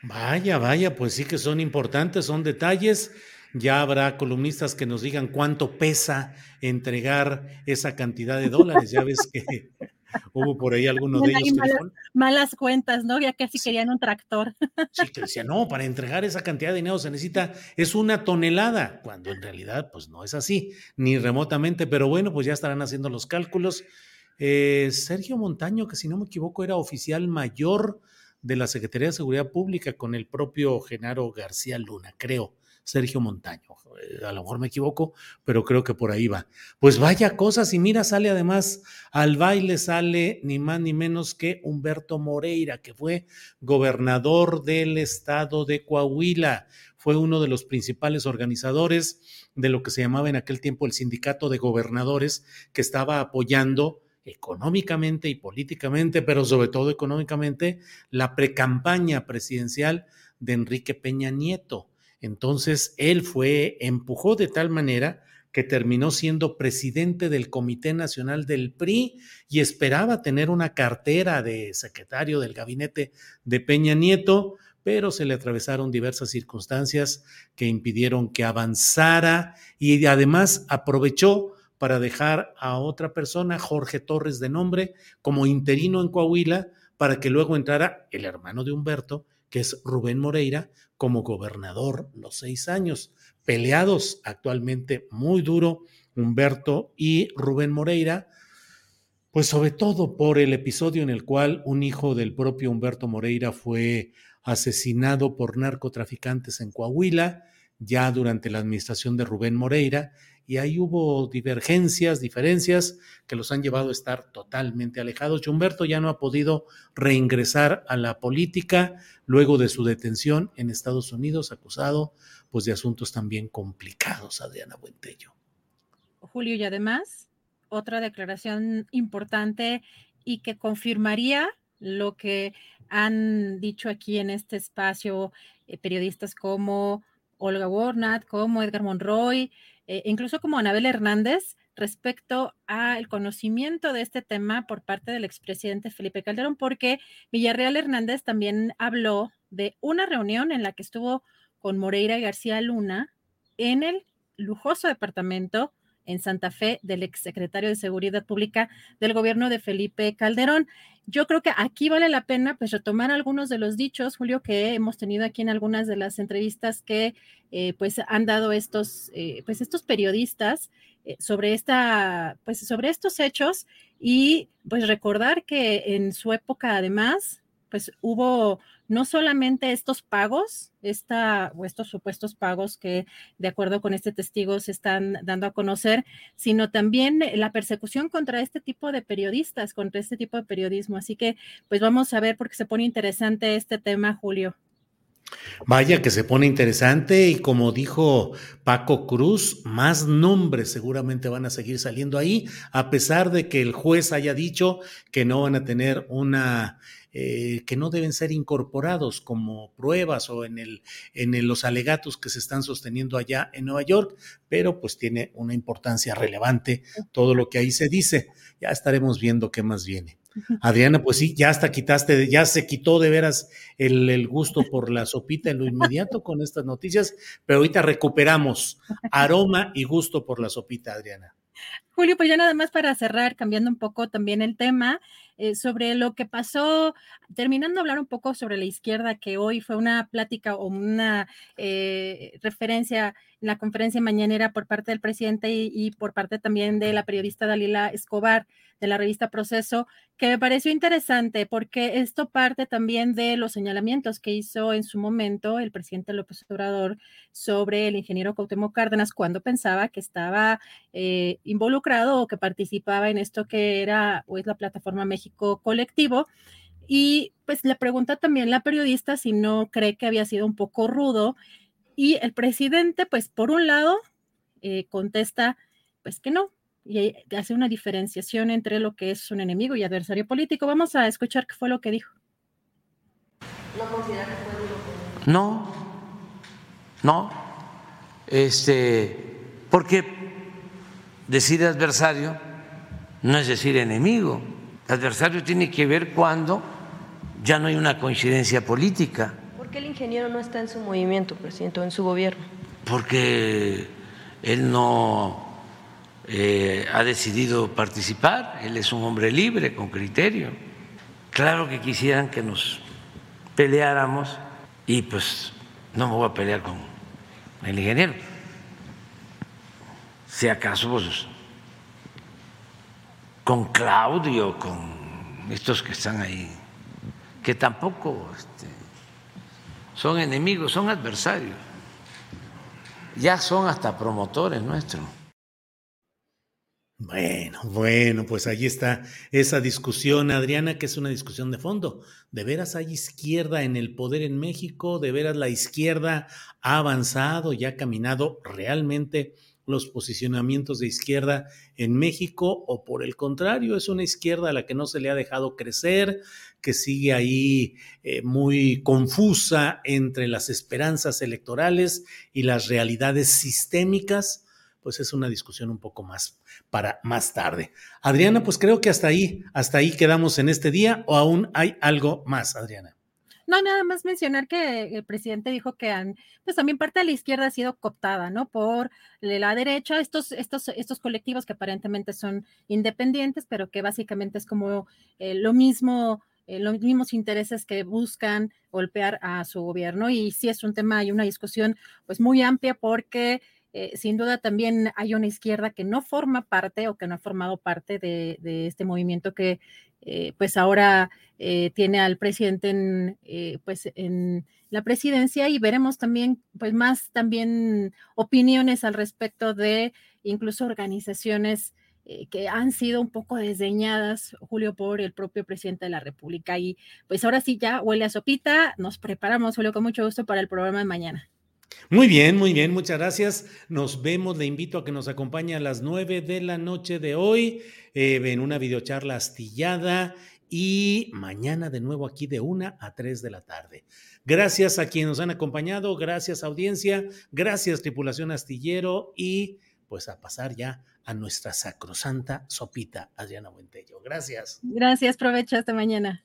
Vaya, vaya, pues sí que son importantes, son detalles. Ya habrá columnistas que nos digan cuánto pesa entregar esa cantidad de dólares. Ya ves que hubo por ahí alguno de ellos que malas, cuentas, ¿no? Ya casi querían un tractor. Sí, que decía, no, para entregar esa cantidad de dinero se necesita, es una tonelada, cuando en realidad pues no es así, ni remotamente, pero bueno, pues ya estarán haciendo los cálculos. Eh, Sergio Montaño, que si no me equivoco era oficial mayor de la Secretaría de Seguridad Pública con el propio Genaro García Luna, creo. Sergio Montaño. Eh, a lo mejor me equivoco, pero creo que por ahí va. Pues vaya cosas, y mira, sale además al baile, sale ni más ni menos que Humberto Moreira, que fue gobernador del estado de Coahuila, fue uno de los principales organizadores de lo que se llamaba en aquel tiempo el sindicato de gobernadores, que estaba apoyando económicamente y políticamente, pero sobre todo económicamente, la precampaña presidencial de Enrique Peña Nieto. Entonces, él fue, empujó de tal manera que terminó siendo presidente del Comité Nacional del PRI y esperaba tener una cartera de secretario del gabinete de Peña Nieto, pero se le atravesaron diversas circunstancias que impidieron que avanzara y además aprovechó para dejar a otra persona, Jorge Torres de nombre, como interino en Coahuila, para que luego entrara el hermano de Humberto, que es Rubén Moreira, como gobernador los seis años, peleados actualmente muy duro Humberto y Rubén Moreira, pues sobre todo por el episodio en el cual un hijo del propio Humberto Moreira fue asesinado por narcotraficantes en Coahuila, ya durante la administración de Rubén Moreira, y ahí hubo divergencias, diferencias que los han llevado a estar totalmente alejados. Y Humberto ya no ha podido reingresar a la política luego de su detención en Estados Unidos, acusado pues de asuntos también complicados, Adriana Buentello. Julio, y además, otra declaración importante y que confirmaría lo que han dicho aquí en este espacio eh, periodistas como Olga Warnat, como Edgar Monroy, eh, incluso como Anabel Hernández, respecto al conocimiento de este tema por parte del expresidente Felipe Calderón, porque Villarreal Hernández también habló de una reunión en la que estuvo con Moreira García Luna en el lujoso departamento en Santa Fe del exsecretario de Seguridad Pública del gobierno de Felipe Calderón. Yo creo que aquí vale la pena pues retomar algunos de los dichos, Julio, que hemos tenido aquí en algunas de las entrevistas que eh, pues han dado estos, eh, pues estos periodistas eh, sobre esta, pues sobre estos hechos y pues recordar que en su época además pues hubo no solamente estos pagos, esta, o estos supuestos pagos que de acuerdo con este testigo se están dando a conocer, sino también la persecución contra este tipo de periodistas, contra este tipo de periodismo. Así que pues vamos a ver porque se pone interesante este tema, Julio. Vaya que se pone interesante y como dijo Paco Cruz, más nombres seguramente van a seguir saliendo ahí, a pesar de que el juez haya dicho que no van a tener una eh, que no deben ser incorporados como pruebas o en, el, en los alegatos que se están sosteniendo allá en Nueva York, pero pues tiene una importancia relevante todo lo que ahí se dice. Ya estaremos viendo qué más viene. Adriana, pues sí, ya hasta quitaste, ya se quitó de veras el, el, gusto por la sopita en lo inmediato con estas noticias, pero ahorita recuperamos aroma y gusto por la sopita, Adriana. Julio, pues ya nada más para cerrar, cambiando un poco también el tema, eh, sobre lo que pasó, terminando de hablar un poco sobre la izquierda, que hoy fue una plática o una eh, referencia en la conferencia mañanera por parte del presidente y, por parte también de la periodista Dalila Escobar de la revista Proceso, que me pareció interesante porque esto parte también de los señalamientos que hizo en su momento el presidente López Obrador sobre el ingeniero Cuauhtémoc Cárdenas cuando pensaba que estaba eh, involucrado o que participaba en esto que era o es la plataforma México colectivo. Y pues le pregunta también la periodista si no cree que había sido un poco rudo. Y el presidente, pues por un lado, eh, contesta, pues que no, y hace una diferenciación entre lo que es un enemigo y adversario político. Vamos a escuchar qué fue lo que dijo. ¿No considera que fue duro? No, no, este, porque decir adversario no es decir enemigo adversario tiene que ver cuando ya no hay una coincidencia política. ¿Por qué el ingeniero no está en su movimiento, presidente, o en su gobierno? Porque él no eh, ha decidido participar, él es un hombre libre, con criterio. Claro que quisieran que nos peleáramos y pues no me voy a pelear con el ingeniero. Si acaso pues, con Claudio, con estos que están ahí, que tampoco este, son enemigos, son adversarios. Ya son hasta promotores nuestros. Bueno, bueno, pues ahí está esa discusión, Adriana, que es una discusión de fondo. ¿De veras hay izquierda en el poder en México? ¿De veras la izquierda ha avanzado y ha caminado realmente los posicionamientos de izquierda en México? ¿O por el contrario, es una izquierda a la que no se le ha dejado crecer, que sigue ahí eh, muy confusa entre las esperanzas electorales y las realidades sistémicas? pues es una discusión un poco más para más tarde. Adriana, pues creo que hasta ahí, hasta ahí quedamos en este día o aún hay algo más, Adriana. No, nada más mencionar que el presidente dijo que han, pues también parte de la izquierda ha sido cooptada, ¿no? Por la derecha, estos, estos, estos colectivos que aparentemente son independientes, pero que básicamente es como eh, lo mismo, eh, los mismos intereses que buscan golpear a su gobierno. Y sí es un tema y una discusión pues muy amplia porque eh, sin duda también hay una izquierda que no forma parte o que no ha formado parte de, este movimiento que eh, pues ahora eh, tiene al presidente en, pues en la presidencia y veremos también pues más también opiniones al respecto de incluso organizaciones que han sido un poco desdeñadas, Julio, por el propio presidente de la República. Y pues ahora sí ya huele a sopita, nos preparamos, Julio, con mucho gusto para el programa de mañana. Muy bien, muy bien, muchas gracias. Nos vemos, le invito a que nos acompañe a las nueve de la noche de hoy eh, en una videocharla astillada y mañana de nuevo aquí de una a tres de la tarde. Gracias a quienes nos han acompañado, gracias audiencia, gracias tripulación astillero y pues a pasar ya a nuestra sacrosanta sopita, Adriana Buentello. Gracias. Gracias, provecho, hasta mañana.